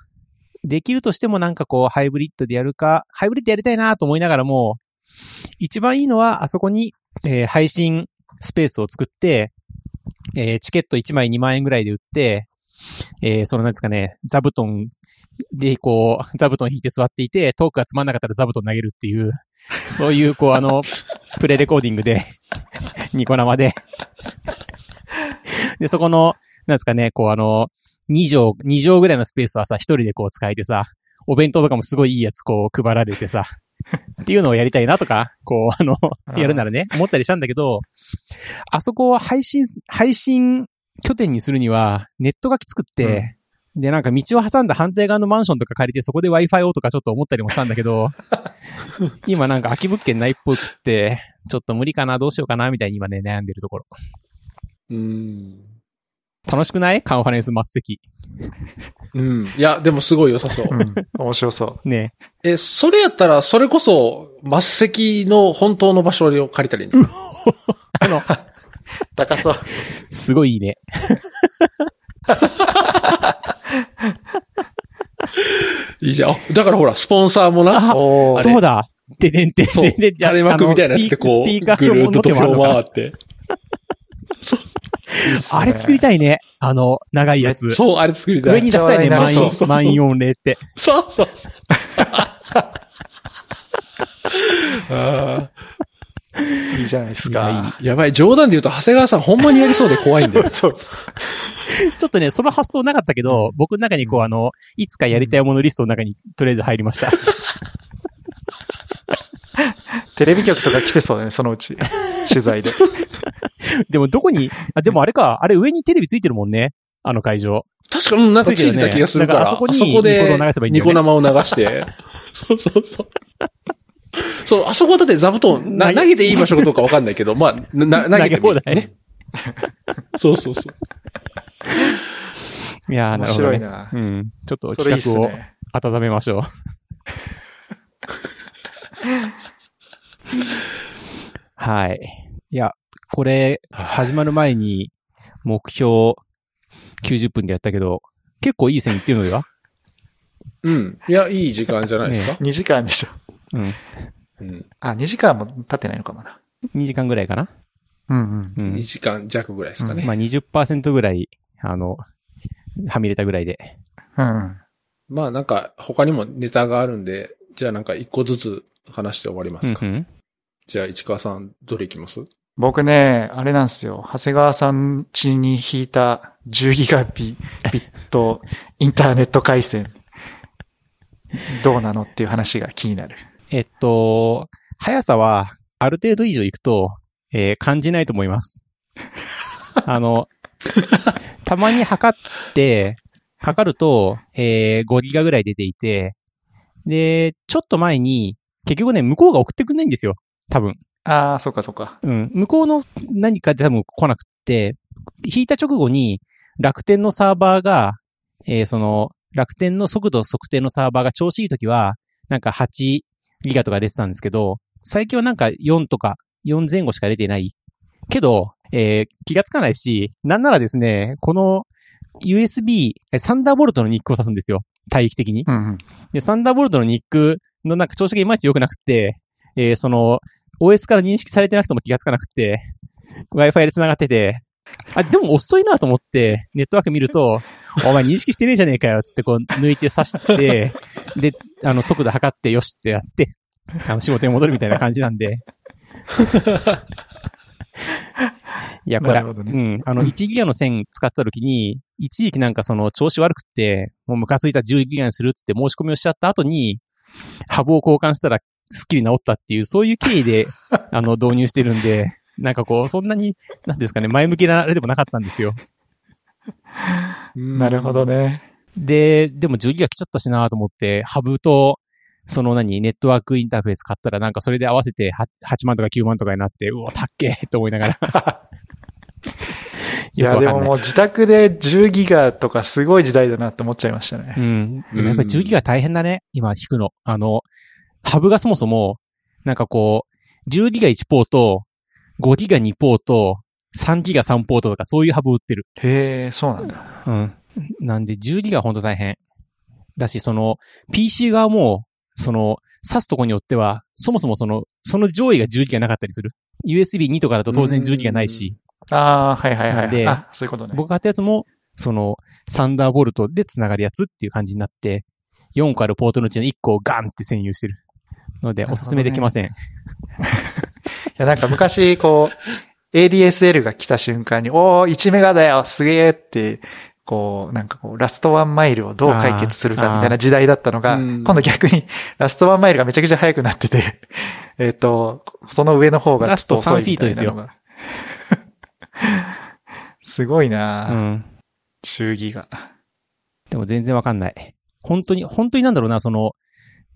できるとしてもなんかこうハイブリッドでやるか、ハイブリッドやりたいなと思いながらも、一番いいのはあそこに、えー配信スペースを作って、えーチケット1枚2万円ぐらいで売って、えーそのなんですかね、座布団でこう、座布団引いて座っていて、トークがつまんなかったら座布団投げるっていう、そういうこうあの、プレレコーディングで、ニコ生で。で、そこの、なんですかね、こうあの、2畳、2畳ぐらいのスペースはさ、一人でこう使えてさ、お弁当とかもすごいいいやつこう配られてさ、っていうのをやりたいなとか、こうあの、やるならね、思ったりしたんだけど、あそこを配信、配信拠点にするには、ネットがきつくって、で、なんか道を挟んだ反対側のマンションとか借りてそこで Wi-Fi をとかちょっと思ったりもしたんだけど、今なんか空き物件ないっぽくって、ちょっと無理かな、どうしようかな、みたいに今ね、悩んでるところ。うん。楽しくない？カンファレンス末席。うん。いや、でもすごい良さそう。うん。面白そね。え、それやったら、それこそ、末席の本当の場所を借りたらいいの？あの、う。高そう。すごいいいね。いいじゃん。あだからほら、スポンサーもな、そうだ。ででんてんそう、でんてん垂れ幕みたいなやつでこう、スピーカーぐるーっと土俵回回って。あれ作りたいね。あの、長いやつ。そう、あれ作りたい。上に出したいね、満員、満員御礼って。そうそうそう。あいいじゃないですか。ーやばい、冗談で言うと、長谷川さんほんまにやりそうで怖いんだよ。そうそう。ちょっとね、その発想なかったけど、僕の中にこう、あの、いつかやりたいものリストの中にとりあえず入りました。テレビ局とか来てそうだね、そのうち。取材で。でもどこに、あ、でもあれか、あれ上にテレビついてるもんね。あの会場。確か、うん、なんかついてた気がするから。だからあそこにでニコ生流せばいいんだよねニコ生を流して。そうそうそう。そう、あそこだって座布団、な投げていい場所かどうかわかんないけど、まあ、な、投げてもいい投げ放題ね。そうそうそう。いやー、な面るほど、ね。白いな。うん。ちょっと企画をね。温めましょう。はい。いや、これ、始まる前に、目標90分でやったけど、結構いい線いってるのではうん。いや、いい時間じゃないですか？2時間でしょ。うん。うん。あ、2時間も経ってないのかもな。2時間ぐらいかなうんうん。うん2。時間弱ぐらいですかね。まあ20%ぐらい、あの、はみ出たぐらいで。うんうん。まあなんか、他にもネタがあるんで、じゃあなんか一個ずつ話して終わりますか。うんうんじゃあ、市川さん、どれいきます？僕ね、あれなんですよ。長谷川さん家に引いた10ギガビビット インターネット回線。どうなのっていう話が気になる。えっと、速さは、ある程度以上いくと、えー感じないと思います。あの、たまに測って、測ると、えー5ギガぐらい出ていて、で、ちょっと前に、結局ね、向こうが送ってくんないんですよ。多分。ああ、そうかそうか。うん。向こうの何かで多分来なくって、引いた直後に楽天のサーバーが、えーその、楽天の速度測定のサーバーが調子いい時は、なんか8ギガとか出てたんですけど、最近はなんか4とか4前後しか出てない。けど、えー気がつかないし、なんならですね、この USB、えサンダーボルトのニックを指すんですよ。帯域的に。うんうん。で、サンダーボルトのニックのなんか調子がいまいち良くなくて、えーその、OS から認識されてなくても気がつかなくて、Wi-Fi で繋がってて、あ、でも遅いなと思って、ネットワーク見ると、お前認識してねえじゃねえかよ、つってこう抜いて刺して、で、あの、速度測ってよしってやって、あの、仕事に戻るみたいな感じなんで。いや、これ、ね。うん、あの、1ギガの線使った時に、一時期なんかその調子悪くって、もうムカついた10ギガにするっつって申し込みをしちゃった後に、ハブを交換したらスッキリ治ったっていう、そういう経緯で、あの、導入してるんで、なんかこう、そんなに、なんですかね、前向きなあれでもなかったんですよ。なるほどね。で、でも10ギガ来ちゃったしなと思って、ハブと、その何、ネットワークインターフェース買ったらなんかそれで合わせて 8, 8万とか9万とかになって、うお、たっけーと思いながら。いや、でももう自宅で10ギガとかすごい時代だなって思っちゃいましたね。うん。でもやっぱり10ギガ大変だね。今引くの。あの、ハブがそもそも、なんかこう、10ギガ1ポート、5ギガ2ポート、3ギガ3ポートとかそういうハブ売ってる。へえ、そうなんだ。うん。なんで10ギガほんと大変。だし、その、PC 側も、その、挿すとこによっては、そもそもその、その上位が10ギガなかったりする。USB2 とかだと当然10ギガないし、ああ、はいはいはい。であ、そういうことね。僕が買ったやつも、その、サンダーボルトで繋がるやつっていう感じになって、4個あるポートのうちの1個をガンって占有してる。ので、おすすめできません。いや、なんか昔、こう、ADSL が来た瞬間に、おー、1メガだよすげーって、こう、なんかこう、ラストワンマイルをどう解決するかみたいな時代だったのが、今度逆に、ラストワンマイルがめちゃくちゃ速くなってて、えっと、その上の方がちょっと遅いみたいなのが。すごいうな、ん。10ギガ。でも全然わかんない。本当に、本当になんだろうな、その、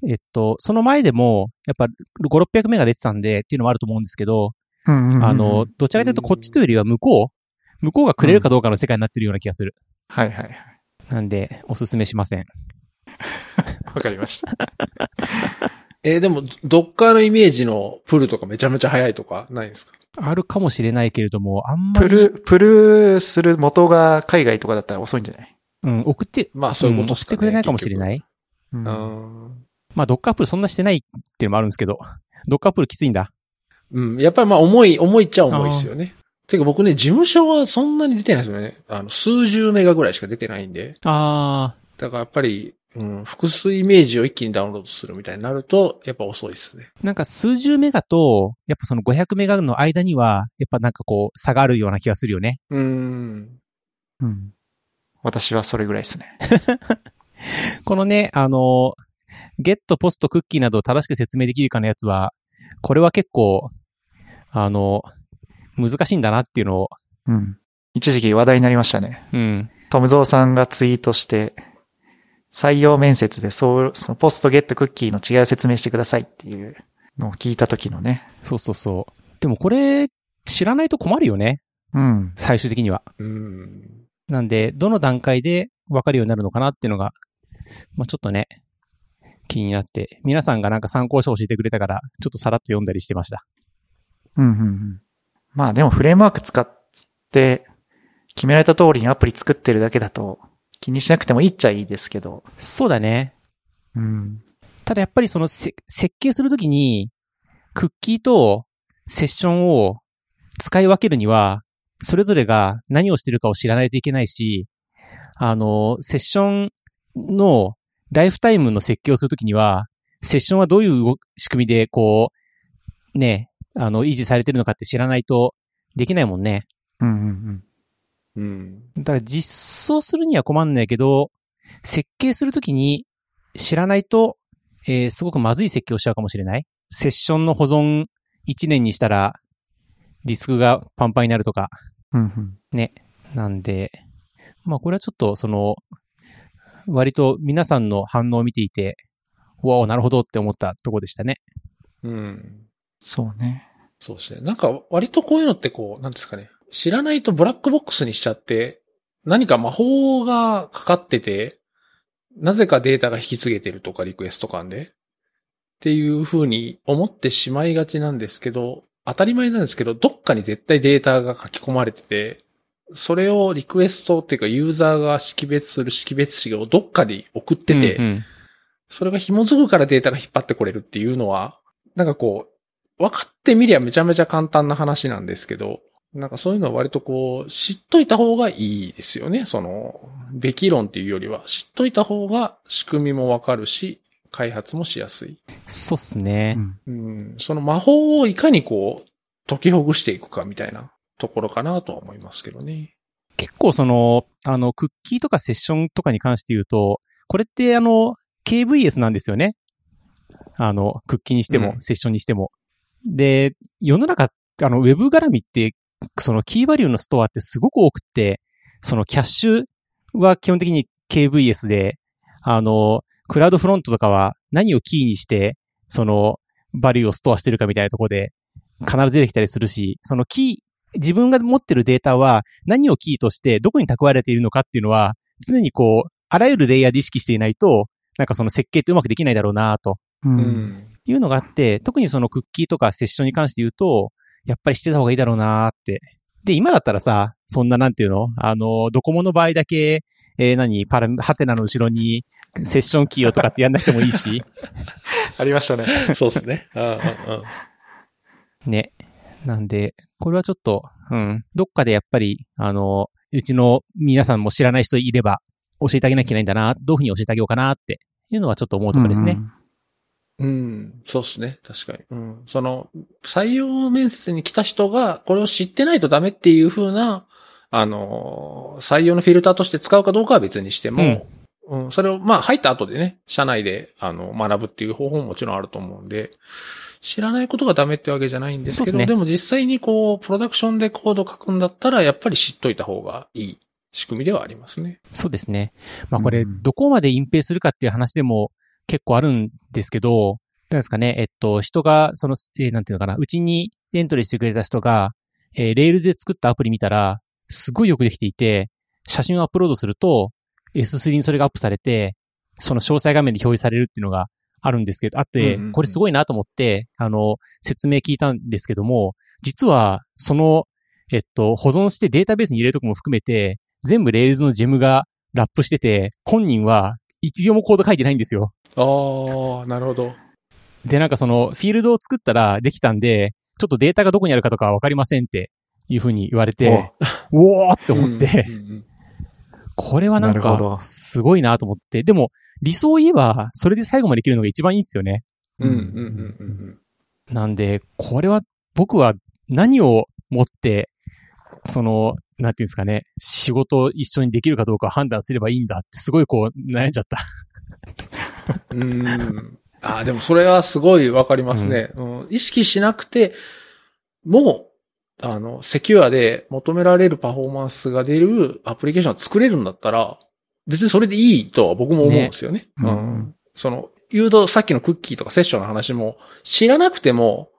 えっと、その前でも、やっぱ5、600メガ出てたんでっていうのもあると思うんですけど、うんうんうんうんあの、、どちらかというとこっちというよりは向こう、向こうがくれるかどうかの世界になってるような気がする。はいはいはい。なんで、おすすめしません。わかりました。えーでも、ドッカーのイメージのプルとかめちゃめちゃ速いとかないんですか？あるかもしれないけれども、あんまり、プル、プルする元が海外とかだったら遅いんじゃない？うん、送って、まあ、そういうことん送ってくれないかもしれないうん。まあ、ドッカープルそんなしてないっていうのもあるんですけど、ドッカープルきついんだ。うん。やっぱりまあ、重い、重いっちゃ重いですよね。てか僕ね、事務所はそんなに出てないですよね。あの、数十メガぐらいしか出てないんで。あだからやっぱり、うん、複数イメージを一気にダウンロードするみたいになると、やっぱ遅いですね。ー、なんか数十メガと、やっぱその500メガの間には、やっぱなんかこう、差があるような気がするよね。うん。うん。私はそれぐらいですね。このね、あの、ゲット、ポスト、クッキーなどを正しく説明できるかのやつは、これは結構、あの、難しいんだなっていうのを、うん。一時期話題になりましたね。うん。トムゾーさんがツイートして、採用面接でそう、そのポストゲットクッキーの違いを説明してくださいっていうのを聞いた時のね。そうそうそう。でもこれ、知らないと困るよね。うん。最終的には。うん。なんで、どの段階で分かるようになるのかなっていうのが、まあちょっとね、気になって、皆さんがなんか参考書を教えてくれたから、ちょっとさらっと読んだりしてました。うん、うん、うん。まあでもフレームワーク使って、決められた通りにアプリ作ってるだけだと、気にしなくてもいいっちゃいいですけど。そうだね。うん。ただやっぱりそのせ設計するときに、クッキーとセッションを使い分けるには、それぞれが何をしてるかを知らないといけないし、あの、セッションのライフタイムの設計をするときには、セッションはどういう動仕組みで、こう、ね、あの、維持されてるのかって知らないとできないもんね。うん、うん、うん。だから実装するには困んないけど、設計するときに、知らないと、えーすごくまずい設計をしちゃうかもしれない。セッションの保存1年にしたら、ディスクがパンパンになるとか。うんうん。なんで、まあこれはちょっとその、割と皆さんの反応を見ていて、わお、なるほどって思ったとこでしたね。うん。そうね。そうですね。なんか割とこういうのってこう、なんですかね。知らないとブラックボックスにしちゃって、何か魔法がかかってて、なぜかデータが引き継げてるとかリクエスト間で。っていう風に思ってしまいがちなんですけど、当たり前なんですけど、どっかに絶対データが書き込まれてて、それをリクエストっていうかユーザーが識別する識別子をどっかに送ってて、うんうんそれが紐づくからデータが引っ張ってこれるっていうのは、なんかこう、分かってみりゃめちゃめちゃ簡単な話なんですけど、なんかそういうのは割とこう、知っといた方がいいですよね。その、べき論っていうよりは、知っといた方が仕組みもわかるし、開発もしやすい。そうっすね。うんうん、その魔法をいかにこう、解きほぐしていくかみたいなところかなとは思いますけどね。結構その、あの、クッキーとかセッションとかに関して言うと、これってあの、KVS なんですよね。あの、クッキーにしても、うんセッションにしても。で、世の中、あの、ウェブ絡みって、そのキーバリューのストアってすごく多くって、そのキャッシュは基本的に KVS で、あの、クラウドフロントとかは何をキーにして、その、バリューをストアしてるかみたいなところで、必ず出てきたりするし、そのキー、自分が持ってるデータは何をキーとしてどこに蓄えられているのかっていうのは、常にこう、あらゆるレイヤーで意識していないと、なんかその設計ってうまくできないだろうなとう。うんん。いうのがあって、特にそのクッキーとかセッションに関して言うと、やっぱりしてた方がいいだろうなって。で、今だったらさ、そんななんていうの？あの、ドコモの場合だけ、えー何？パラ、ハテナの後ろにセッションキーをとかってやんなくてもいいし、ありましたね。そうですね。うんうんうん。ね。なんで、これはちょっと、うん、どっかでやっぱり、あの、うちの皆さんも知らない人いれば、教えてあげなきゃいけないんだな、どういうふうに教えてあげようかなっていうのはちょっと思うところですね。うん、そうですね。確かに。うん。その、採用面接に来た人が、これを知ってないとダメっていう風な、あの、採用のフィルターとして使うかどうかは別にしても、うん、それを、まあ、入った後でね、社内で、あの、学ぶっていう方法ももちろんあると思うんで、知らないことがダメってわけじゃないんですけど、そうっすねでも実際にこう、プロダクションでコード書くんだったら、やっぱり知っといた方がいい仕組みではありますね。そうですね。まあこれ、うんどこまで隠蔽するかっていう話でも結構あるんですけど、どうですかね、えっと、人が、その、えーなんていうのかな、うちにエントリーしてくれた人が、えー、 Rails で作ったアプリ見たら、すごいよくできていて、写真をアップロードすると、S3 にそれがアップされて、その詳細画面で表示されるっていうのがあるんですけど、あってうんうんうん、これすごいなと思って、あの、説明聞いたんですけども、実は、その、えっと、保存してデータベースに入れるとこも含めて、全部 Rails の gem がラップしてて、本人は一行もコード書いてないんですよ。ああ、なるほど。で、なんかその、フィールドを作ったらできたんで、ちょっとデータがどこにあるかとかはわかりませんっていうふうに言われて、お。ーって思って、うんうんうんこれはなんか、すごいなと思って、でも、理想を言えば、それで最後までできるのが一番いいんですよね。うんうんうんうんなんで、これは、僕は何をもって、その、なんていうんですかね、仕事を一緒にできるかどうか判断すればいいんだって、すごいこう、悩んじゃった。うん。うん。ああ、でもそれはすごいわかりますね、うん意識しなくて、もう、あの、セキュアで求められるパフォーマンスが出るアプリケーションを作れるんだったら、別にそれでいいとは僕も思うんですよね。ねうん。その、誘導、さっきのクッキーとかセッションの話も、知らなくても、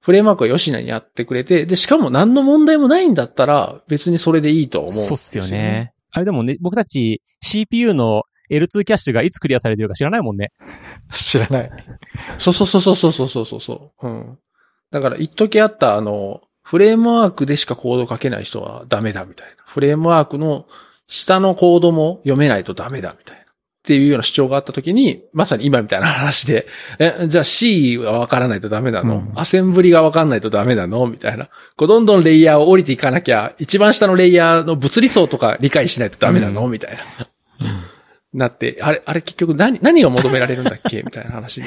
フレームワークは吉野にやってくれて、で、しかも何の問題もないんだったら、別にそれでいいとは思うんですよそうっすよね。あれでもね、僕たち CPU の L2 キャッシュがいつクリアされてるか知らないもんね。知らない。そうそうそうそうそうそうそうそう。うん。だから、一時あった、あの、フレームワークでしかコード書けない人はダメだみたいな。フレームワークの下のコードも読めないとダメだみたいな。っていうような主張があった時に、まさに今みたいな話で、え、じゃあ C はわからないとダメなの、うんアセンブリがわかんないとダメなの？みたいな。こうどんどんレイヤーを降りていかなきゃ、一番下のレイヤーの物理層とか理解しないとダメなの、みたいな。なって、あれ、あれ結局何、何を求められるんだっけ？みたいな話に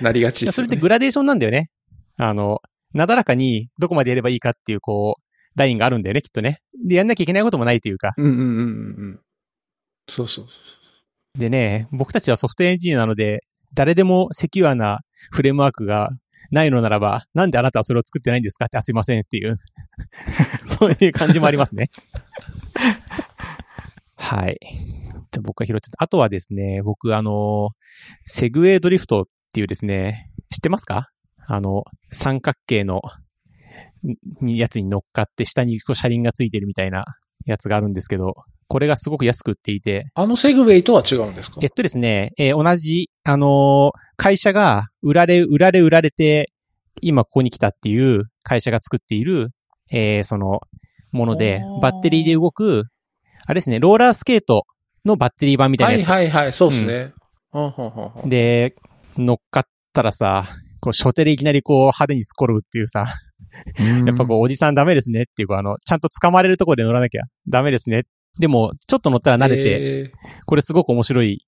なりがちですよね。それってグラデーションなんだよね。あの、なだらかにどこまでやればいいかっていう、こう、ラインがあるんだよね、きっとね。で、やんなきゃいけないこともないというか。うんうんうんうんうん。そうそうそうでね、僕たちはソフトエンジニアなので、誰でもセキュアなフレームワークがないのならば、なんであなたはそれを作ってないんですかって、あ、すいませんっていう、そういう感じもありますね。はい。じゃあ僕が拾っちゃった。あとはですね、僕あの、セグウェイドリフトっていうですね、知ってますか？あの、三角形の、にやつに乗っかって下にこう車輪がついてるみたいなやつがあるんですけど、これがすごく安く売っていて、あのセグウェイとは違うんですか？えっとですね、えー同じ、あのー会社が売られ、売られ売られて、今ここに来たっていう会社が作っている、えーその、ものでバッテリーで動く、あれですね、ローラースケートのバッテリー版みたいなはやつ。いはいはい、そうですね。うんで、乗っかったらさ、こう、初手でいきなりこう、派手にスコるっていうさ、やっぱこう、おじさんダメですねっていう、こうあの、ちゃんと掴まれるところで乗らなきゃダメですね。でも、ちょっと乗ったら慣れて、て。これすごく面白い。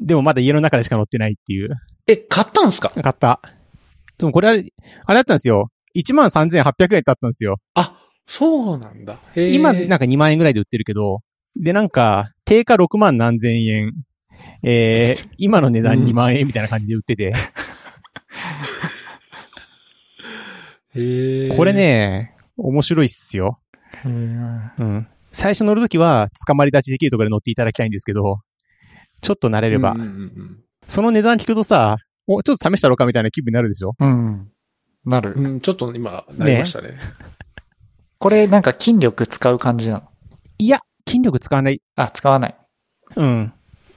でもまだ家の中でしか乗ってないっていう。え、買ったんすか？買った。でもこれあれ、あれだったんですよ。13,800円だったんですよ。あ、そうなんだ。今、なんか2万円ぐらいで売ってるけど、で、なんか、定価6万何千円、えー、今の値段2万円みたいな感じで売ってて、これ。ね、面白いっすよ。うん。最初乗るときは、捕まり立ちできるところで乗っていただきたいんですけど、ちょっと慣れれば、うんうんうんその値段聞くとさ、お、ちょっと試したろうかみたいな気分になるでしょ？うん。なる。うん、ちょっと今、なりましたね。これなんか筋力使う感じなの？いや、筋力使わない。あ、使わない。うん。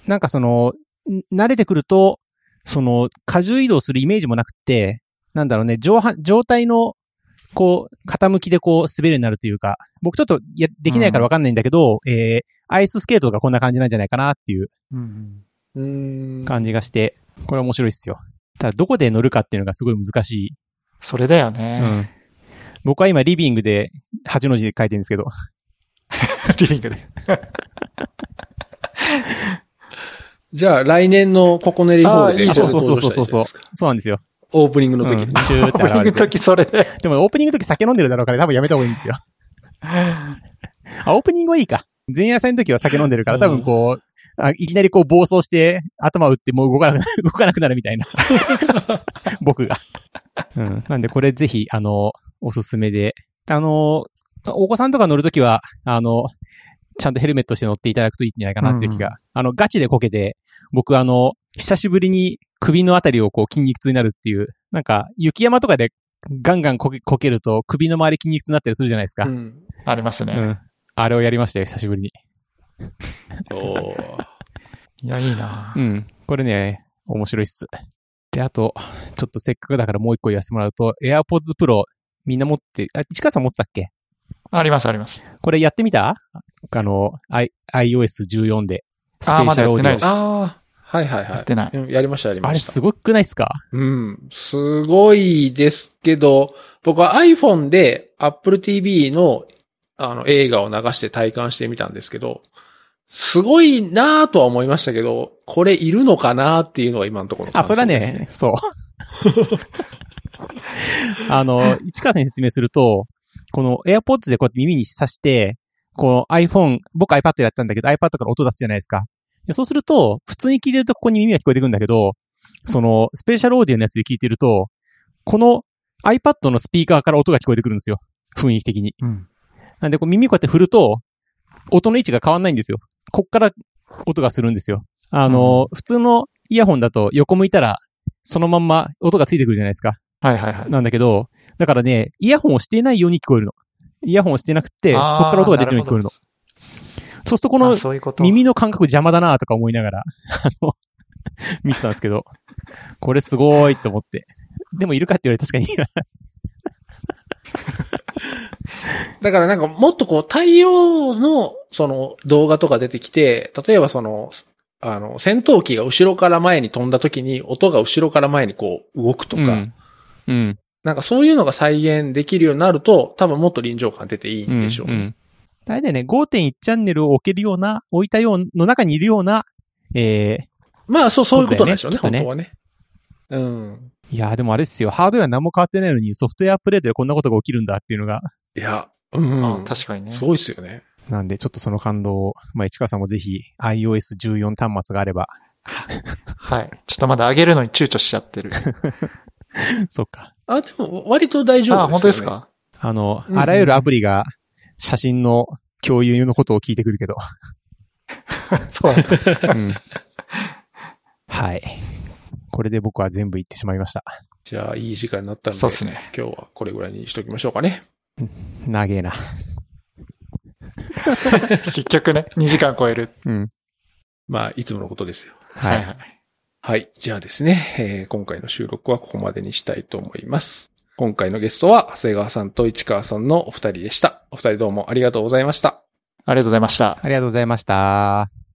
なんかその、ん慣れてくると、その、荷重移動するイメージもなくって、なんだろうね、上半、状態の、こう、傾きでこう、滑るようになるというか、僕ちょっと、や、できないからわかんないんだけど、えー、アイススケートとかこんな感じなんじゃないかなっていううん。うーん。感じがして、これ面白いっすよ。ただ、どこで乗るかっていうのがすごい難しい。それだようね。ん。僕は今、リビングで、8の字で書いてるんですけど、リビングで。じゃあ、来年のココネリホールで。あいいじゃんそうそうそうそうそう。そうなんですよ。オープニングの時に。うんシューってオープニングの。時それで。でもオープニングの時酒飲んでるだろうから多分やめた方がいいんですよ。あ、オープニングはいいか。前夜祭の時は酒飲んでるから多分こう、あいきなりこう暴走して頭打ってもう動かなくなる、動かなくなるみたいな。僕が。うん。なんでこれぜひ、あの、おすすめで。あの、お子さんとか乗るときは、あの、ちゃんとヘルメットして乗っていただくといいんじゃないかなっていう気が。うんあの、ガチでこけて、僕あの、久しぶりに首のあたりをこう筋肉痛になるっていう、なんか、雪山とかでガンガンこけこけると首の周り筋肉痛になったりするじゃないですか。うん。ありますね。うん。あれをやりましたよ、久しぶりに。おーいや、いいなうん。これね、面白いっす。で、あと、ちょっとせっかくだからもう一個言わせてもらうと、AirPods Pro みんな持って、あ、市川さん持ってたっけ？あります、あります。これやってみた？あの、I、iOS14 で。スペシャルオーディオまだやってないですああ、はいはいはい。やってないうんやりました、やりました。あれすごくないっすか？うん。すごいですけど、僕は iPhone で Apple TV のあの映画を流して体感してみたんですけど、すごいなぁとは思いましたけど、これいるのかなっていうのが今のところのあ、それはね、そう。あの、市川さんに説明すると、この AirPods でこうやって耳に挿して、この iPhone、僕 iPad でやったんだけど iPad から音出すじゃないですか。でそうすると、普通に聞いてるとここに耳が聞こえてくるんだけど、その、スペーシャルオーディオのやつで聞いてると、この iPad のスピーカーから音が聞こえてくるんですよ。雰囲気的に。うん。なんでこう耳こうやって振ると、音の位置が変わんないんですよ。こっから音がするんですよ。あの、普通のイヤホンだと横向いたら、そのまんま音がついてくるじゃないですか。はいはいはい。なんだけど、だからね、イヤホンをしていないように聞こえるの。イヤホンをしてなくて、そっから音が出てるように聞こえるの。そうするとこの。耳の感覚邪魔だなとか思いながら、あの、見てたんですけど、これすごいと思って。でもいるかって言われ確かにいない。だからなんかもっとこう対応のその動画とか出てきて、例えばその、あの、戦闘機が後ろから前に飛んだ時に音が後ろから前にこう動くとか、うん。うん。なんかそういうのが再現できるようになると、多分もっと臨場感出ていいんでしょうね。んん大体ね、5.1チャンネルを置けるような、置いたようの中にいるような、えまあそう、そういうことなんでしょうね、そうだよ本当はね。うん。ー、いやーでもあれですよ、ハードウェア何も変わってないのにソフトウェアアップデートでこんなことが起きるんだっていうのが、いや、うん。あ確かにね。すごいっすよね。なんで、ちょっとその感動を、まあ、市川さんもぜひ iOS14 端末があれば、はい。ちょっとまだ上げるのに躊躇しちゃってる。そっか。あ、でも割と大丈夫ですよ、ね。あ、本当ですか？あの、うんうんあらゆるアプリが写真の共有のことを聞いてくるけど。そう。うんはい。これで僕は全部言ってしまいました。じゃあ、いい時間になったので、そうっすね。今日はこれぐらいにしときましょうかね。長えな。結局ね、2時間超える。うん。まあ、いつものことですよ。はい。はい。はい。じゃあですね、えー今回の収録はここまでにしたいと思います。今回のゲストは、長谷川さんと市川さんのお二人でした。お二人どうもありがとうございました。ありがとうございました。ありがとうございました。